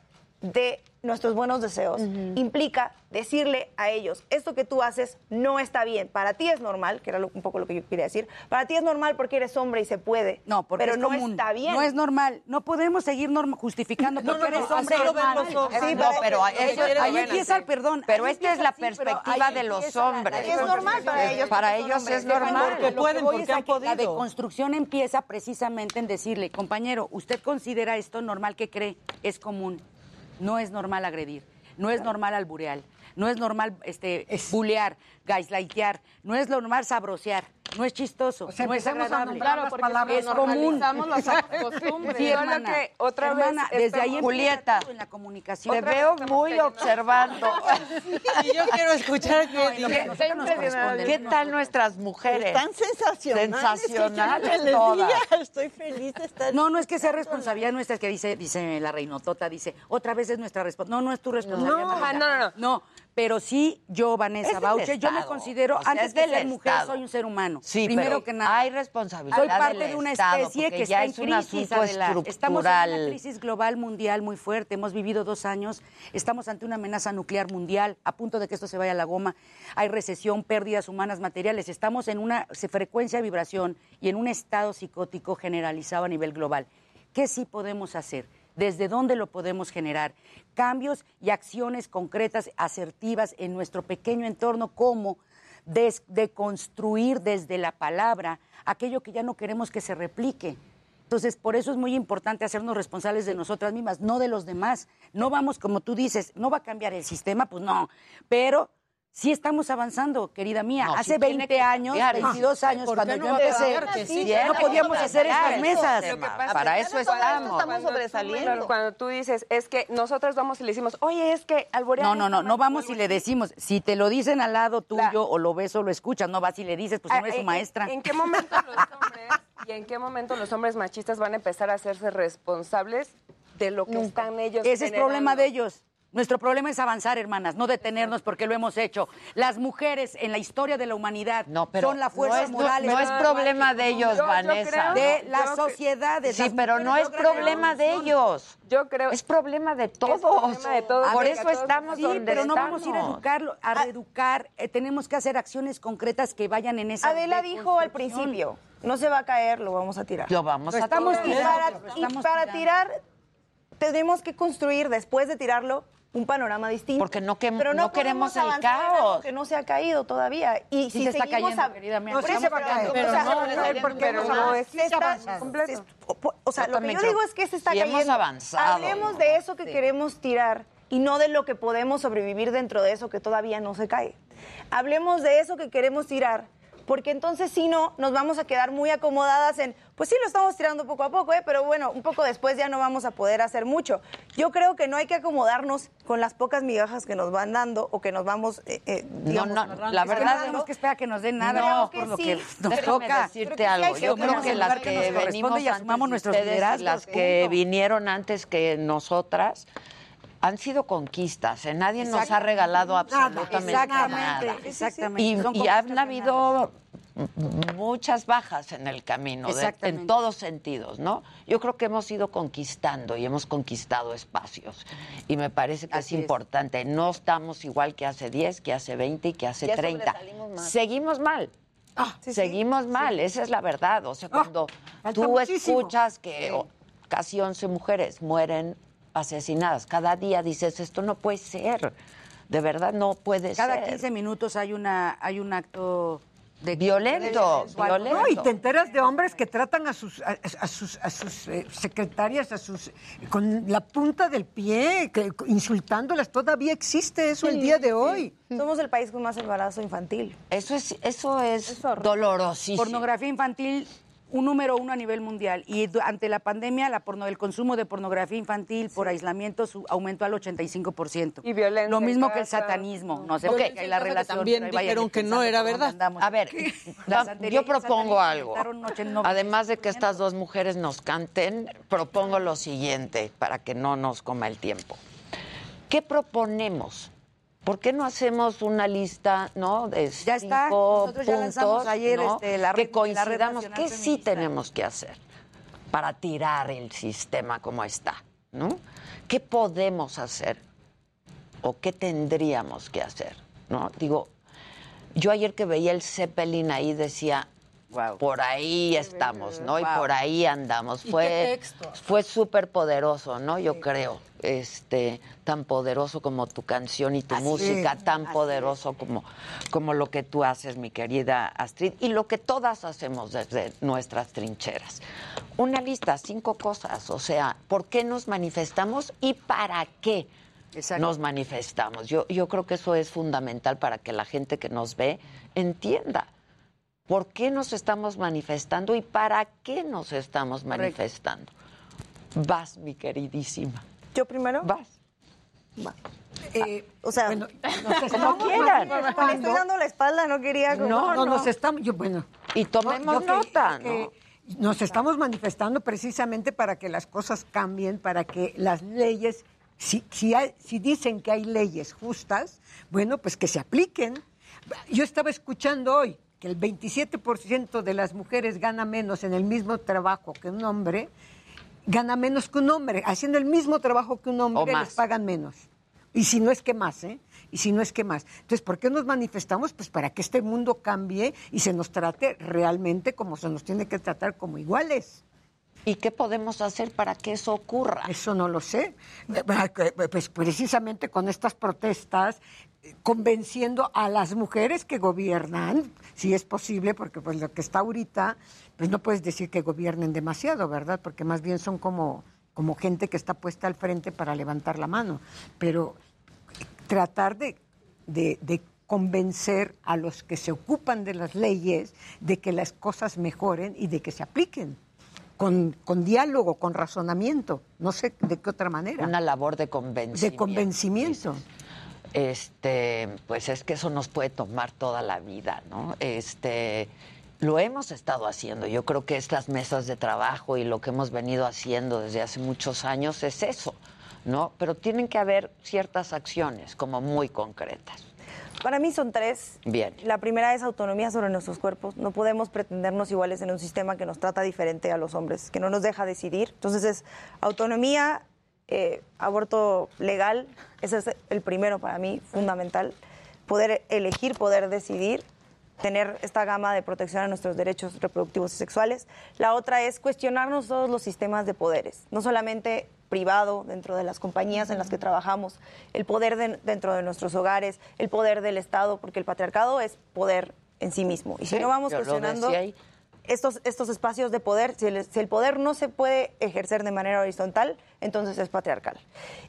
de nuestros buenos deseos implica decirle a ellos, esto que tú haces no está bien, para ti es normal, que era lo- un poco lo que yo quería decir, para ti es normal porque eres hombre y se puede, No, porque pero es no común. está bien. No es normal. No podemos seguir justificando No, porque no, eres no, hombre. así lo es ven normal. los hombres. Sí, Sí, pero, ellos- ellos- ellos ahí empieza el perdón. Pero esta es la así, perspectiva de los empieza la- la hombres. Es normal para ellos. Para porque ellos es normal. Lo que pueden, porque han que La podido. deconstrucción empieza precisamente en decirle, compañero, usted considera esto normal que cree, es común. No es normal agredir, no es normal alburear, no es normal este, bulear, gaslightear, no es normal sabrosear, no es chistoso, sea, no es agradable. nombrar las palabras, es común. las costumbres. Sí, que otra hermana, vez desde ahí Julieta, en la comunicación. Te veo muy observando. Y yo quiero escuchar No, que lo que nosotros nos corresponde. ¿Qué tal nuestras mujeres? Están sensacionales. Sensacionales ¿qué quieren que les todas. diga? Estoy feliz de estar. No, no es que sea responsabilidad nuestra, es que dice, dice la reinotota, dice, otra vez es nuestra responsabilidad. No, no es tu responsabilidad. No, no, no, no. Pero sí, yo, Es Vanessa Bauche, yo me considero, O sea, antes es de ser mujer, Estado. soy un ser humano. Sí, Primero pero que nada. hay responsabilidad Soy parte del de una especie que está en es un crisis. Estamos en una crisis global mundial muy fuerte. Hemos vivido dos años. Estamos ante una amenaza nuclear mundial, a punto de que esto se vaya a la goma. Hay recesión, pérdidas humanas materiales. Estamos en una frecuencia de vibración y en un estado psicótico generalizado a nivel global. ¿Qué sí podemos hacer? ¿Desde dónde lo podemos generar? Cambios y acciones concretas, asertivas en nuestro pequeño entorno, como des- de construir desde la palabra aquello que ya no queremos que se replique. Entonces, por eso es muy importante hacernos responsables de nosotras mismas, no de los demás. No vamos, como tú dices, no va a cambiar el sistema, pues no, pero sí estamos avanzando, querida mía. No, Hace tiene 20 que años, cambiar. 22 años, ¿Por cuando yo no a empecé, no podíamos hacer estas mesas. Para es eso estamos. estamos sobresaliendo. Claro, cuando tú dices, es que nosotros vamos y le decimos, oye, es que alborear No, no, no, no mal", vamos y le decimos. Si te lo dicen al lado tuyo o lo ves o lo escuchas, no vas y le dices, pues no Ah, eres su ¿en- maestra. ¿En qué momento los hombres y en qué momento los hombres machistas van a empezar a hacerse responsables de lo que están ellos Ese es generando? problema de ellos. Nuestro problema es avanzar, hermanas, no detenernos porque lo hemos hecho. Las mujeres en la historia de la humanidad No, pero son la fuerza no es, moral. no es problema de ellos, Vanessa. De Yo las cre- sociedades. Sí, Las pero no es problema de ellos. Yo creo Es problema de todos. problema de todos, Por eso estamos Sí, donde pero no vamos a ir a educarlo, a reeducar. eh, tenemos que hacer acciones concretas que vayan en esa Adela dijo al principio, no se va a caer, lo vamos a tirar. Lo vamos a estamos tirar. Para, y para tirar, tenemos que construir, después de tirarlo, un panorama distinto. Porque no que- Pero no podemos queremos el caos. Que no se ha caído todavía. Y Sí si se está seguimos cayendo, a- querida mía. Por No, sí se va a caer. Pero no, no, porque no, no, está- se- O sea, lo que yo digo es que se está sí hemos cayendo. avanzado. Hablemos de eso que queremos tirar y no de lo que podemos sobrevivir dentro de eso que todavía no se cae. Hablemos de eso que queremos tirar, porque entonces si no, nos vamos a quedar muy acomodadas en, pues sí lo estamos tirando poco a poco, ¿eh? pero bueno, un poco después ya no vamos a poder hacer mucho. Yo creo que no hay que acomodarnos con las pocas migajas que nos van dando o que nos vamos, eh, eh, digamos, no, la no verdad tenemos que esperar a que nos den nada No, por lo sí. que nos toca. decirte que algo. Yo creo que las que que venimos y asumamos antes nuestros y las que vinieron antes que nosotras han sido conquistas. ¿eh? Nadie nos ha regalado absolutamente Exactamente, nada. exactamente. Y, y han habido muchas bajas en el camino, de- en todos sentidos, ¿no? Yo creo que hemos ido conquistando y hemos conquistado espacios. Y me parece que Así es es. importante. No estamos igual que hace 10, que hace 20 y que hace Ya 30. sobresalimos más. Seguimos mal. Seguimos mal, esa es la verdad. O sea, cuando falta tú muchísimo. escuchas que casi 11 mujeres mueren asesinadas, cada día dices, esto no puede ser. De verdad no puede Cada ser. 15 minutos hay una hay un acto violento, violento. No, y te enteras de hombres que tratan a sus a, a sus a sus eh, secretarias, a sus con la punta del pie, que, insultándolas. Todavía existe eso el día de hoy. Somos el país con más embarazo infantil. Eso es eso es, dolorosísimo. Pornografía infantil un número uno a nivel mundial y ante la pandemia la porno, el consumo de pornografía infantil por aislamiento su- aumentó al 85%. Y violencia. Lo mismo que el satanismo, no sé por qué hay la relación. también dijeron que no era verdad. andamos. A ver, La yo propongo algo. aumentaron un 80, Además de que estas dos mujeres nos canten, propongo lo siguiente para que no nos coma el tiempo. ¿Qué proponemos? ¿Por qué no hacemos una lista, no, de Ya está. cinco Nosotros ya lanzamos puntos, ayer, ¿no? este, la que red- coincidamos? ¿Qué sí tenemos que hacer para tirar el sistema como está, no? ¿Qué podemos hacer o qué tendríamos que hacer, no? Digo, yo ayer que veía el Zeppelin ahí decía, por ahí estamos, ¿no? Y por ahí andamos. ¿Y qué Fue, fue súper poderoso, ¿no? Yo creo. Este, tan poderoso como tu canción y tu Así música, es, tan poderoso como, como lo que tú haces, mi querida Astrid, y lo que todas hacemos desde nuestras trincheras. Una lista, cinco cosas, o sea, ¿por qué nos manifestamos y para qué nos manifestamos? Yo, yo creo que eso es fundamental para que la gente que nos ve entienda. ¿Por qué nos estamos manifestando y para qué nos estamos manifestando? Vas, mi queridísima. ¿Yo primero? Vas. Eh, O sea, nos como estamos quieran. Le estoy dando la espalda, no quería. como- No, no, nos estamos, yo, bueno. Y tomemos yo que- nota, que Nos estamos manifestando precisamente para que las cosas cambien, para que las leyes, si, si, hay- si dicen que hay leyes justas, bueno, pues que se apliquen. Yo estaba escuchando hoy que el 27% de las mujeres gana menos en el mismo trabajo que un hombre, gana menos que un hombre, haciendo el mismo trabajo que un hombre, les pagan menos. Y si no es que más, ¿eh? Y si no es que más. Entonces, ¿por qué nos manifestamos? Pues para que este mundo cambie y se nos trate realmente como se nos tiene que tratar como iguales. ¿Y qué podemos hacer para que eso ocurra? Eso no lo sé. Pues precisamente con estas protestas, convenciendo a las mujeres que gobiernan, si es posible, porque pues lo que está ahorita, pues no puedes decir que gobiernen demasiado, ¿verdad? Porque más bien son como, como gente que está puesta al frente para levantar la mano. Pero tratar de, de- de convencer a los que se ocupan de las leyes de que las cosas mejoren y de que se apliquen. Con, con diálogo, con razonamiento, no sé de qué otra manera. Una labor de convencimiento. De convencimiento. Este, pues es que eso nos puede tomar toda la vida, ¿no? Este, lo hemos estado haciendo. Yo creo que estas mesas de trabajo y lo que hemos venido haciendo desde hace muchos años es eso, ¿no? Pero tienen que haber ciertas acciones como muy concretas. Para mí son tres. Bien. La primera es autonomía sobre nuestros cuerpos. No podemos pretendernos iguales en un sistema que nos trata diferente a los hombres, que no nos deja decidir. Entonces es autonomía, eh, aborto legal, ese es el primero para mí, fundamental. Poder elegir, poder decidir, tener esta gama de protección a nuestros derechos reproductivos y sexuales. La otra es cuestionarnos todos los sistemas de poderes, no solamente privado dentro de las compañías en las que trabajamos, el poder de- dentro de nuestros hogares, el poder del Estado, porque el patriarcado es poder en sí mismo. Y si Sí, no vamos lo cuestionando. Estos, estos espacios de poder, si el, poder no se puede ejercer de manera horizontal, entonces es patriarcal.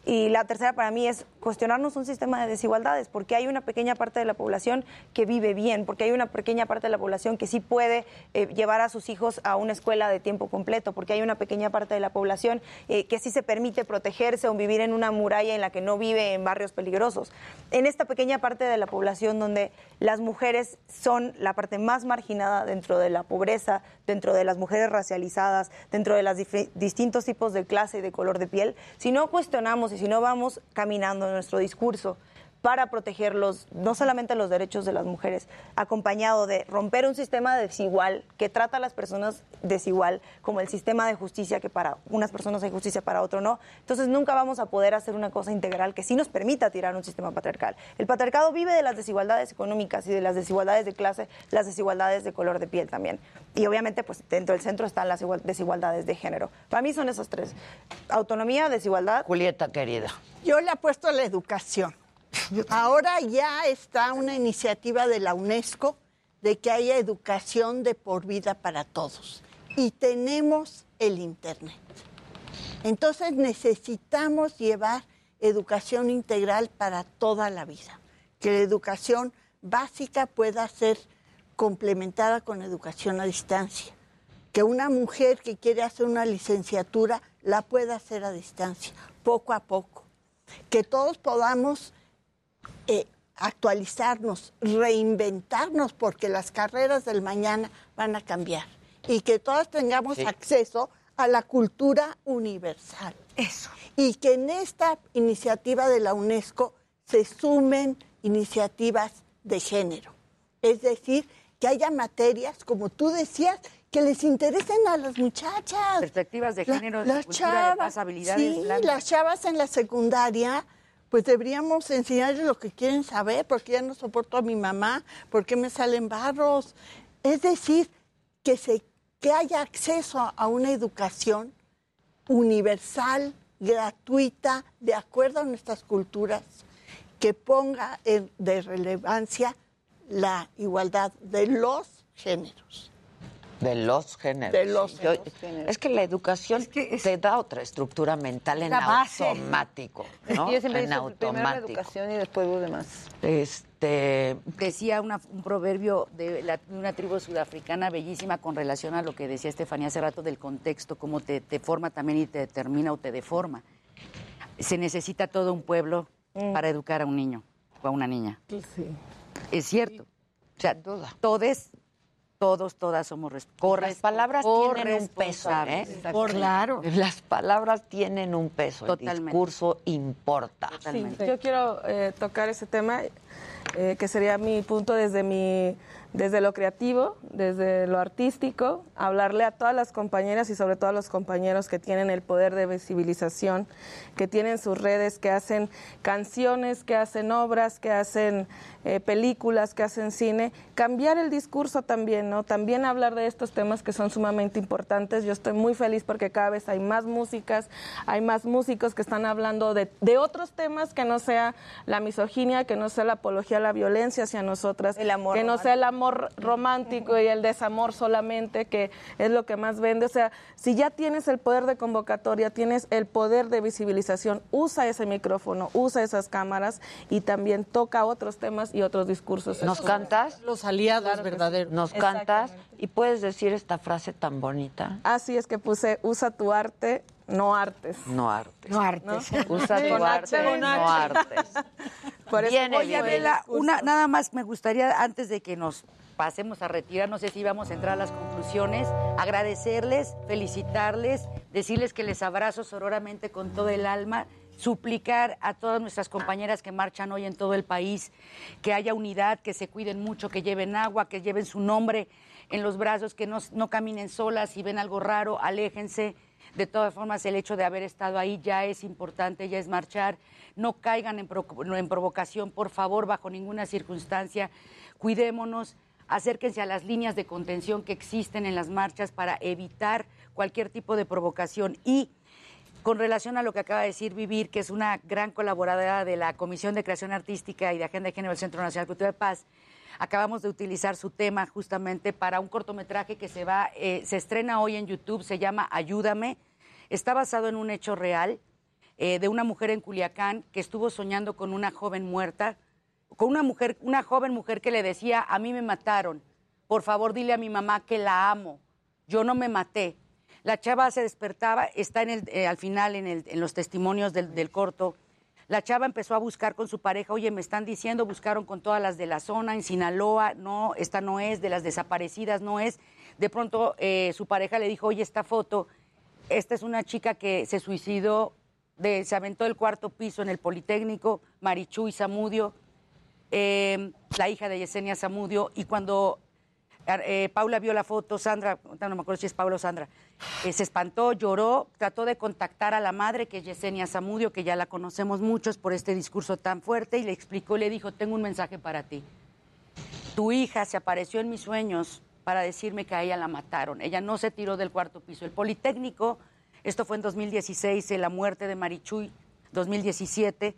Y la tercera para mí es cuestionarnos un sistema de desigualdades, porque hay una pequeña parte de la población que vive bien, porque hay una pequeña parte de la población que sí puede eh, llevar a sus hijos a una escuela de tiempo completo, porque hay una pequeña parte de la población eh, que sí se permite protegerse o vivir en una muralla en la que no vive en barrios peligrosos. En esta pequeña parte de la población donde las mujeres son la parte más marginada dentro de la pobreza, dentro de las mujeres racializadas, dentro de los distintos tipos de clase y de color de piel, si no cuestionamos y si no vamos caminando en nuestro discurso para proteger los, no solamente los derechos de las mujeres, acompañado de romper un sistema desigual que trata a las personas desigual, como el sistema de justicia que para unas personas hay justicia, para otro no. Entonces nunca vamos a poder hacer una cosa integral que sí nos permita tirar un sistema patriarcal. El patriarcado vive de las desigualdades económicas y de las desigualdades de clase, las desigualdades de color de piel también. Y obviamente pues dentro del centro están las igual- desigualdades de género. Para mí son esas tres. Autonomía, desigualdad. Julieta, querida. Yo le apuesto a la educación. Ahora ya está una iniciativa de la UNESCO de que haya educación de por vida para todos. Y tenemos el Internet. Entonces necesitamos llevar educación integral para toda la vida, que la educación básica pueda ser complementada con educación a distancia, que una mujer que quiere hacer una licenciatura la pueda hacer a distancia, poco a poco, que todos podamos eh, actualizarnos, reinventarnos, porque las carreras del mañana van a cambiar y que todas tengamos acceso a la cultura universal. Eso. Y que en esta iniciativa de la UNESCO se sumen iniciativas de género. Es decir, que haya materias, como tú decías, que les interesen a las muchachas. Perspectivas de La- género, de las cultura, de chavas, paz, habilidades sí, blandas. las chavas en la secundaria, pues deberíamos enseñarles lo que quieren saber, porque ya no soporto a mi mamá, porque me salen barros. Es decir, que, se, que haya acceso a una educación universal, gratuita, de acuerdo a nuestras culturas, que ponga de relevancia la igualdad de los géneros. De los géneros. De los Yo- géneros. Es que la educación te da otra estructura mental en base. automático. ¿no? Yo siempre en digo, primero la automático. educación y después lo demás. Este decía una- un proverbio de, la- de una tribu sudafricana bellísima con relación a lo que decía Estefanía hace rato del contexto, cómo te, te forma también y te determina o te deforma. Se necesita todo un pueblo para educar a un niño o a una niña. Es cierto. O sea, todos, todos, todas somos res- Las palabras tienen un peso, ¿eh? Claro. Las palabras tienen un peso. El Totalmente. discurso importa. Sí, yo quiero eh, tocar ese tema, eh, que sería mi punto desde, mi, desde lo creativo, desde lo artístico, hablarle a todas las compañeras y sobre todo a los compañeros que tienen el poder de visibilización, que tienen sus redes, que hacen canciones, que hacen obras, que hacen eh, películas, que hacen cine, cambiar el discurso también, ¿no? También hablar de estos temas que son sumamente importantes. Yo estoy muy feliz porque cada vez hay más músicas, hay más músicos que están hablando de, de otros temas que no sea la misoginia, que no sea la apología a la violencia hacia nosotras, que no sea el amor romántico y el desamor solamente, que es lo que más vende. O sea, si ya tienes el poder de convocatoria, tienes el poder de visibilización, usa ese micrófono, usa esas cámaras y también toca otros temas y otros discursos. ¿Nos cantas? Los aliados Claro que sí. verdaderos. ¿Nos cantas? ¿Y puedes decir esta frase tan bonita? Así es que puse, usa tu arte, no artes. No artes. No artes. Usa tu arte, H, no artes. Por eso Viene Oye, bien. Adela, una, nada más me gustaría, antes de que nos pasemos a retirar, no sé si vamos a entrar a las conclusiones, agradecerles, felicitarles, decirles que les abrazo sororamente con todo el alma, suplicar a todas nuestras compañeras que marchan hoy en todo el país que haya unidad, que se cuiden mucho, que lleven agua, que lleven su nombre en los brazos, que no, no caminen solas, si ven algo raro, aléjense. De todas formas, el hecho de haber estado ahí ya es importante, ya es marchar. No caigan en, en provocación, por favor, bajo ninguna circunstancia. Cuidémonos, acérquense a las líneas de contención que existen en las marchas para evitar cualquier tipo de provocación. Y con relación a lo que acaba de decir Vivir, que es una gran colaboradora de la Comisión de Creación Artística y de Agenda de Género del Centro Nacional de Cultura de Paz, acabamos de utilizar su tema justamente para un cortometraje que se va, eh, se estrena hoy en YouTube, se llama Ayúdame. Está basado en un hecho real eh, de una mujer en Culiacán que estuvo soñando con una joven muerta, con una mujer, una joven mujer que le decía, a mí me mataron, por favor dile a mi mamá que la amo, yo no me maté. La chava se despertaba, está en el, eh, al final en, el- en los testimonios del, del corto. La chava empezó a buscar con su pareja, oye, me están diciendo, buscaron con todas las de la zona, en Sinaloa, no, esta no es, de las desaparecidas no es. De pronto eh, su pareja le dijo, oye, esta foto, esta es una chica que se suicidó, de, se aventó del cuarto piso en el Politécnico, Marichuy Zamudio, eh, la hija de Yesenia Zamudio, y cuando eh, Paula vio la foto, Sandra, no me acuerdo si es Paula o Sandra, eh, se espantó, lloró, trató de contactar a la madre, que es Yesenia Zamudio, que ya la conocemos muchos por este discurso tan fuerte, y le explicó, le dijo, tengo un mensaje para ti. Tu hija se apareció en mis sueños para decirme que a ella la mataron. Ella no se tiró del cuarto piso. El Politécnico, esto fue en 2016, eh, la muerte de Marichuy, 2017,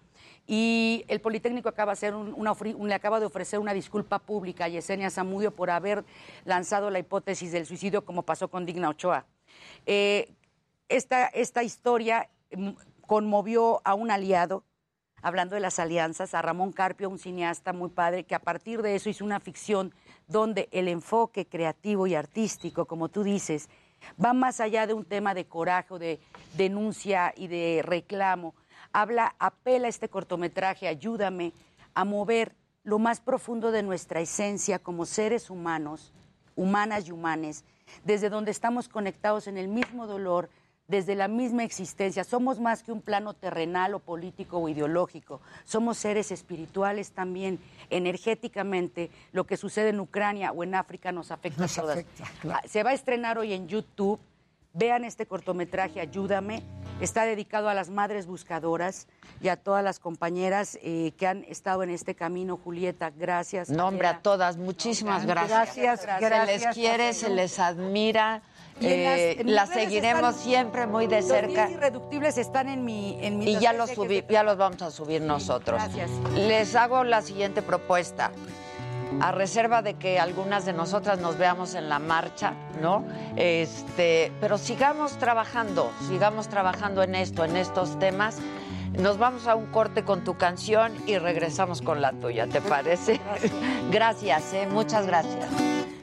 Y el Politécnico acaba, le acaba de ofrecer una disculpa pública a Yesenia Zamudio por haber lanzado la hipótesis del suicidio como pasó con Digna Ochoa. Eh, esta, historia mm, conmovió a un aliado, hablando de las alianzas, a Ramón Carpio, un cineasta muy padre, que a partir de eso hizo una ficción donde el enfoque creativo y artístico, como tú dices, va más allá de un tema de coraje de denuncia y de reclamo. Habla, apela este cortometraje, ayúdame a mover lo más profundo de nuestra esencia como seres humanos, humanas y humanes, desde donde estamos conectados en el mismo dolor, desde la misma existencia. Somos más que un plano terrenal o político o ideológico. Somos seres espirituales también. Energéticamente, lo que sucede en Ucrania o en África nos afecta a todas. Ah, Se va a estrenar hoy en YouTube. Vean este cortometraje, Ayúdame. Está dedicado a las madres buscadoras y a todas las compañeras eh, que han estado en este camino. Julieta, gracias. No, hombre, Adela. a todas, muchísimas gracias. Gracias, Se les gracias, quiere, se les admira. Eh, redes seguiremos están- siempre muy de Los cerca. 10 irreductibles están en mi en mi Y ya los, subí, ya los vamos a subir nosotros. gracias. Les hago la siguiente propuesta. A reserva de que algunas de nosotras nos veamos en la marcha, ¿no? Este, pero sigamos trabajando, sigamos trabajando en esto, en estos temas. Nos vamos a un corte con tu canción y regresamos con la tuya, ¿te parece? Gracias, ¿eh? muchas gracias.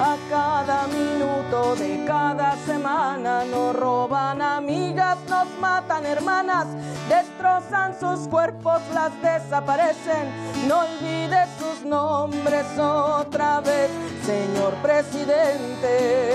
A cada minuto de cada semana nos roban amigas, nos matan hermanas, destrozan sus cuerpos, las desaparecen. No olvides sus nombres otra vez, señor presidente.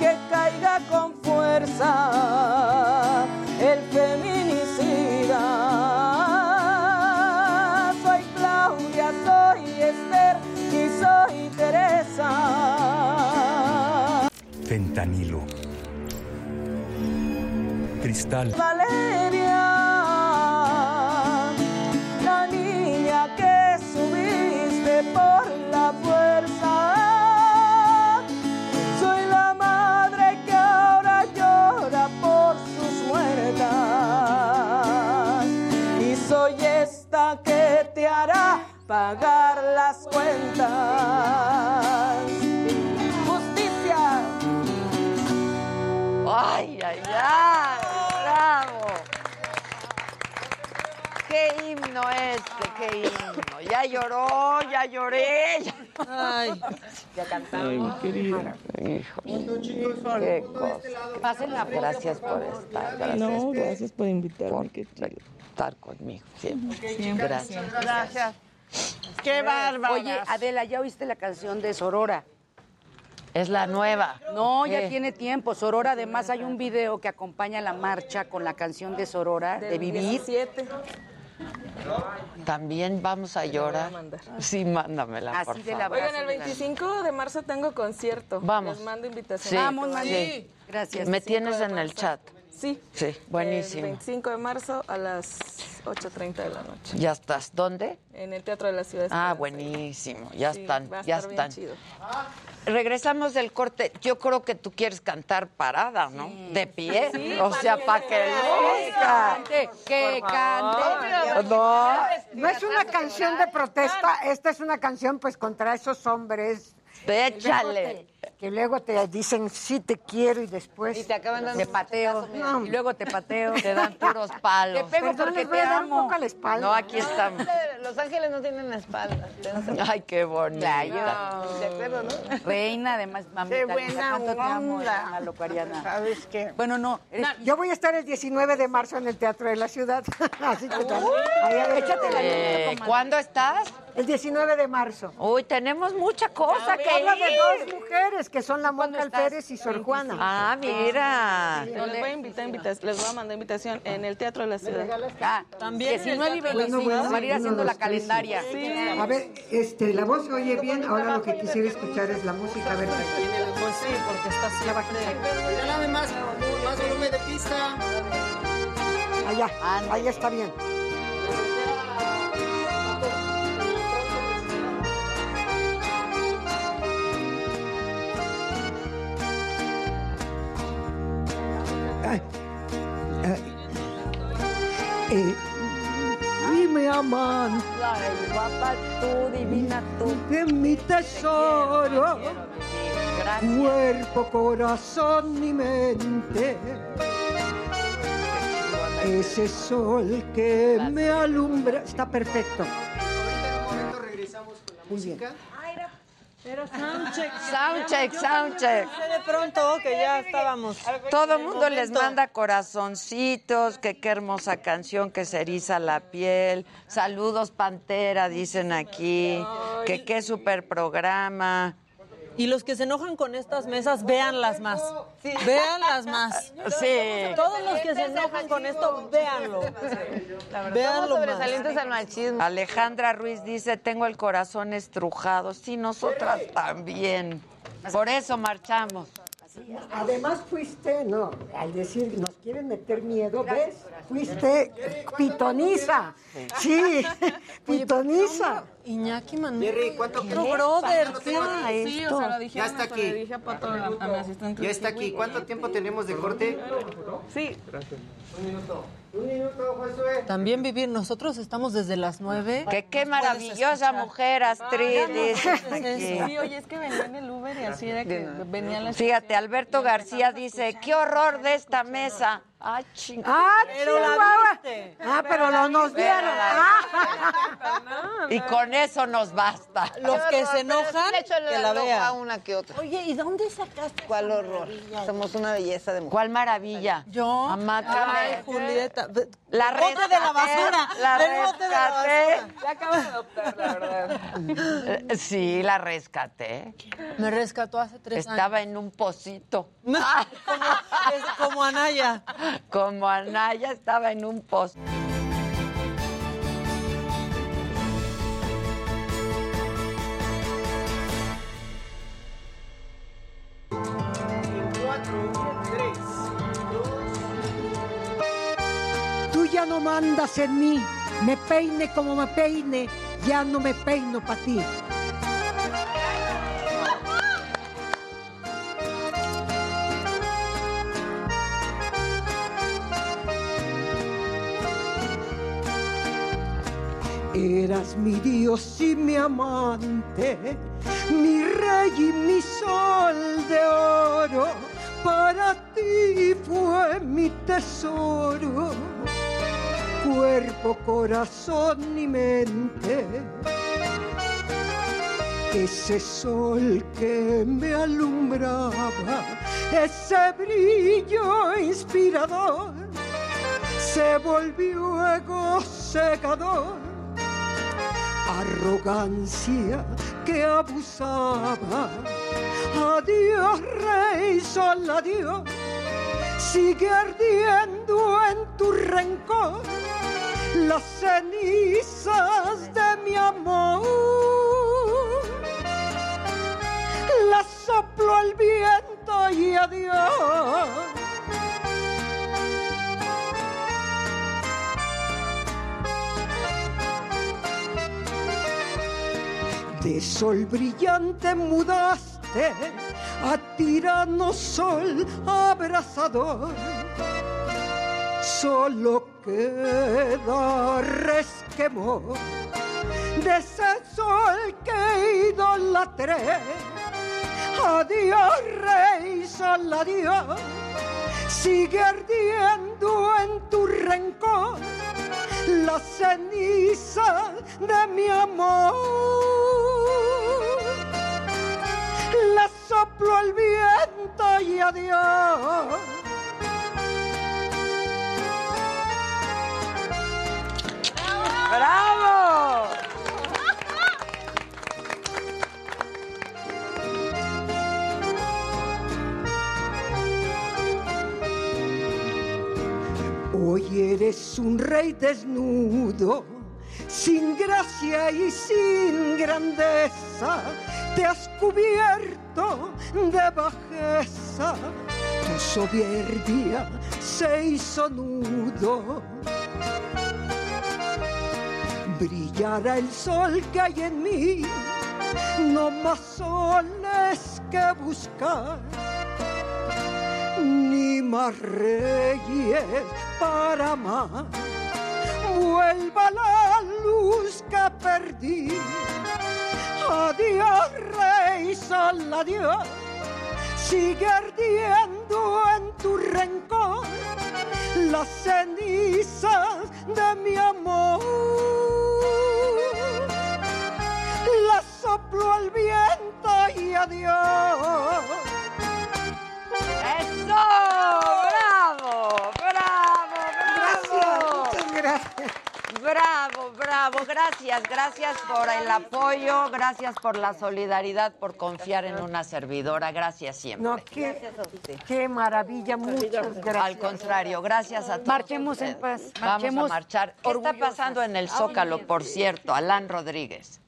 que caiga con fuerza el feminicida. Soy Claudia, soy Esther y soy Teresa. Fentanilo. Cristal. Valeria, la niña que subiste por la fuerza. Pagar las cuentas. Justicia. ¡Ay, ay, ay! ¡Bravo! ¡Qué himno este! ¡Qué himno! Ya lloró, ya lloré. ya- Ay. Ya cantamos. Ay, mi querida. Hijo, qué cosa. Gracias por estar. Gracias No, por gracias por invitarme. Qué estar conmigo siempre. Siempre, Gracias. siempre. Gracias. Qué bárbara. Oye, Adela, ¿ya oíste la canción de Sorora? Es la nueva. No, ya ¿Qué? tiene tiempo. Sorora, además hay un video que acompaña la marcha con la canción de Sorora, de Vivir. 17. También vamos a llorar. Sí, mándamela, por Así de favor. la Oigan, el 25 de marzo tengo concierto. Vamos. Les mando invitación. Sí, Vamos, sí. Gracias. Me 25 tienes en el marzo. chat. Sí. Sí, buenísimo. El 25 de marzo a las 8.30 de la noche. Ya estás. ¿Dónde? En el Teatro de la Ciudad. de Ah, buenísimo. Ya Sí, están, va a ya estar bien están. chido. Regresamos del corte. Yo creo que tú quieres cantar parada, ¿no? De pie. Sí, o para sea, que para que Que cante, que cante. No, no es una canción de protesta, esta es una canción pues contra esos hombres. Échale. Que luego te dicen sí te quiero y después. Y te acaban dando te pateo. Y luego te pateo. Te dan puros palos. Te pego porque te amo. poco a la espalda. No, aquí estamos. Los ángeles no tienen espalda. Ay, qué bonita. ¿De acuerdo, no? Reina, además, mamita. Qué buena ¿cuánto te amo, onda. Ana Locariana? ¿Sabes qué? Bueno, no. eres- Yo voy a estar el 19 de marzo en el Teatro de la Ciudad. Así que. Ahí, échate la Eh. ¿Cuándo estás? El 19 de marzo. Uy, tenemos mucha cosa que Habla de dos mujeres, que son la Monca Alférez y Sor Juana. Ah, mira. Les voy a invitar, invita- les voy a mandar invitación en el Teatro de la Ciudad. Ah, También 19 y Bueno, 25 bueno, para ir haciendo la calendaria. A ver, este, la voz se oye bien. Ahora lo que quisiera escuchar es la música. A ver, Pues sí, porque está siempre... Regálame más, más volumen de pista. allá, ahí está bien. Eh, y me aman Ay, guapa tú, divina tú. de mi tesoro, cuerpo, corazón y mente. Ese sol que me alumbra está perfecto. regresamos con la Muy bien. Era soundcheck. Soundcheck, soundcheck. De pronto que ya estábamos. Todo el mundo les manda corazoncitos, que qué hermosa canción, que se eriza la piel. Saludos, Pantera, dicen aquí. Que qué super programa. Y los que se enojan con estas mesas, véanlas más. Véanlas más. Sí. Todos los que se enojan con esto, véanlo. Véanlo más. sobresalientes al machismo. Alejandra Ruiz dice, tengo el corazón estrujado. Sí, nosotras también. Por eso marchamos. Además fuiste, no, al decir nos quieren meter miedo, ¿ves? Fuiste pitoniza. Sí, pitoniza. Iñaki. Jerry, ¿cuánto Otro brother, sí. Sí, o sea, lo dije Ya a está Ana, le aquí. dije a Pato, a, a mi asistente. Ya está aquí. ¿Cuánto tiempo tenemos de corte? Sí. Un minuto. Un minuto, Josué. También vivir, nosotros estamos desde las nueve. Que qué maravillosa mujer, Astrid. dice Sí, oye, es que venía en el Uber y así era que venía la Fíjate, Alberto García dice, qué horror de esta mesa. Ah, ching. Ah, Pero la viste. Ah, pero no nos Pero vieron. la- Ah. Y con eso nos basta. Los que se enojan, que la a vean. una que otra. Oye, ¿y dónde sacaste? ¿Cuál horror? Somos una belleza de mujer. ¿Cuál maravilla? Yo. Amácame. Ay, Julieta. La bote de la rescaté, basura. La bote de la rescaté. basura. La acabo de adoptar, la verdad. Eh, Sí, la rescaté. Me rescató hace tres Estaba en un pocito. años. como, es como Anaya. Como Anaya estaba en un post. Tú ya no mandas en mí. Me peine como me peine, ya no me peino para ti. Eras mi Dios y mi amante, mi rey y mi sol de oro. Para ti fue mi tesoro, cuerpo, corazón y mente. Ese sol que me alumbraba, ese brillo inspirador, se volvió ego cegador arrogancia que abusaba. Adiós, rey, sol, adiós. Sigue ardiendo en tu rencor las cenizas de mi amor. Las sopló el viento y adiós. De sol brillante mudaste a tirano sol abrasador. Solo queda resquemor de ese sol que idolatré. Adiós, rey, sol, adiós. Sigue ardiendo en tu rencor las cenizas de mi amor. Le soplo el viento y adiós. ¡Bravo! Hoy eres un rey desnudo, sin gracia y sin grandeza. Te has cubierto de bajeza, tu soberbia se hizo nudo. Brillará el sol que hay en mí, no más soles que buscar ni más reyes para amar. Vuelva la luz que perdí. Adiós, rey sol, adiós. Sigue ardiendo en tu rencor las cenizas de mi amor. La soplo al viento y adiós. ¡Eso! ¡Bravo! Gracias. Bravo, bravo, gracias, gracias por el apoyo, gracias por la solidaridad, por confiar en una servidora, gracias siempre. No, qué, qué maravilla, muchas gracias. Al contrario, gracias a todos. Marchemos en paz, Vamos marchemos a marchar. ¿Qué está pasando en el Zócalo, por cierto? Alan Rodríguez.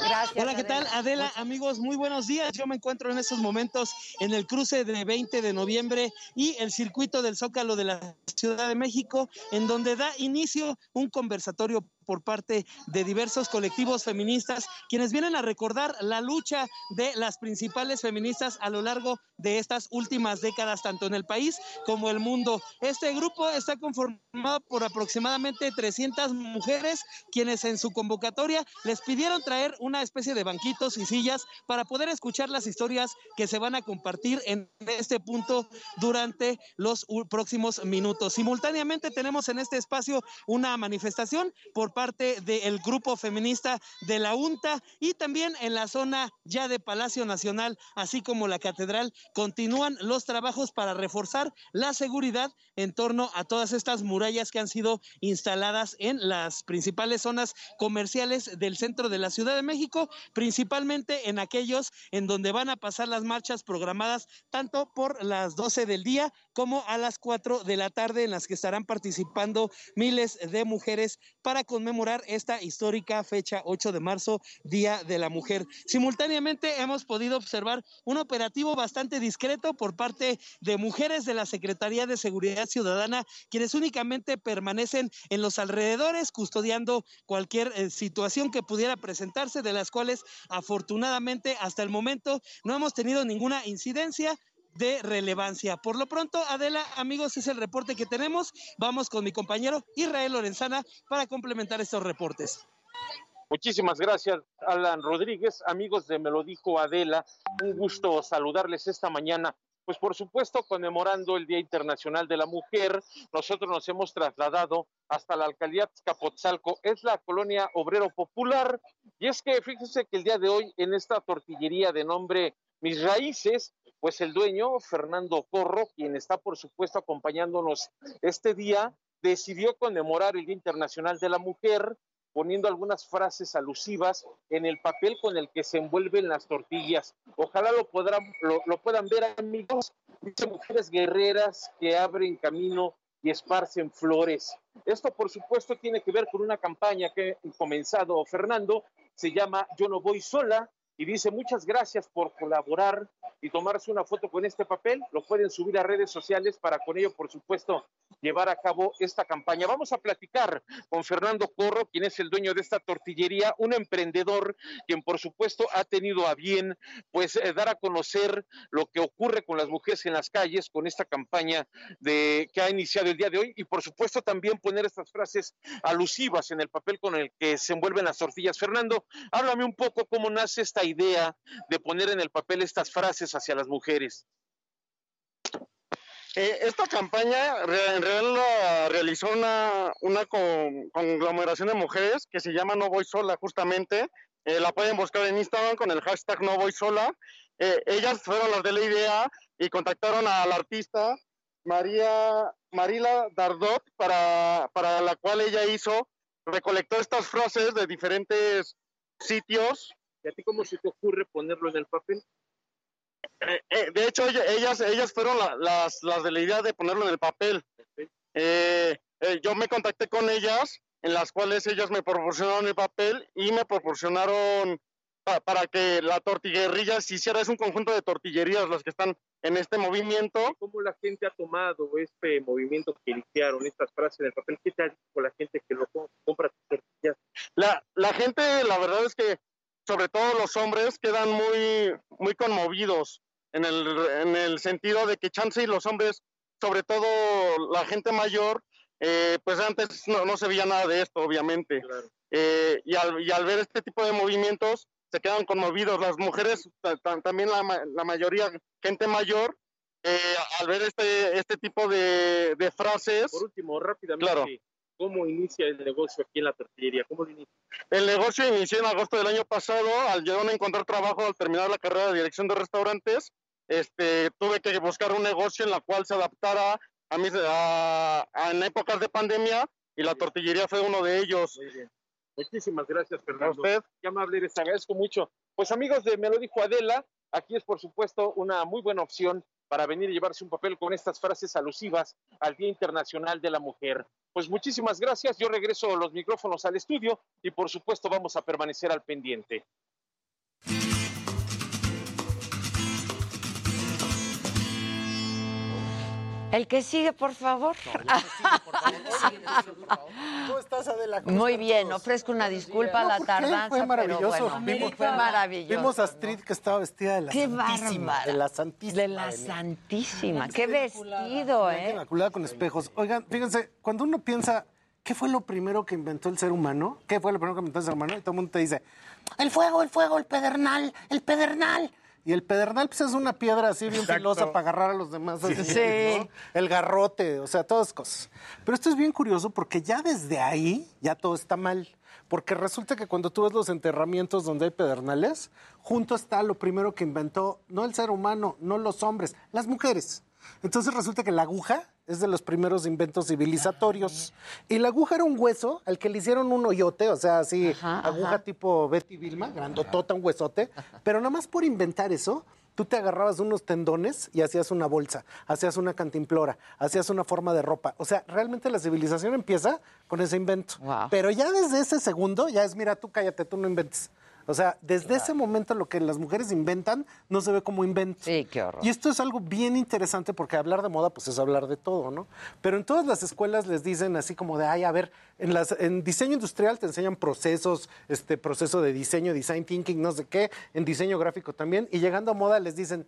Gracias. Hola, ¿qué tal? Adela, amigos, muy buenos días. Yo me encuentro en estos momentos en el cruce de 20 de noviembre y el circuito del Zócalo de la Ciudad de México, en donde da inicio un conversatorio por parte de diversos colectivos feministas, quienes vienen a recordar la lucha de las principales feministas a lo largo de estas últimas décadas, tanto en el país como el mundo. Este grupo está conformado por aproximadamente 300 mujeres, quienes en su convocatoria les pidieron traer una especie de banquitos y sillas para poder escuchar las historias que se van a compartir en este punto durante los próximos minutos. Simultáneamente tenemos en este espacio una manifestación por parte del grupo feminista de la UNTA y también en la zona ya de Palacio Nacional, así como la catedral, continúan los trabajos para reforzar la seguridad en torno a todas estas murallas que han sido instaladas en las principales zonas comerciales del centro de la Ciudad de México, principalmente en aquellos en donde van a pasar las marchas programadas tanto por las 12 del día como a las 4 de la tarde en las que estarán participando miles de mujeres para conmemorar esta histórica fecha 8 de marzo, Día de la Mujer. Simultáneamente hemos podido observar un operativo bastante discreto por parte de mujeres de la Secretaría de Seguridad Ciudadana, quienes únicamente permanecen en los alrededores custodiando cualquier eh, situación que pudiera presentarse, de las cuales afortunadamente hasta el momento no hemos tenido ninguna incidencia de relevancia. Por lo pronto, Adela, amigos, es el reporte que tenemos. Vamos con mi compañero Israel Lorenzana para complementar estos reportes. Muchísimas gracias, Alan Rodríguez. Amigos de Me lo dijo Adela, un gusto saludarles esta mañana. Pues por supuesto, conmemorando el Día Internacional de la Mujer, nosotros nos hemos trasladado hasta la alcaldía Azcapotzalco, es la colonia obrero popular, y es que fíjense que el día de hoy en esta tortillería de nombre Mis Raíces, pues el dueño, Fernando Corro, quien está por supuesto acompañándonos este día, decidió conmemorar el Día Internacional de la Mujer poniendo algunas frases alusivas en el papel con el que se envuelven las tortillas. Ojalá lo, puedan ver, amigos. Dice mujeres guerreras que abren camino y esparcen flores. Esto, por supuesto, tiene que ver con una campaña que ha comenzado Fernando, se llama Yo no voy sola, y dice muchas gracias por colaborar y tomarse una foto con este papel. Lo pueden subir a redes sociales para con ello, por supuesto, llevar a cabo esta campaña. Vamos a platicar con Fernando Corro, quien es el dueño de esta tortillería, un emprendedor quien, por supuesto, ha tenido a bien, pues, eh, dar a conocer lo que ocurre con las mujeres en las calles con esta campaña de que ha iniciado el día de hoy y, por supuesto, también poner estas frases alusivas en el papel con el que se envuelven las tortillas. Fernando, háblame un poco cómo nace esta idea de poner en el papel estas frases hacia las mujeres. Eh, esta campaña en realidad la realizó una, una con- conglomeración de mujeres que se llama No Voy Sola, justamente. Eh, la pueden buscar en Instagram con el hashtag No Voy Sola. Eh, ellas fueron las de la idea y contactaron a la artista María Marila Dardot, para, para la cual ella hizo, recolectó estas frases de diferentes sitios. ¿Y a ti cómo se te ocurre ponerlo en el papel? Eh, eh, de hecho, ella- ellas, ellas fueron la- las, las de la idea de ponerlo en el papel. Eh, eh, yo me contacté con ellas, en las cuales ellas me proporcionaron el papel y me proporcionaron pa- para que la tortiguerrilla se hiciera. Es un conjunto de tortillerías las que están en este movimiento. ¿Cómo la gente ha tomado este movimiento que iniciaron, estas frases en el papel? ¿Qué te ha dicho la gente que lo co- compra tortillas? La, la gente, la verdad es que, sobre todo los hombres, quedan muy, muy conmovidos en el, en el sentido de que chance y los hombres, sobre todo la gente mayor, eh, pues antes no, no se veía nada de esto, obviamente. Eh, y, al, y al ver este tipo de movimientos, se quedan conmovidos. Las mujeres, ta- ta- también la, la mayoría, gente mayor, eh, al ver este, este tipo de, de frases. Por último, rápidamente, Claro. ¿Cómo inicia el negocio aquí en la tortillería? ¿Cómo lo inicia? El negocio inició en agosto del año pasado, al llegar a encontrar trabajo al terminar la carrera de dirección de restaurantes, este, tuve que buscar un negocio en la cual se adaptara a mis, a, a- en épocas de pandemia y la tortillería fue uno de ellos. Muy bien. Muchísimas gracias, Fernando. Qué amable te agradezco mucho. Pues amigos de Me lo dijo Adela, aquí es por supuesto una muy buena opción para venir y llevarse un papel con estas frases alusivas al Día Internacional de la Mujer. Pues muchísimas gracias, yo regreso los micrófonos al estudio y por supuesto vamos a permanecer al pendiente. El que sigue, por favor. ¿Cómo estás, Adela? ¿Cómo Muy bien, ofrezco una disculpa a la tardanza, Fue maravilloso. pero bueno, Vimos- fue maravilloso. Vimos a Astrid que estaba vestida de la Qué Santísima. bárbara. De la Santísima. De la. Santísima. Qué vestido, ¿eh? Inmaculada con espejos. Oigan, fíjense, cuando uno piensa, ¿qué fue lo primero que inventó el ser humano? ¿Qué fue lo primero que inventó el ser humano? Y todo el mundo te dice, el fuego, el fuego, el pedernal, el pedernal. Y el pedernal pues, es una piedra así bien Exacto. filosa para agarrar a los demás. así, Sí. ¿no? El garrote, o sea, todas cosas. Pero esto es bien curioso porque ya desde ahí ya todo está mal. Porque resulta que cuando tú ves los enterramientos donde hay pedernales, junto está lo primero que inventó, no el ser humano, no los hombres, las mujeres. Entonces resulta que la aguja es de los primeros inventos civilizatorios. Y la aguja era un hueso al que le hicieron un hoyote, o sea, así, aguja ajá. tipo Betty Vilma, grandotota, un huesote. Pero nada más por inventar eso, tú te agarrabas unos tendones y hacías una bolsa, hacías una cantimplora, hacías una forma de ropa. O sea, realmente la civilización empieza con ese invento. Pero ya desde ese segundo, ya es, mira, tú cállate, tú no inventes. O sea, desde ese momento lo que las mujeres inventan no se ve como invento. Sí, qué horror. Y esto es algo bien interesante porque hablar de moda pues es hablar de todo, ¿no? Pero en todas las escuelas les dicen así como de, ay, a ver, en, las, en diseño industrial te enseñan procesos, este proceso de diseño, design thinking, no sé qué, en diseño gráfico también, y llegando a moda les dicen,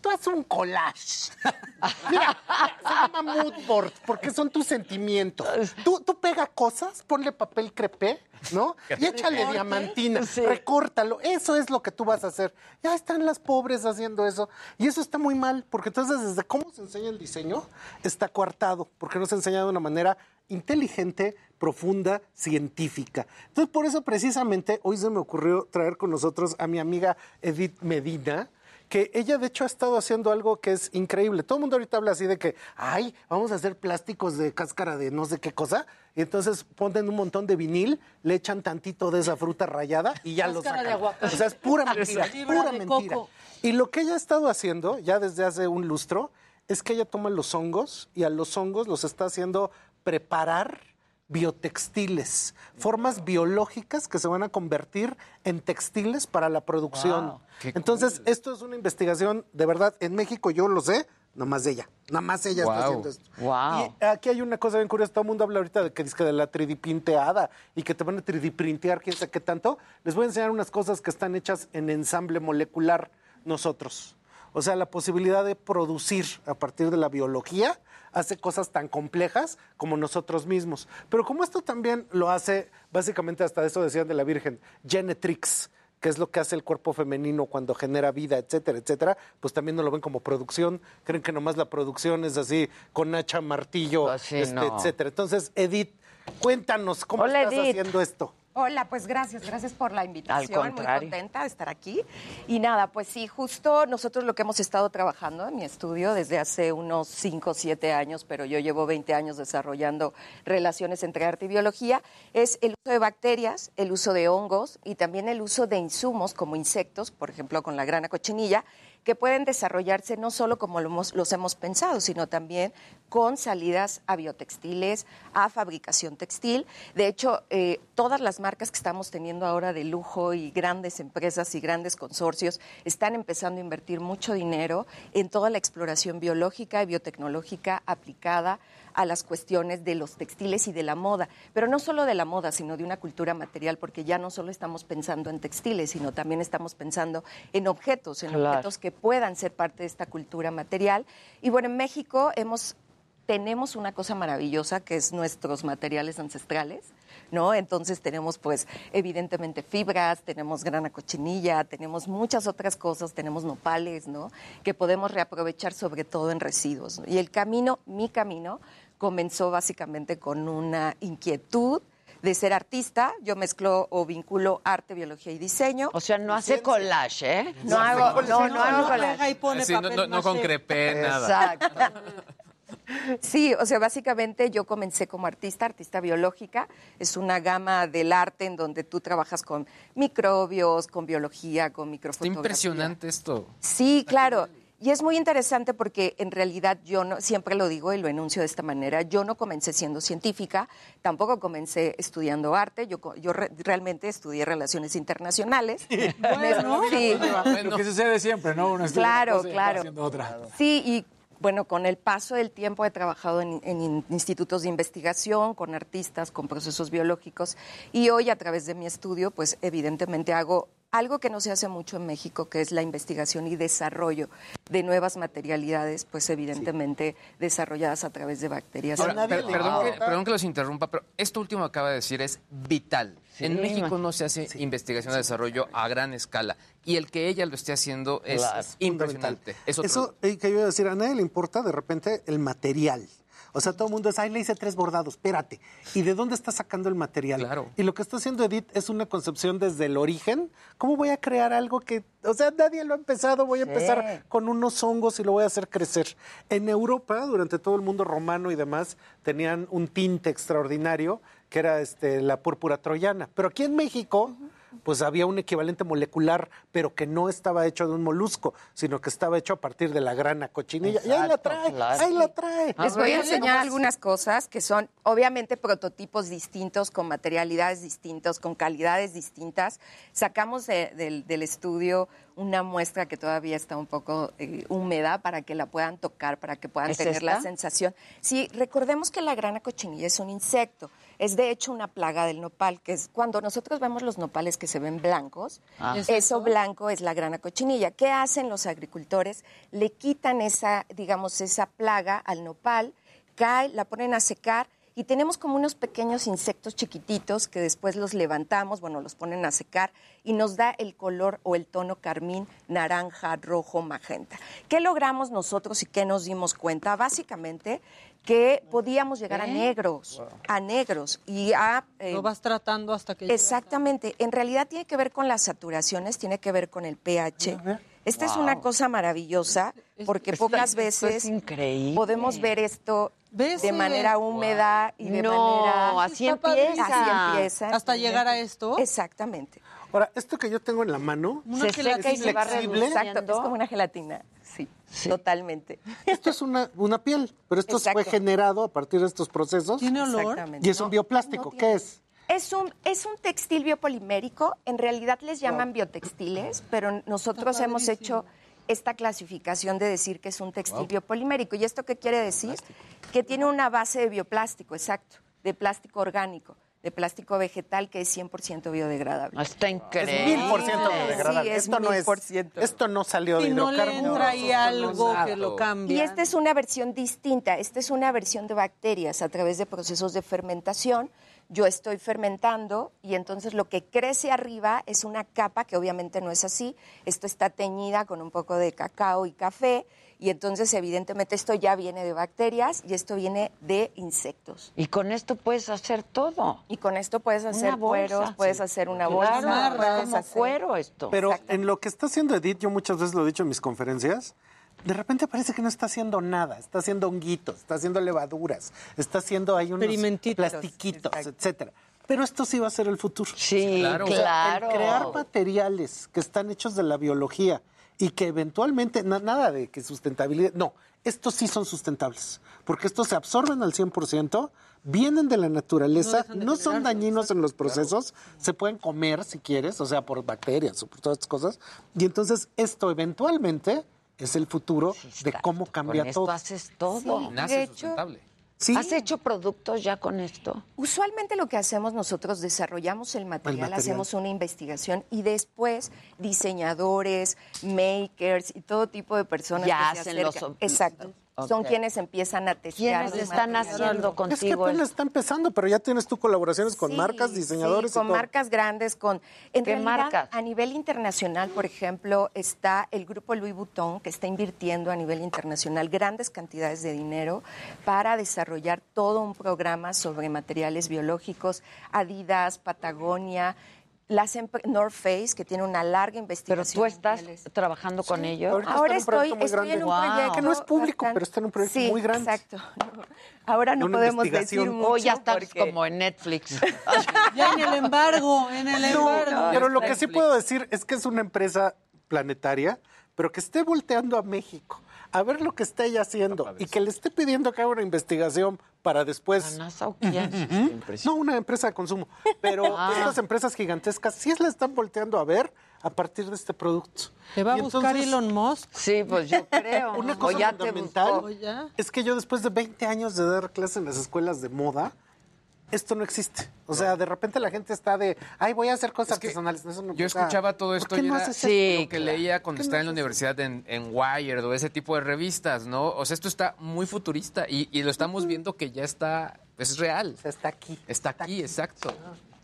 tú haces un collage. Mira, se llama mood board porque son tus sentimientos. Tú, tú pega cosas, ponle papel crepé, ¿no? Y échale diamantina, recórtalo. Eso es lo que tú vas a hacer. Ya están las pobres haciendo eso. Y eso está muy mal, porque entonces desde cómo se enseña el diseño está coartado, porque no se enseña de una manera inteligente, profunda, científica. Entonces, por eso precisamente hoy se me ocurrió traer con nosotros a mi amiga Edith Medina, que ella de hecho ha estado haciendo algo que es increíble. Todo el mundo ahorita habla así de que, ay, vamos a hacer plásticos de cáscara de no sé qué cosa, y entonces ponen un montón de vinil, le echan tantito de esa fruta rayada y ya lo sacan. de aguacate. O sea, es pura mentira, pura mentira. coco. Y lo que ella ha estado haciendo ya desde hace un lustro es que ella toma los hongos y a los hongos los está haciendo preparar biotextiles, formas biológicas que se van a convertir en textiles para la producción. Wow, Entonces, esto es una investigación, de verdad, en México yo lo sé, nomás ella, nada más ella está haciendo esto. Wow. Y aquí hay una cosa bien curiosa, todo el mundo habla ahorita de que dice que de la 3D pinteada y que te van a 3D printear quién sabe qué tanto. Les voy a enseñar unas cosas que están hechas en ensamble molecular nosotros. O sea, la posibilidad de producir a partir de la biología hace cosas tan complejas como nosotros mismos. Pero como esto también lo hace, básicamente hasta eso decían de la Virgen, Genetrix, qué es lo que hace el cuerpo femenino cuando genera vida, etcétera, etcétera, pues también no lo ven como producción, creen que nomás la producción es así, con hacha, martillo, este, no. etcétera. Entonces, Edith, cuéntanos, ¿cómo Hola, estás Edith. haciendo esto? Hola, pues gracias, gracias por la invitación. Muy contenta de estar aquí. Y nada, pues sí, justo nosotros lo que hemos estado trabajando en mi estudio desde hace unos 5 o 7 años, pero yo llevo 20 años desarrollando relaciones entre arte y biología, es el uso de bacterias, el uso de hongos y también el uso de insumos como insectos, por ejemplo, con la grana cochinilla, que pueden desarrollarse no solo como los hemos pensado, sino también con salidas a biotextiles, a fabricación textil. De hecho, eh, todas las marcas que estamos teniendo ahora de lujo y grandes empresas y grandes consorcios están empezando a invertir mucho dinero en toda la exploración biológica y biotecnológica aplicada a las cuestiones de los textiles y de la moda, pero no solo de la moda, sino de una cultura material, porque ya no solo estamos pensando en textiles, sino también estamos pensando en objetos, en Claro. objetos que puedan ser parte de esta cultura material. Y bueno, en México hemos tenemos una cosa maravillosa que es nuestros materiales ancestrales, ¿no? Entonces tenemos pues evidentemente fibras, tenemos grana cochinilla, tenemos muchas otras cosas, tenemos nopales, ¿no? Que podemos reaprovechar sobre todo en residuos. ¿no? Y el camino, mi camino, comenzó básicamente con una inquietud de ser artista. Yo mezclo o vinculo arte, biología y diseño. O sea, no hace collage, ¿eh? No hago, no, no hago collage. y pone Sí, no, papel no, no con crepé, nada. Exacto. Sí, o sea, básicamente yo comencé como artista, artista biológica. Es una gama del arte en donde tú trabajas con microbios, con biología, con Está microfotografía. impresionante esto. Sí, claro. Y es muy interesante porque en realidad yo no, siempre lo digo y lo enuncio de esta manera, yo no comencé siendo científica, tampoco comencé estudiando arte, yo, yo re- realmente estudié relaciones internacionales. Bueno. Sí. Lo que sucede siempre, ¿no? Uno Claro, claro. otra. Sí, y bueno, con el paso del tiempo he trabajado en, en in- institutos de investigación, con artistas, con procesos biológicos, y hoy a través de mi estudio, pues evidentemente hago algo que no se hace mucho en México, que es la investigación y desarrollo de nuevas materialidades, pues evidentemente desarrolladas a través de bacterias. Ahora, per- perdón, que, perdón que los interrumpa, pero esto último que acaba de decir es vital. En México no se hace investigación de desarrollo a gran escala. Y el que ella lo esté haciendo es Claro. impresionante. Es Eso eh, que yo iba a decir, a nadie le importa de repente el material. O sea, todo el mundo es, ay, le hice tres bordados, espérate. ¿Y de dónde está sacando el material? Claro. Y lo que está haciendo Edith es una concepción desde el origen. ¿Cómo voy a crear algo que, o sea, nadie lo ha empezado? Voy a Sí. empezar con unos hongos y lo voy a hacer crecer. En Europa, durante todo el mundo romano y demás, tenían un tinte extraordinario que era este, la púrpura troyana. Pero aquí en México, pues había un equivalente molecular, pero que no estaba hecho de un molusco, sino que estaba hecho a partir de la grana cochinilla. y ahí la trae, claro. ahí la trae. Les voy a enseñar algunas cosas que son obviamente prototipos distintos, con materialidades distintos, con calidades distintas. Sacamos de- del estudio una muestra que todavía está un poco eh, húmeda para que la puedan tocar, para que puedan ¿Es tener la sensación. Sí, recordemos que la grana cochinilla es un insecto. Es de hecho una plaga del nopal, que es cuando nosotros vemos los nopales que se ven blancos, Ah. ¿Es eso eso? blanco es la grana cochinilla. ¿Qué hacen los agricultores? Le quitan esa, digamos, esa plaga al nopal, cae, la ponen a secar y tenemos como unos pequeños insectos chiquititos que después los levantamos, bueno, los ponen a secar y nos da el color o el tono carmín, naranja, rojo, magenta. ¿Qué logramos nosotros y qué nos dimos cuenta? Básicamente que podíamos llegar a ¿Eh? negros, a negros y a... eh, Lo vas tratando hasta que Exactamente. En realidad tiene que ver con las saturaciones, tiene que ver con el pH. Esta es una cosa maravillosa porque pocas Esto veces increíble. podemos ver esto ¿Ves? de Sí. manera húmeda y de No, manera... así empieza. Así empieza. Hasta llegar a esto. Exactamente. Ahora, esto que yo tengo en la mano, Una Se seca y se va flexible. Exacto. Es como una gelatina. Sí, totalmente. esto es una, una piel, pero esto Exacto. fue generado a partir de estos procesos. ¿Tiene olor? Y es un bioplástico. no ¿Qué es? Es un, es un textil biopolimérico, en realidad les llaman biotextiles, pero nosotros hemos hecho esta clasificación de decir que es un textil biopolimérico. ¿Y esto qué quiere decir? Que tiene una base de bioplástico, exacto, de plástico orgánico, de plástico vegetal que es 100% biodegradable. Está Es increíble. por ciento biodegradable. Sí, es esto no es, esto salió de Si no le hidrocarburos. algo que lo. Y esta es una versión distinta, esta es una versión de bacterias a través de procesos de fermentación. Yo estoy fermentando y entonces lo que crece arriba es una capa que obviamente no es así. Esto está teñida con un poco de cacao y café y entonces evidentemente esto ya viene de bacterias y esto viene de insectos. Y con esto puedes hacer todo. Y con esto puedes hacer bolsa. cueros, puedes hacer una Claro, bolsa, puedes como hacer- cuero esto. Pero en lo que está haciendo Edith, yo muchas veces lo he dicho en mis conferencias, de repente parece que no está haciendo nada, está haciendo honguitos, está haciendo levaduras, está haciendo ahí unos plastiquitos, etcétera. Pero esto sí va a ser el futuro. Sí, Claro. O sea, claro. el crear materiales que están hechos de la biología y que eventualmente, na- nada de que sustentabilidad, no, estos sí son sustentables, porque estos se absorben al 100%, vienen de la naturaleza, no, son dañinos en los procesos, se pueden comer si quieres, o sea, por bacterias o por todas estas cosas, y entonces esto eventualmente es el futuro de cómo cambia Con esto todo. haces todo. Sí, Nace de hecho- sustentable. ¿Has hecho productos ya con esto? Usualmente lo que hacemos nosotros, desarrollamos el material, material. hacemos una investigación y después diseñadores, makers y todo tipo de personas Ya que se hacen los- acercan. Exacto. Son quienes empiezan a testear. ¿Quiénes los están haciendo Es que contigo apenas está empezando, pero ya tienes tú colaboraciones con Sí, marcas, diseñadores sí, con y todo. marcas grandes, con en ¿Qué realidad, marcas? A nivel internacional, por ejemplo, está el grupo Louis Vuitton que está invirtiendo a nivel internacional grandes cantidades de dinero para desarrollar todo un programa sobre materiales biológicos. Adidas, Patagonia. Las North Face, que tiene una larga Pero investigación. tú estás trabajando con ellos. Ahorita Ahora un estoy, estoy en un grande. proyecto. Que no es público, bastante- pero está en un proyecto Sí, muy grande. Exacto. Ahora no Una podemos decir mucho. O ya estás porque- como en Netflix. Ya en el embargo, en el No, embargo. pero lo que sí puedo decir es que es una empresa planetaria, pero que esté volteando a México a ver lo que está ella haciendo y que le esté pidiendo que haga una investigación para después. NASA o quién? Ujú. No, una empresa de consumo. Pero Ah. estas empresas gigantes sí la están volteando a ver a partir de este producto. ¿Te va a buscar entonces- Elon Musk? Sí, pues yo creo. Una cosa ya te fundamental es que yo después de 20 años de dar clases en las escuelas de moda, esto no existe. O sea, de repente la gente está de, ay, voy a hacer cosas artesanales. Eso no- Yo o sea, escuchaba todo ¿por esto y no era haces lo que leía cuando ¿Por qué estaba no en la universidad en, en Wired o ese tipo de revistas, ¿no? O sea, esto está muy futurista y, y lo estamos viendo que ya está, es real. está aquí. Está aquí, exacto.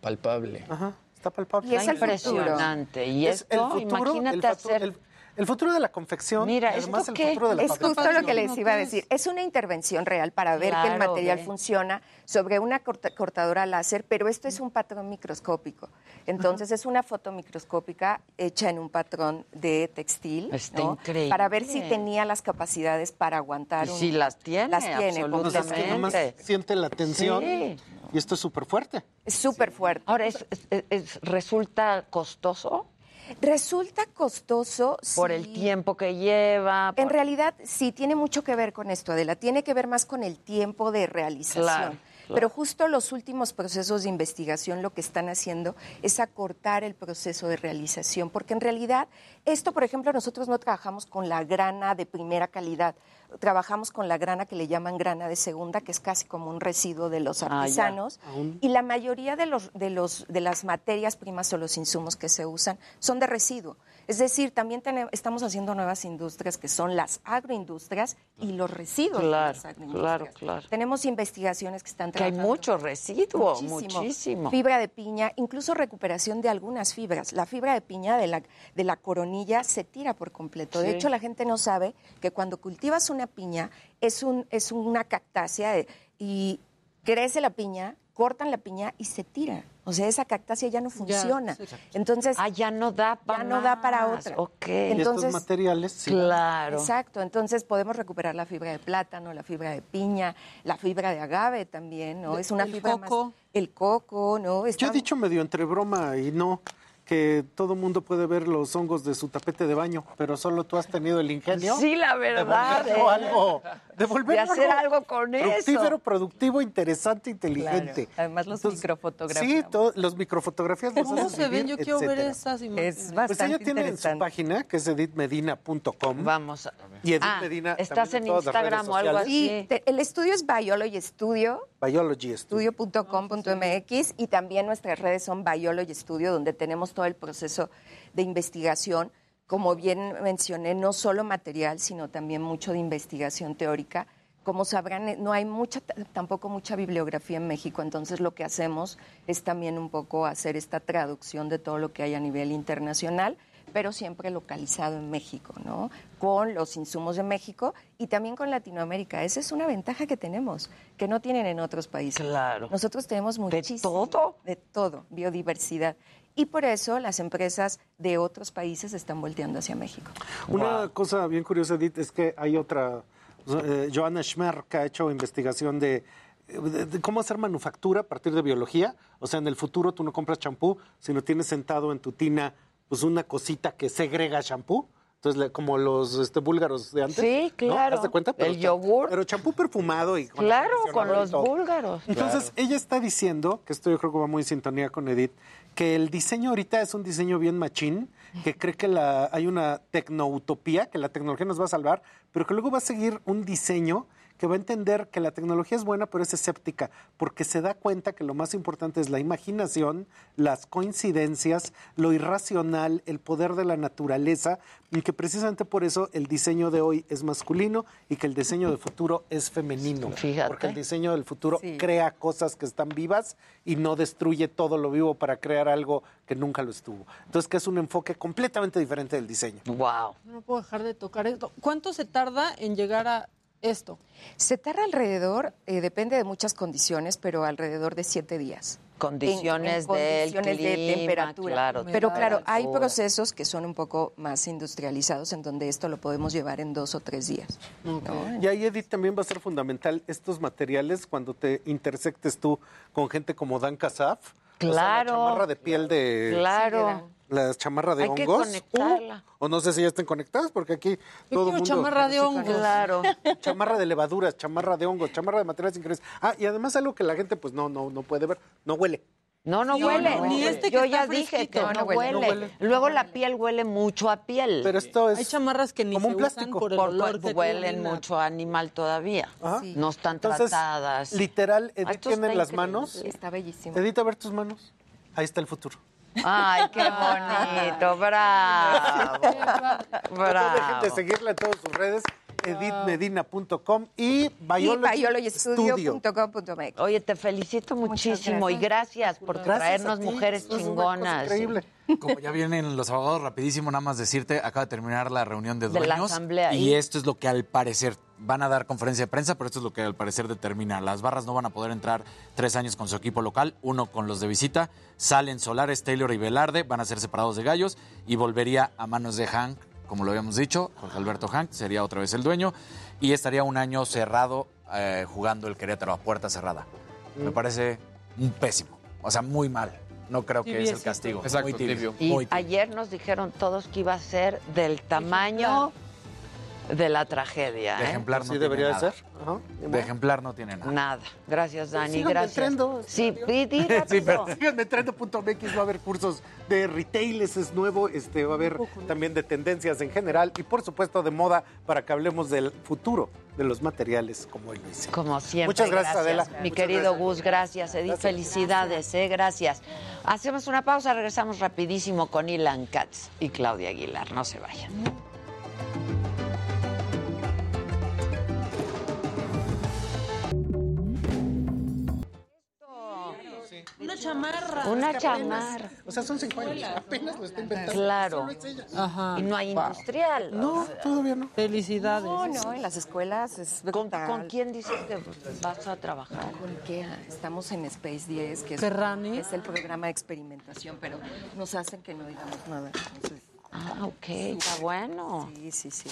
Palpable. Ajá, está palpable. Y es el impresionante. Y Es el esto, futuro, imagínate el hacer... el- el futuro de la confección. Mira, además ¿esto el futuro de la Es justo lo que les iba a decir. Es una intervención real para ver que el material funciona sobre una corta- cortadora láser, pero esto es un patrón microscópico. Entonces es una foto microscópica hecha en un patrón de textil. Está ¿no? increíble. Para ver si tenía las capacidades para aguantar. Y un- sí las tiene, Las tiene, O sea, es que nomás absolutamente. siente la tensión Sí. y esto es súper fuerte. Es súper fuerte. Ahora, ¿es, es- es- ¿resulta costoso? Resulta costoso. Por el tiempo que lleva. En realidad sí tiene mucho que ver con esto, Adela. Tiene que ver más con el tiempo de realización. Claro, claro. Pero justo los últimos procesos de investigación lo que están haciendo es acortar el proceso de realización, porque en realidad esto, por ejemplo, nosotros no trabajamos con la grana de primera calidad, trabajamos con la grana que le llaman grana de segunda, que es casi como un residuo de los Ah, artesanos, y la mayoría de, los, de, los, de las materias primas o los insumos que se usan son de residuo. Es decir, también tenemos, estamos haciendo nuevas industrias que son las agroindustrias y los residuos de Claro, las agroindustrias. claro, claro. Tenemos investigaciones que están Que hay trabajando. mucho residuo, muchísimo. Fibra de piña, incluso recuperación de algunas fibras. La fibra de piña de la, de la coronilla se tira por completo. De hecho, la gente no sabe que cuando cultivas una piña es, un, es una cactácea y crece la piña, cortan la piña y se tira. O sea, esa cactácea ya no funciona. Entonces, Ah, ya no da para ya no da para otra. Ok. y estos Entonces, materiales, sí. Claro. Exacto, entonces podemos recuperar la fibra de plátano, la fibra de piña, la fibra de agave también, ¿no? Es una el fibra coco. más el coco, ¿no? Yo Está- he dicho medio entre broma y no que todo mundo puede ver los hongos de su tapete de baño, pero solo tú has tenido el ingenio. Sí, la de verdad. volverlo ¿eh? algo, de volverlo De hacer algo con fructífero, eso. productivo, interesante, inteligente. Claro. Además los Entonces, microfotografiamos. Sí, to- los microfotografías ¿Cómo se ven? Yo quiero ver etcétera. esas imágenes. Es Pues bastante ella tiene en su página, que es edithmedina.com. Vamos a... Y Edith Ah, Medina ¿estás en en Instagram o algo así? Sí, te- el estudio es Biology Studio, Biology Studio. estudio.com.mx y también nuestras redes son Biology Studio, donde tenemos todo el proceso de investigación. Como bien mencioné, no solo material, sino también mucho de investigación teórica como sabrán, no hay mucha, tampoco mucha bibliografía en México, entonces lo que hacemos es también un poco hacer esta traducción de todo lo que hay a nivel internacional, pero siempre localizado en México, ¿no? Con los insumos de México y también con Latinoamérica. Esa es una ventaja que tenemos, que no tienen en otros países. Claro. Nosotros tenemos muchísimo. ¿De todo? De todo, biodiversidad. Y por eso las empresas de otros países están volteando hacia México. Una cosa bien curiosa, Edith, es que hay otra, eh, Joanna Schmer, que ha hecho investigación de cómo hacer manufactura a partir de biología. O sea, en el futuro tú no compras champú, sino tienes sentado en tu tina pues una cosita que segrega champú. Entonces, como los este, búlgaros de antes. Sí, ¿no? claro. ¿Haz de cuenta? El yogur. Pero champú perfumado y con Claro, con los todo. búlgaros. Entonces, ella está diciendo, que esto yo creo que va muy en sintonía con Edith, que el diseño ahorita es un diseño bien machín, que cree que la, hay una tecnoutopía, que la tecnología nos va a salvar, pero que luego va a seguir un diseño que va a entender que la tecnología es buena, pero es escéptica, porque se da cuenta que lo más importante es la imaginación, las coincidencias, lo irracional, el poder de la naturaleza, y que precisamente por eso el diseño de hoy es masculino y que el diseño del futuro es femenino. Porque el diseño del futuro crea cosas que están vivas y no destruye todo lo vivo para crear algo que nunca lo estuvo. Entonces, que es un enfoque completamente diferente del diseño. Wow. No puedo dejar de tocar esto. ¿Cuánto se tarda en llegar a esto? Se tarda alrededor, eh, depende de muchas condiciones, pero alrededor de siete días. Condiciones del condiciones de clima, temperatura. claro, pero claro, hay procesos que son un poco más industrializados en donde esto lo podemos llevar en dos o tres días. ¿no? Y ahí, Edith, también va a ser fundamental estos materiales cuando te intersectes tú con gente como Dan Casaf. Claro. la chamarra de piel de... Claro. La chamarra de Hay que hongos. conectarla. Uh, o no sé si ya estén conectadas, porque aquí todo el mundo... chamarra de hongos. Claro. Chamarra de levaduras, chamarra de hongos, chamarra de materiales increíbles. Ah, y además algo que la gente pues no, no, no puede ver, no huele. No, no Sí, huele. no, ni este que Yo está ya dije que no, No huele, huele. no huele. Luego la piel huele mucho a piel. Pero esto es Hay chamarras que ni como se un plástico. usan por el Por- olor que huelen tienen mucho a animal todavía. No están Entonces, tratadas. literal, Edith Esto tiene está las increíble. manos. Está bellísimo. Edith, a ver tus manos. Ahí está el futuro. Ay, qué bonito, bravo. No dejen bravo. de seguirla en todas sus redes, edithmedina.com y biologystudio.com.mx. Oye, te felicito muchísimo y gracias por Gracias traernos ti. mujeres chingonas. increíble. Como ya vienen los abogados, rapidísimo, nada más decirte, acaba de terminar la reunión de De la dueños. asamblea, y y- esto es lo que al parecer van a dar conferencia de prensa, pero esto es lo que al parecer determina. Las barras no van a poder entrar tres años con su equipo local, uno con los de visita. Salen Solares, Taylor y Velarde, van a ser separados de gallos y volvería a manos de Hank, como lo habíamos dicho, Jorge Alberto Hank sería otra vez el dueño y estaría un año cerrado eh, jugando el Querétaro a puerta cerrada. Me parece un pésimo, o sea, muy mal. No creo que es el castigo. Exacto, muy tibio. tibio. Y muy tibio. ayer nos dijeron todos que iba a ser del tamaño de la tragedia. De ¿eh? ejemplar Así no debería tiene de nada. ser. Ajá. De ejemplar no tiene nada. Nada. Gracias, Dani. Síganme Gracias. entrando. Sí, di, di Sí, pero entrando.mx, va a haber cursos de retail, ese es nuevo, este, va a haber también de tendencias en general y por supuesto de moda para que hablemos del futuro de los materiales como hoy lo hice. Como siempre. Muchas gracias, Adela. Mi Muchas querido gracias. Gus, gracias. Edith, felicidades, eh, gracias. Hacemos una pausa, regresamos rapidísimo con Ilan Katz y Claudia Aguilar. No se vayan. Una chamarra. Una Es que apenas- chamarra. O sea, son cinco años, apenas lo está inventando. Claro. Solo es ella. Ajá. Y no hay industrial. No, todavía no. Felicidades. No, no, en las escuelas es ¿Con, con quién dices que vas a trabajar? Con IKEA. Estamos en Space 10, que es, es el programa de experimentación, pero nos hacen que no digamos nada. Entonces, Ah, ok, está bueno. sí, sí, sí.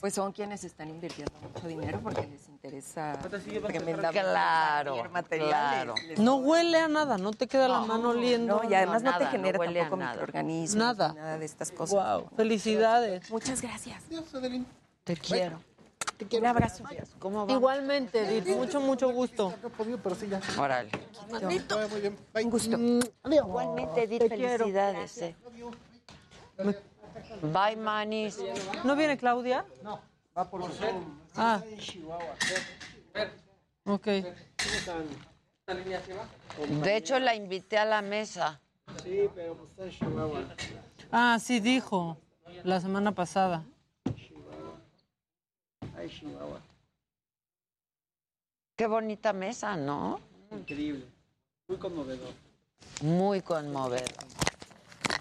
Pues son quienes están invirtiendo mucho dinero porque les interesa tremendamente Claro, materiales. claro. Les- No huele a nada, no te queda la mano oliendo. No, y además no, nada, te no genera huele a tampoco nada. microorganismos, Nada. nada de estas cosas. Wow, felicidades. Muchas gracias. Te quiero. Un abrazo. ¿Cómo va? Igualmente, Edith, mucho, mucho gusto. No he podido, pero sí ya. Órale. Un gusto. Igualmente, Edith, Te quiero. felicidades. Bye, manis. ¿No viene Claudia? No, va por su Ah. Ok. De hecho, la invité a la mesa. Sí, pero pues está en Chihuahua. Ah, sí dijo la semana pasada. Ay, Chihuahua. Qué bonita mesa, ¿no? Increíble. Muy conmovedor. Muy conmovedor.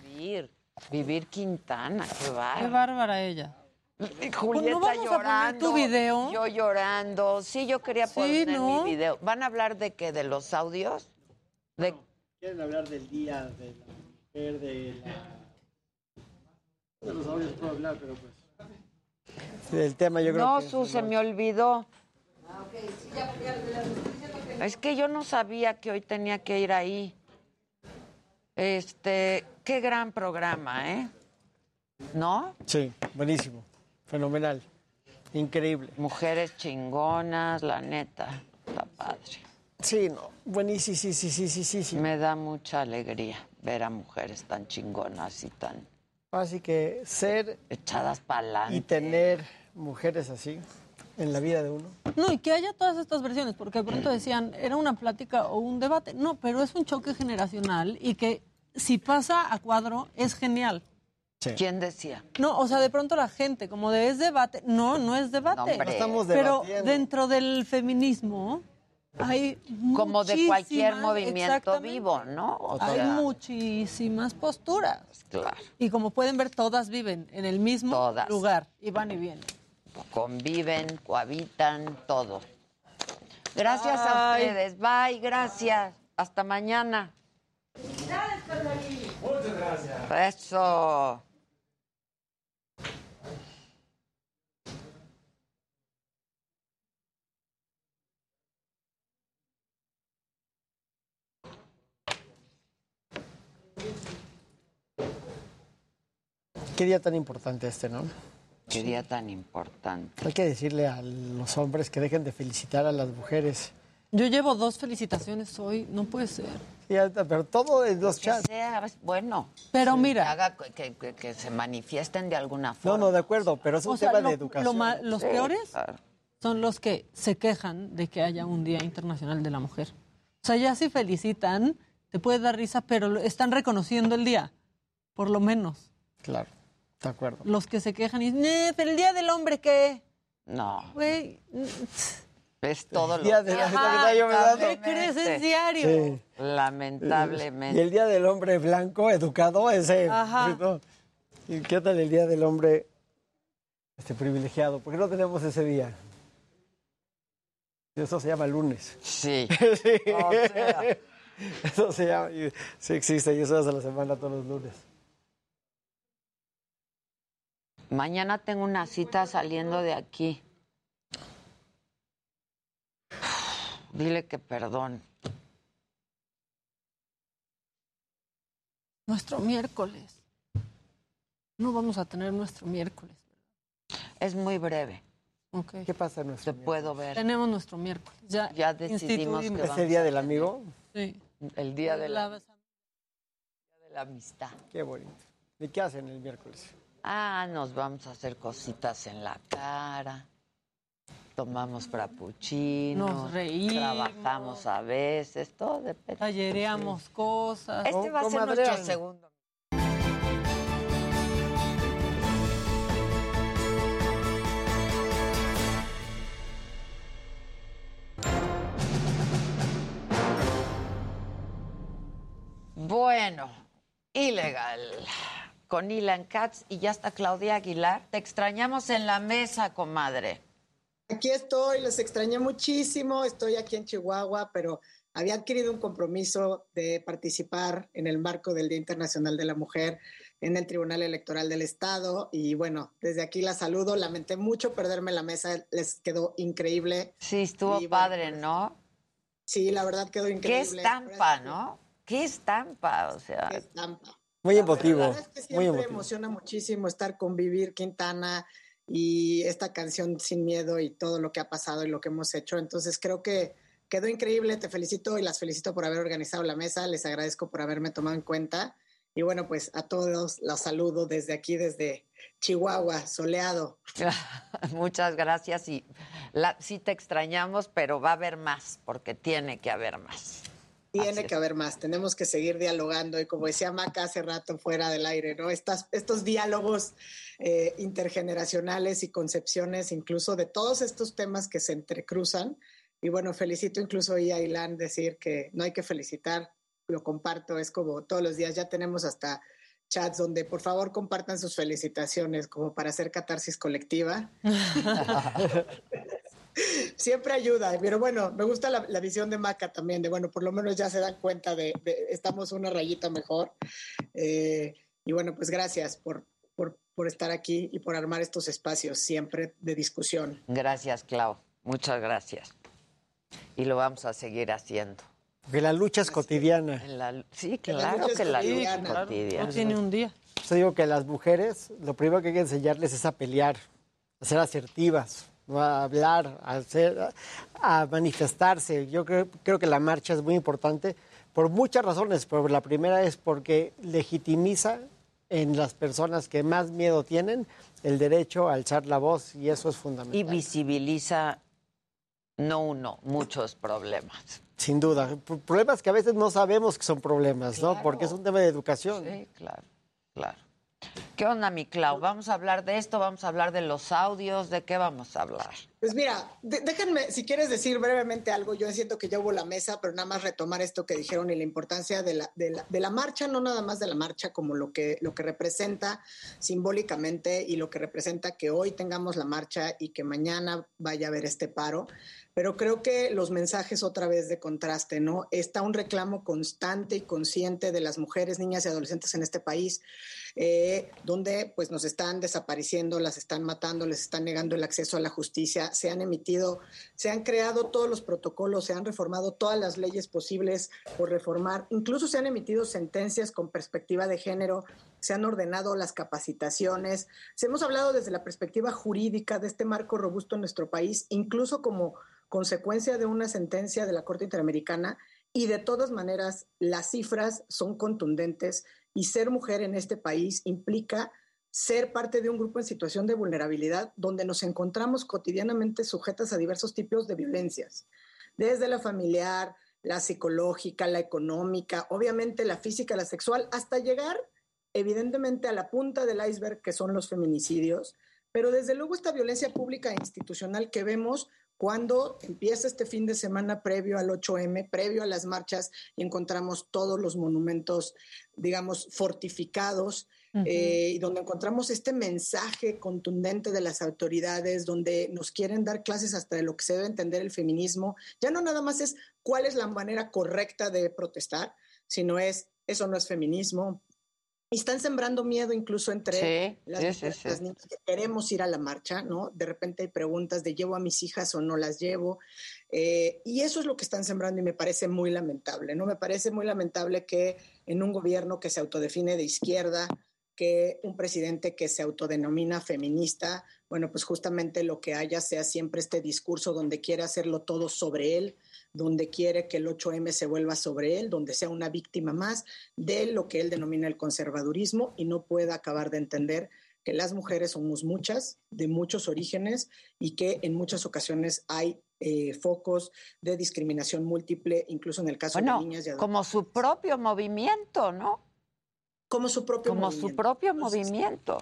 Vivir, vivir Quintana, qué Qué bárbaro. bárbara ella. Y Pues Julieta no vamos a poner llorando. tu video. Yo llorando. Sí, yo quería Sí, poner ¿no? mi video. ¿Van a hablar de qué? ¿De los audios? De... Quieren hablar del día de la mujer, de la... De los audios puedo hablar, pero pues... Del tema yo creo No, que... Su, se me olvidó. Es que yo no sabía que hoy tenía que ir ahí. Este, qué gran programa, ¿eh? ¿No? Sí, buenísimo. Fenomenal. Increíble. Mujeres chingonas, la neta. Está padre. Sí, no. Buenísimo, sí, sí, sí, sí, sí, sí. Me da mucha alegría ver a mujeres tan chingonas y tan Así que ser echadas para y adelante. tener mujeres así en la vida de uno. No, y que haya todas estas versiones, porque de pronto decían, era una plática o un debate. No, pero es un choque generacional y que si pasa a cuadro es genial. ¿Quién decía? No, o sea, de pronto la gente, como de es debate. No, no es debate. No, hombre. No estamos Pero dentro del feminismo hay Como de cualquier movimiento vivo, ¿no? O Hay sea, muchísimas posturas. Claro. Y como pueden ver, todas viven en el mismo Todas. lugar y van y vienen. Conviven, cohabitan, todo. Gracias a ustedes. Bye, gracias. Hasta mañana. Muchas gracias. Eso. Qué día tan importante este, ¿no? Qué día tan importante. Hay que decirle a los hombres que dejen de felicitar a las mujeres. Yo llevo dos felicitaciones hoy, no puede ser. Sí, pero todo en los Que chats. sea, bueno. Pero que mira. haga- que, que- que se manifiesten de alguna No, forma. no, de acuerdo, pero es un O sea, tema lo- de educación. los Sí, peores claro. son los que se quejan de que haya un Día Internacional de la Mujer. O sea, ya si felicitan, te puede dar risa, pero están reconociendo el día, por lo menos. Claro, de acuerdo. Los que se quejan y dicen, "Eh, pero el Día del Hombre, ¿qué? No, Güey, es todo El día lo de la- Ajá, yo me. ¿qué crees? Es diario. Sí. Lamentablemente. Y el día del hombre blanco, educado, ese. Ajá. ¿no? ¿Y qué tal el día del hombre este privilegiado? ¿Por qué no tenemos ese día? Eso se llama lunes. Sí. Sí. O sea. Eso se llama. y- Sí existe, y eso es a la semana todos los lunes. Mañana tengo una cita saliendo de aquí. Dile que perdón. Nuestro miércoles. No vamos a tener nuestro miércoles. Es muy breve. ¿Qué pasa en nuestro Te puedo ver. Tenemos nuestro miércoles. Ya, Ya decidimos que vamos ¿Ese día del amigo? Sí. El día de la, la amistad. Qué bonito. ¿Y qué hacen el miércoles? Ah, nos vamos a hacer cositas en la cara. Tomamos frappuccino. Nos reímos. Trabajamos a veces, todo depende. Tallereamos cosas. Este va a ser nuestro segundo. Bueno, ilegal. Con Ilan Katz y ya está Claudia Aguilar. Te extrañamos en la mesa, comadre. Aquí estoy, los extrañé muchísimo, estoy aquí en Chihuahua, pero había adquirido un compromiso de participar en el marco del Día Internacional de la Mujer en el Tribunal Electoral del Estado y bueno, desde aquí la saludo, lamenté mucho perderme la mesa, les quedó increíble. Sí, estuvo Y bueno, padre, ¿no? Sí, la verdad quedó Qué increíble. estampa, ¿no? Qué estampa, o sea. Qué estampa. Muy La emotivo. verdad es que Muy siempre emotivo. emociona muchísimo estar con Vivir Quintana y esta canción Sin Miedo y todo lo que ha pasado y lo que hemos hecho. Entonces creo que quedó increíble. Te felicito y las felicito por haber organizado la mesa. Les agradezco por haberme tomado en cuenta. Y bueno, pues a todos los saludo desde aquí, desde Chihuahua, soleado. Muchas gracias y la, sí te extrañamos, pero va a haber más, porque tiene que haber más. Tiene que haber más, tenemos que seguir dialogando y como decía Maca hace rato fuera del aire, ¿no? Estas, estos diálogos eh, intergeneracionales y concepciones incluso de todos estos temas que se entrecruzan, Y bueno, felicito incluso hoy a Ilan decir que no hay que felicitar, lo comparto, es como todos los días ya tenemos hasta chats donde por favor compartan sus felicitaciones como para hacer catarsis colectiva. Siempre ayuda, pero bueno, me gusta la, visión de Maca también, de bueno, por lo menos ya se dan cuenta de, estamos una rayita mejor. Eh, y bueno, pues gracias por, por, por estar aquí y por armar estos espacios siempre de discusión. Gracias, Clau. Muchas gracias. Y lo vamos a seguir haciendo. Que la lucha es cotidiana. sí, claro que la lucha es cotidiana. No tiene un día. Yo digo que las mujeres, lo primero que hay que enseñarles es a pelear, a ser asertivas, a hablar, a, hacer, a manifestarse. Yo creo, creo que la marcha es muy importante por muchas razones, pero la primera es porque legitimiza en las personas que más miedo tienen el derecho a alzar la voz y eso es fundamental. Y visibiliza no uno, muchos problemas. Sin duda. Problemas que a veces no sabemos que son problemas, ¿no? Porque es un tema de educación. Sí, claro, claro. ¿Qué onda, mi Clau? ¿Vamos a hablar de esto? ¿Vamos a hablar de los audios? ¿De qué vamos a hablar? Pues mira, déjenme, si quieres decir brevemente algo, yo siento que ya hubo la mesa, pero nada más retomar esto que dijeron y la importancia de la, de la, de la marcha, no nada más de la marcha como lo que, lo que representa simbólicamente y lo que representa que hoy tengamos la marcha y que mañana vaya a haber este paro, pero creo que los mensajes otra vez de contraste, ¿no? Está un reclamo constante y consciente de las mujeres, niñas y adolescentes en este país, eh, donde pues nos están desapareciendo, las están matando, les están negando el acceso a la justicia, se han emitido, se han creado todos los protocolos, se han reformado todas las leyes posibles por reformar, incluso se han emitido sentencias con perspectiva de género, se han ordenado las capacitaciones, se hemos hablado desde la perspectiva jurídica de este marco robusto en nuestro país, incluso como consecuencia de una sentencia de la Corte Interamericana y de todas maneras las cifras son contundentes y ser mujer en este país implica ser parte de un grupo en situación de vulnerabilidad donde nos encontramos cotidianamente sujetas a diversos tipos de violencias, desde la familiar, la psicológica, la económica, obviamente la física, la sexual, hasta llegar evidentemente a la punta del iceberg que son los feminicidios, pero desde luego esta violencia pública e institucional que vemos cuando empieza este fin de semana previo al 8M, previo a las marchas, y encontramos todos los monumentos, digamos, fortificados, eh, y donde encontramos este mensaje contundente de las autoridades, donde nos quieren dar clases hasta de lo que se debe entender el feminismo, ya no nada más es cuál es la manera correcta de protestar, sino es, eso no es feminismo, están sembrando miedo incluso entre las, niñas que queremos ir a la marcha, ¿no? De repente hay preguntas de llevo a mis hijas o no las llevo. Eh, y eso es lo que están sembrando y me parece muy lamentable, ¿no? Me parece muy lamentable que en un gobierno que se autodefine de izquierda, que un presidente que se autodenomina feminista, bueno, pues justamente lo que haya sea siempre este discurso donde quiere hacerlo todo sobre él, donde quiere que el 8M se vuelva sobre él, donde sea una víctima más de lo que él denomina el conservadurismo y no pueda acabar de entender que las mujeres somos muchas, de muchos orígenes y que en muchas ocasiones hay eh, focos de discriminación múltiple, incluso en el caso de niñas y Como su propio movimiento, ¿no? Como su propio como su propio movimiento.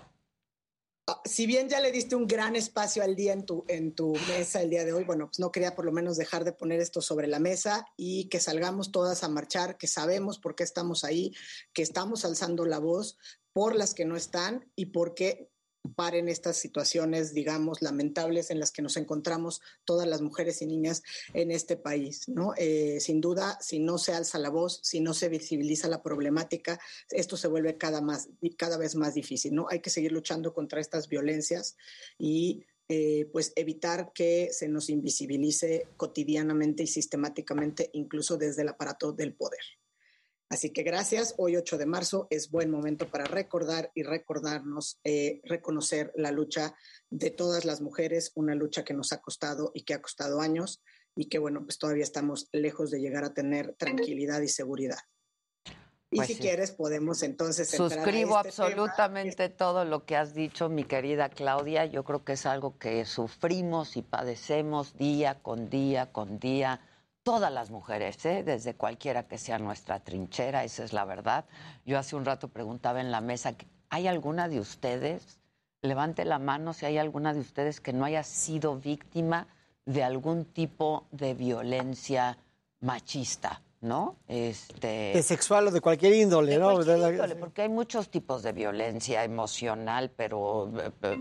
Ah, si bien ya le diste un gran espacio al día en tu, en tu mesa el día de hoy, bueno, pues no quería por lo menos dejar de poner esto sobre la mesa y que salgamos todas a marchar, que sabemos por qué estamos ahí, que estamos alzando la voz por las que no están y porque paren estas situaciones, digamos, lamentables en las que nos encontramos todas las mujeres y niñas en este país, ¿no? Eh, sin duda, si no se alza la voz, si no se visibiliza la problemática, esto se vuelve cada, más, cada vez más difícil, ¿no? Hay que seguir luchando contra estas violencias y eh, pues evitar que se nos invisibilice cotidianamente y sistemáticamente, incluso desde el aparato del poder. Así que gracias. Hoy 8 de marzo es buen momento para recordar y recordarnos, eh, reconocer la lucha de todas las mujeres, una lucha que nos ha costado y que ha costado años y que bueno, pues todavía estamos lejos de llegar a tener tranquilidad y seguridad. Y pues si quieres podemos entonces suscribo este absolutamente todo lo que has dicho, mi querida Claudia. Yo creo que es algo que sufrimos y padecemos día con día con día todas las mujeres, ¿eh? desde cualquiera que sea nuestra trinchera, esa es la verdad. Yo hace un rato preguntaba en la mesa, ¿hay alguna de ustedes? Levante la mano si hay alguna de ustedes que no haya sido víctima de algún tipo de violencia machista, ¿no? Este, De sexual o de cualquier índole, ¿no? cualquier índole, porque hay muchos tipos de violencia emocional, pero eh, eh,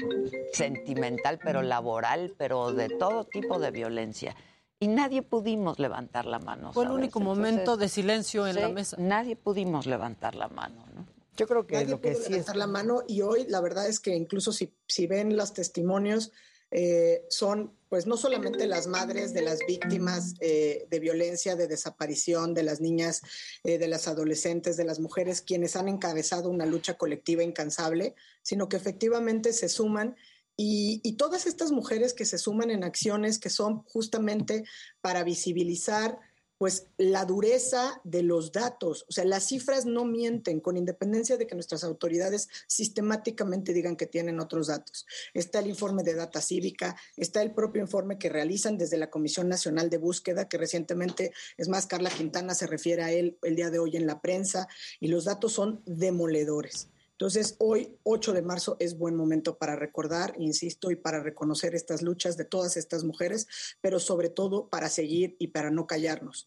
sentimental, pero laboral, pero de todo tipo de violencia. Y nadie pudimos levantar la mano. Fue el ¿sabes? único momento de silencio en la mesa. Nadie pudimos levantar la mano, ¿no? Yo creo que Nadie lo que pudo sí es levantar la mano y hoy la verdad es que incluso si, si ven los testimonios, eh, son pues no solamente las madres de las víctimas eh, de violencia, de desaparición, de las niñas, eh, de las adolescentes, de las mujeres, quienes han encabezado una lucha colectiva incansable, sino que efectivamente se suman y, todas estas mujeres que se suman en acciones que son justamente para visibilizar pues la dureza de los datos, o sea, las cifras no mienten, con independencia de que nuestras autoridades sistemáticamente digan que tienen otros datos. Está el informe de data cívica, está el propio informe que realizan desde la Comisión Nacional de Búsqueda, que recientemente, es más, Carla Quintana se refiere a él el día de hoy en la prensa, y los datos son demoledores. Entonces, hoy, 8 de marzo, es buen momento para recordar, insisto, y para reconocer estas luchas de todas estas mujeres, pero sobre todo para seguir y para no callarnos.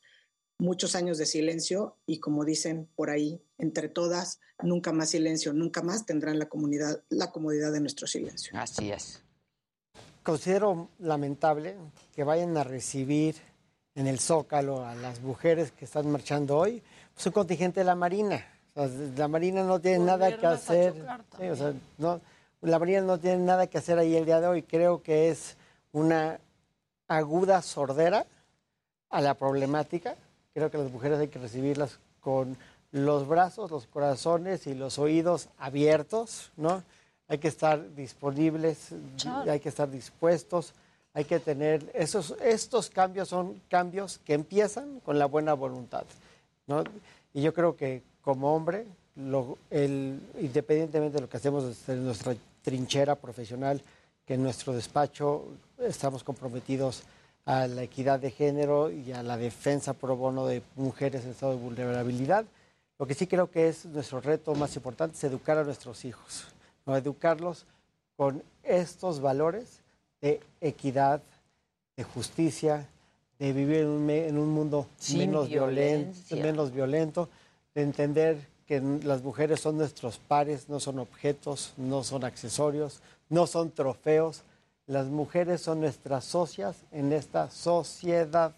Muchos años de silencio y como dicen por ahí, entre todas, nunca más silencio, nunca más tendrán la comunidad, la comodidad de nuestro silencio. Así es. considero lamentable que vayan a recibir en el Zócalo a las mujeres que están marchando hoy, pues un contingente de la Marina. O sea, la Marina no tiene nada que hacer. Sí, o sea, no, la Marina no tiene nada que hacer ahí el día de hoy. Creo que es una aguda sordera a la problemática. Creo que las mujeres hay que recibirlas con los brazos, los corazones y los oídos abiertos, ¿no? Hay que estar disponibles, hay que estar dispuestos, hay que tener esos estos cambios son cambios que empiezan con la buena voluntad, ¿no? Y yo creo que como hombre, lo- el, independientemente de lo que hacemos desde nuestra trinchera profesional, que en nuestro despacho estamos comprometidos a la equidad de género y a la defensa pro bono de mujeres en estado de vulnerabilidad. Lo que sí creo que es nuestro reto más importante es educar a nuestros hijos, ¿no? educarlos con estos valores de equidad, de justicia, de vivir en un, me- en un mundo Sin menos violento, menos violento, de entender que las mujeres son nuestros pares, no son objetos, no son accesorios, no son trofeos. Las mujeres son nuestras socias en esta sociedad.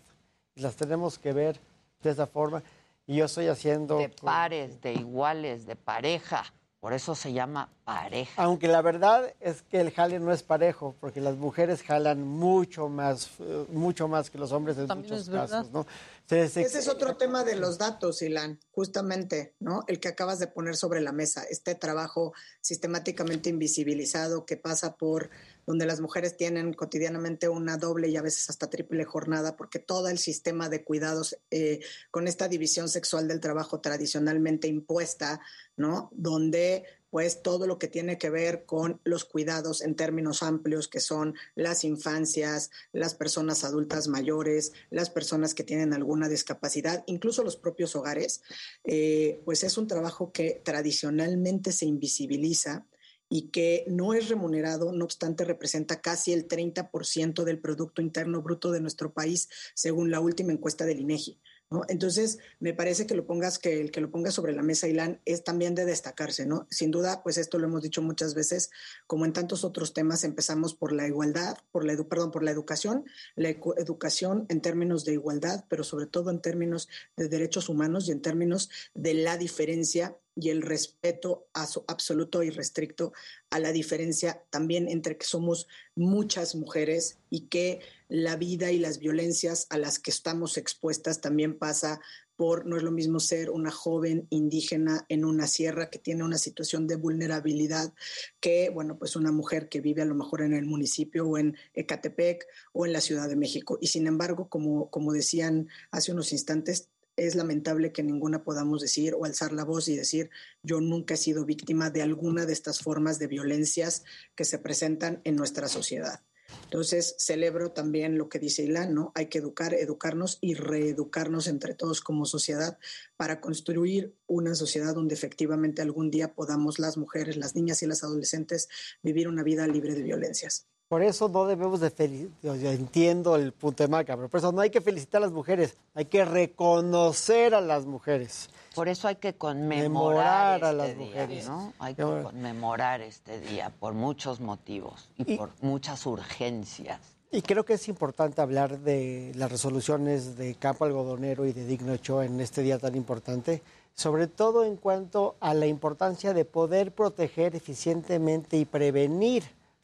Las tenemos que ver de esa forma. Y yo estoy haciendo... De pares, de iguales, de pareja. Por eso se llama pareja. Aunque la verdad es que el jale no es parejo, porque las mujeres jalan mucho más, eh, mucho más que los hombres en También muchos casos, ¿no? Se- se- Ese es otro tema de los datos, Ilan, justamente, ¿no? El que acabas de poner sobre la mesa, este trabajo sistemáticamente invisibilizado que pasa por donde las mujeres tienen cotidianamente una doble y a veces hasta triple jornada, porque todo el sistema de cuidados eh, con esta división sexual del trabajo tradicionalmente impuesta, ¿no? Donde pues todo lo que tiene que ver con los cuidados en términos amplios, que son las infancias, las personas adultas mayores, las personas que tienen alguna discapacidad, incluso los propios hogares, eh, pues es un trabajo que tradicionalmente se invisibiliza y que no es remunerado, no obstante representa casi el 30% del Producto Interno Bruto de nuestro país, según la última encuesta del INEGI. Entonces, me parece que lo pongas, que el que lo pongas sobre la mesa, Ilan, es también de destacarse, ¿no? Sin duda, pues esto lo hemos dicho muchas veces, como en tantos otros temas, empezamos por la igualdad, por la edu- perdón, por la educación, la educación en términos de igualdad, pero sobre todo en términos de derechos humanos y en términos de la diferencia y el respeto aso- absoluto y restricto a la diferencia también entre que somos muchas mujeres y que la vida y las violencias a las que estamos expuestas también pasa por, no es lo mismo ser una joven indígena en una sierra que tiene una situación de vulnerabilidad que, bueno, pues una mujer que vive a lo mejor en el municipio o en Ecatepec o en la Ciudad de México. Y sin embargo, como, como decían hace unos instantes, es lamentable que ninguna podamos decir o alzar la voz y decir yo nunca he sido víctima de alguna de estas formas de violencias que se presentan en nuestra sociedad. Entonces, celebro también lo que dice Ilan, ¿no? Hay que educar, educarnos y reeducarnos entre todos como sociedad para construir una sociedad donde efectivamente algún día podamos las mujeres, las niñas y las adolescentes vivir una vida libre de violencias. Por eso no debemos de felicitar, yo entiendo el punto de marca, pero por eso no hay que felicitar a las mujeres, hay que reconocer a las mujeres. Por eso hay que conmemorar Memorar a este las día, mujeres. ¿no? Hay que Memorar. conmemorar este día por muchos motivos y, por muchas urgencias. Y creo que es importante hablar de las resoluciones de Campo Algodonero y de Digno Ochoa en este día tan importante, sobre todo en cuanto a la importancia de poder proteger eficientemente y prevenir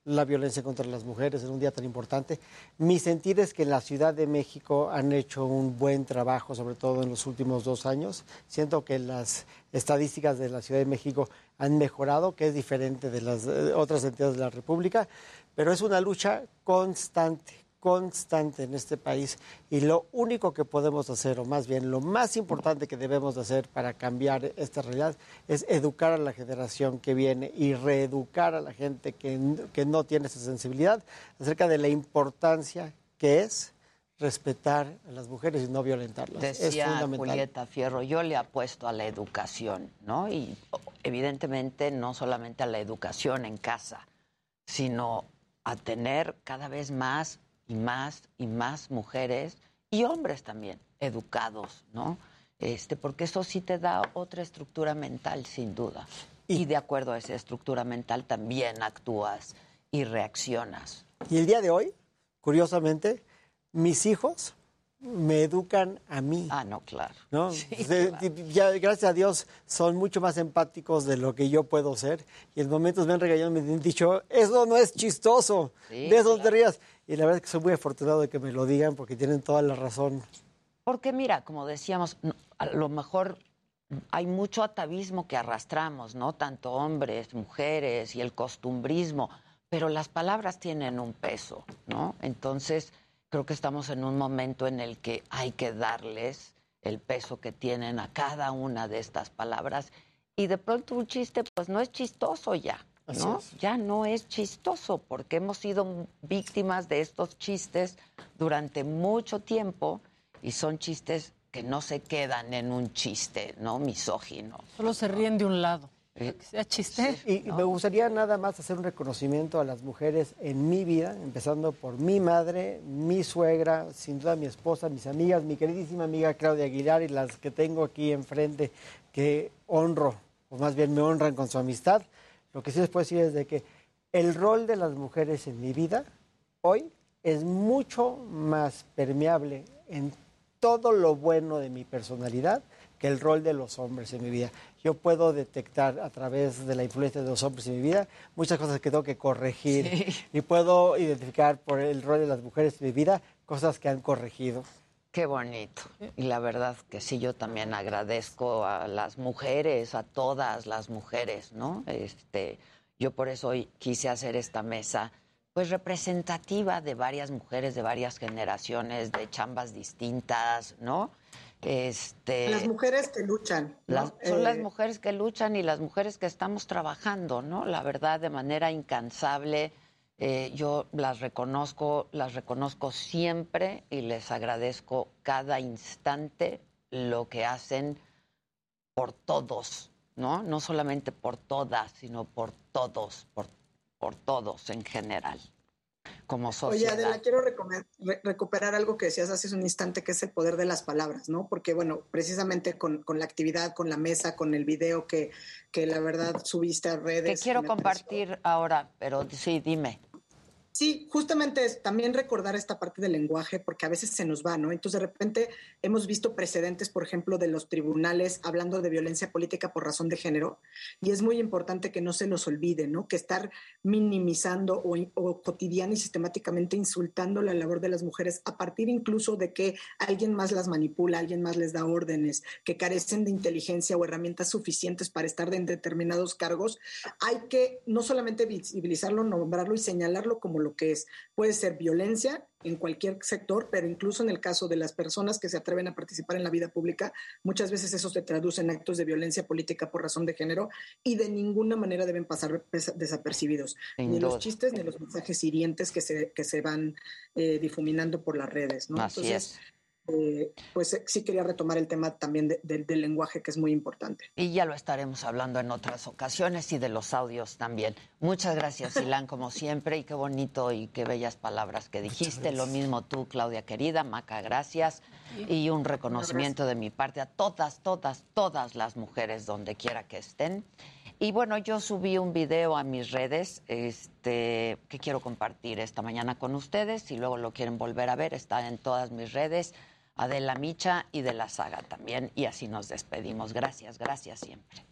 la violencia contra las mujeres en un día tan importante. Mi sentir es que en la Ciudad de México han hecho un buen trabajo, sobre todo en los últimos dos años. Siento que las estadísticas de la Ciudad de México han mejorado, que es diferente de las eh, otras entidades de la República, pero es una lucha constante, constante en este país. Y lo único que podemos hacer, o más bien lo más importante que debemos de hacer para cambiar esta realidad, es educar a la generación que viene y reeducar a la gente que, que no tiene esa sensibilidad acerca de la importancia que es respetar a las mujeres y no violentarlas. es Decía fundamental. Julieta Fierro, yo le apuesto a la educación, ¿no? Y evidentemente no solamente a la educación en casa, sino a tener cada vez más y más y más mujeres y hombres también educados, ¿no? Este, porque eso sí te da otra estructura mental, sin duda. Y de acuerdo a esa estructura mental también actúas y reaccionas. Y el día de hoy, curiosamente, mis hijos me educan a mí. Ah, no, claro. ¿no? De- de- ya, gracias a Dios son mucho más empáticos de lo que yo puedo ser y en momentos me han regañado, me han dicho, eso no es chistoso, Sí, de eso no te rías. Y la verdad es que soy muy afortunado de que me lo digan porque tienen toda la razón. Porque mira, como decíamos, a lo mejor hay mucho atavismo que arrastramos, ¿no? Tanto hombres, mujeres y el costumbrismo, pero las palabras tienen un peso, ¿no? Entonces, creo que estamos en un momento en el que hay que darles el peso que tienen a cada una de estas palabras y de pronto un chiste pues no es chistoso ya, Ya no es chistoso porque hemos sido víctimas de estos chistes durante mucho tiempo y son chistes que no se quedan en un chiste, ¿no? Misógino. Solo se ríen de un lado. Eh, Que sea chiste. Y y me gustaría nada más hacer un reconocimiento a las mujeres en mi vida, empezando por mi madre, mi suegra, sin duda mi esposa, mis amigas, mi queridísima amiga Claudia Aguilar y las que tengo aquí enfrente que honro, o más bien me honran con su amistad. Lo que sí les puedo decir es de que el rol de las mujeres en mi vida hoy es mucho más permeable en todo lo bueno de mi personalidad que el rol de los hombres en mi vida. Yo puedo detectar a través de la influencia de los hombres en mi vida muchas cosas que tengo que corregir y puedo identificar por el rol de las mujeres en mi vida cosas que han corregido. Qué bonito. Y la verdad que sí, yo también agradezco a las mujeres, a todas las mujeres, ¿no? Este, yo por eso hoy quise hacer esta mesa, pues representativa de varias mujeres de varias generaciones, de chambas distintas, ¿no? Este, Las mujeres que luchan. ¿no? las- son las Eh, mujeres que luchan y las mujeres que estamos trabajando, ¿no? La verdad, de manera incansable. Eh, yo las reconozco, las reconozco siempre y les agradezco cada instante lo que hacen por todos, ¿no? No solamente por todas, sino por todos, por, por todos en general, como Oye, sociedad. Adela, quiero re- recuperar algo que decías hace un instante, que es el poder de las palabras, ¿no? Porque, bueno, precisamente con, con la actividad, con la mesa, con el video que, que la verdad subiste a redes. que quiero compartir ahora, pero sí, dime. Sí, justamente es también recordar esta parte del lenguaje, porque a veces se nos va, ¿no? Entonces, de repente hemos visto precedentes, por ejemplo, de los tribunales hablando de violencia política por razón de género, y es muy importante que no se nos olvide, ¿no? Que estar minimizando o, o cotidiana y sistemáticamente insultando la labor de las mujeres a partir incluso de que alguien más las manipula, alguien más les da órdenes, que carecen de inteligencia o herramientas suficientes para estar en determinados cargos, hay que no solamente visibilizarlo, nombrarlo y señalarlo como lo que es. Puede ser violencia en cualquier sector, pero incluso en el caso de las personas que se atreven a participar en la vida pública, muchas veces eso se traduce en actos de violencia política por razón de género y de ninguna manera deben pasar desapercibidos. Sin ni los chistes ni los mensajes hirientes que se, que se van eh, difuminando por las redes. ¿no? Así Entonces, es. Eh, pues eh, sí quería retomar el tema también de- de- del lenguaje, que es muy importante. Y ya lo estaremos hablando en otras ocasiones y de los audios también. Muchas gracias, Ilan, como siempre, y qué bonito y qué bellas palabras que dijiste. Lo mismo tú, Claudia querida, Maca, gracias. Y un reconocimiento de mi parte a todas, todas, todas las mujeres donde quiera que estén. Y bueno, yo subí un video a mis redes este, que quiero compartir esta mañana con ustedes. Si luego lo quieren volver a ver, está en todas mis redes. Adela Micha y de la saga también. Y así nos despedimos. Gracias, gracias siempre.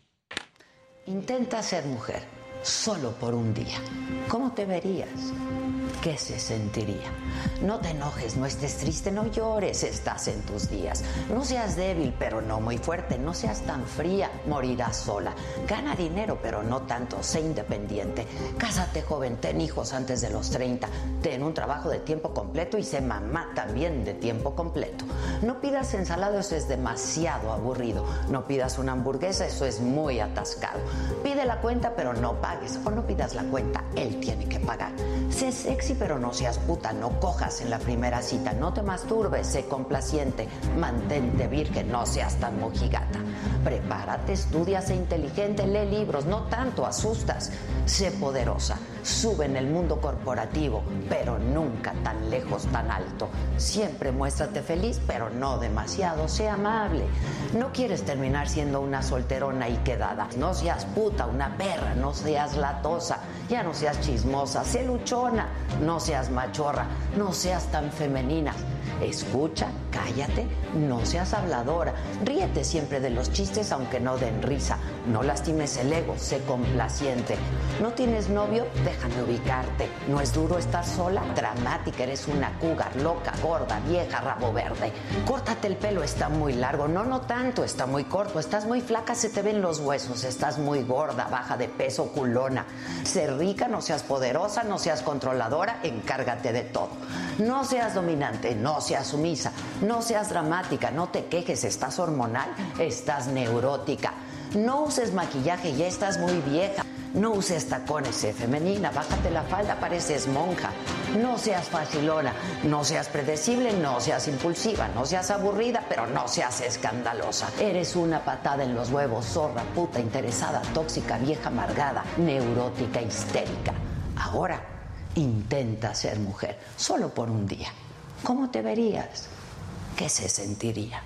Intenta ser mujer solo por un día. ¿Cómo te verías? ¿Qué se sentiría? No te enojes, no estés triste, no llores, estás en tus días. No seas débil, pero no muy fuerte, no seas tan fría, morirás sola. Gana dinero, pero no tanto, sé independiente. Cásate joven, ten hijos antes de los 30, ten un trabajo de tiempo completo y sé mamá también de tiempo completo. No pidas ensalada, eso es demasiado aburrido. No pidas una hamburguesa, eso es muy atascado. Pide la cuenta, pero no pagues. O no pidas la cuenta, él tiene que pagar. Sé sexy, pero no seas puta. No cojas en la primera cita. No te masturbes, sé complaciente. Mantente virgen, no seas tan mojigata. Prepárate, estudia, sé inteligente, lee libros. No tanto asustas. Sé poderosa. Sube en el mundo corporativo, pero nunca tan lejos, tan alto. Siempre muéstrate feliz, pero no demasiado. Sé amable. No quieres terminar siendo una solterona y quedada. No seas puta, una perra. No seas latosa. Ya no seas chismosa. Sé luchona. No seas machorra. No seas tan femenina. Escucha, cállate, no seas habladora. Ríete siempre de los chistes aunque no den risa. No lastimes el ego, sé complaciente. ¿No tienes novio? Déjame ubicarte. ¿No es duro estar sola? Dramática, eres una cougar, loca, gorda, vieja, rabo verde. Córtate el pelo, está muy largo. No, no tanto, está muy corto. Estás muy flaca, se te ven los huesos. Estás muy gorda, baja de peso, culona. Sé rica, no seas poderosa, no seas controladora, encárgate de todo. No seas dominante, no seas sumisa, no seas dramática, no te quejes, estás hormonal, estás neurótica. No uses maquillaje, ya estás muy vieja. No uses tacones, sé femenina, bájate la falda, pareces monja. No seas facilona, no seas predecible, no seas impulsiva, no seas aburrida, pero no seas escandalosa. Eres una patada en los huevos, zorra, puta, interesada, tóxica, vieja, amargada, neurótica, histérica. Ahora, intenta ser mujer, solo por un día. ¿Cómo te verías? ¿Qué se sentiría?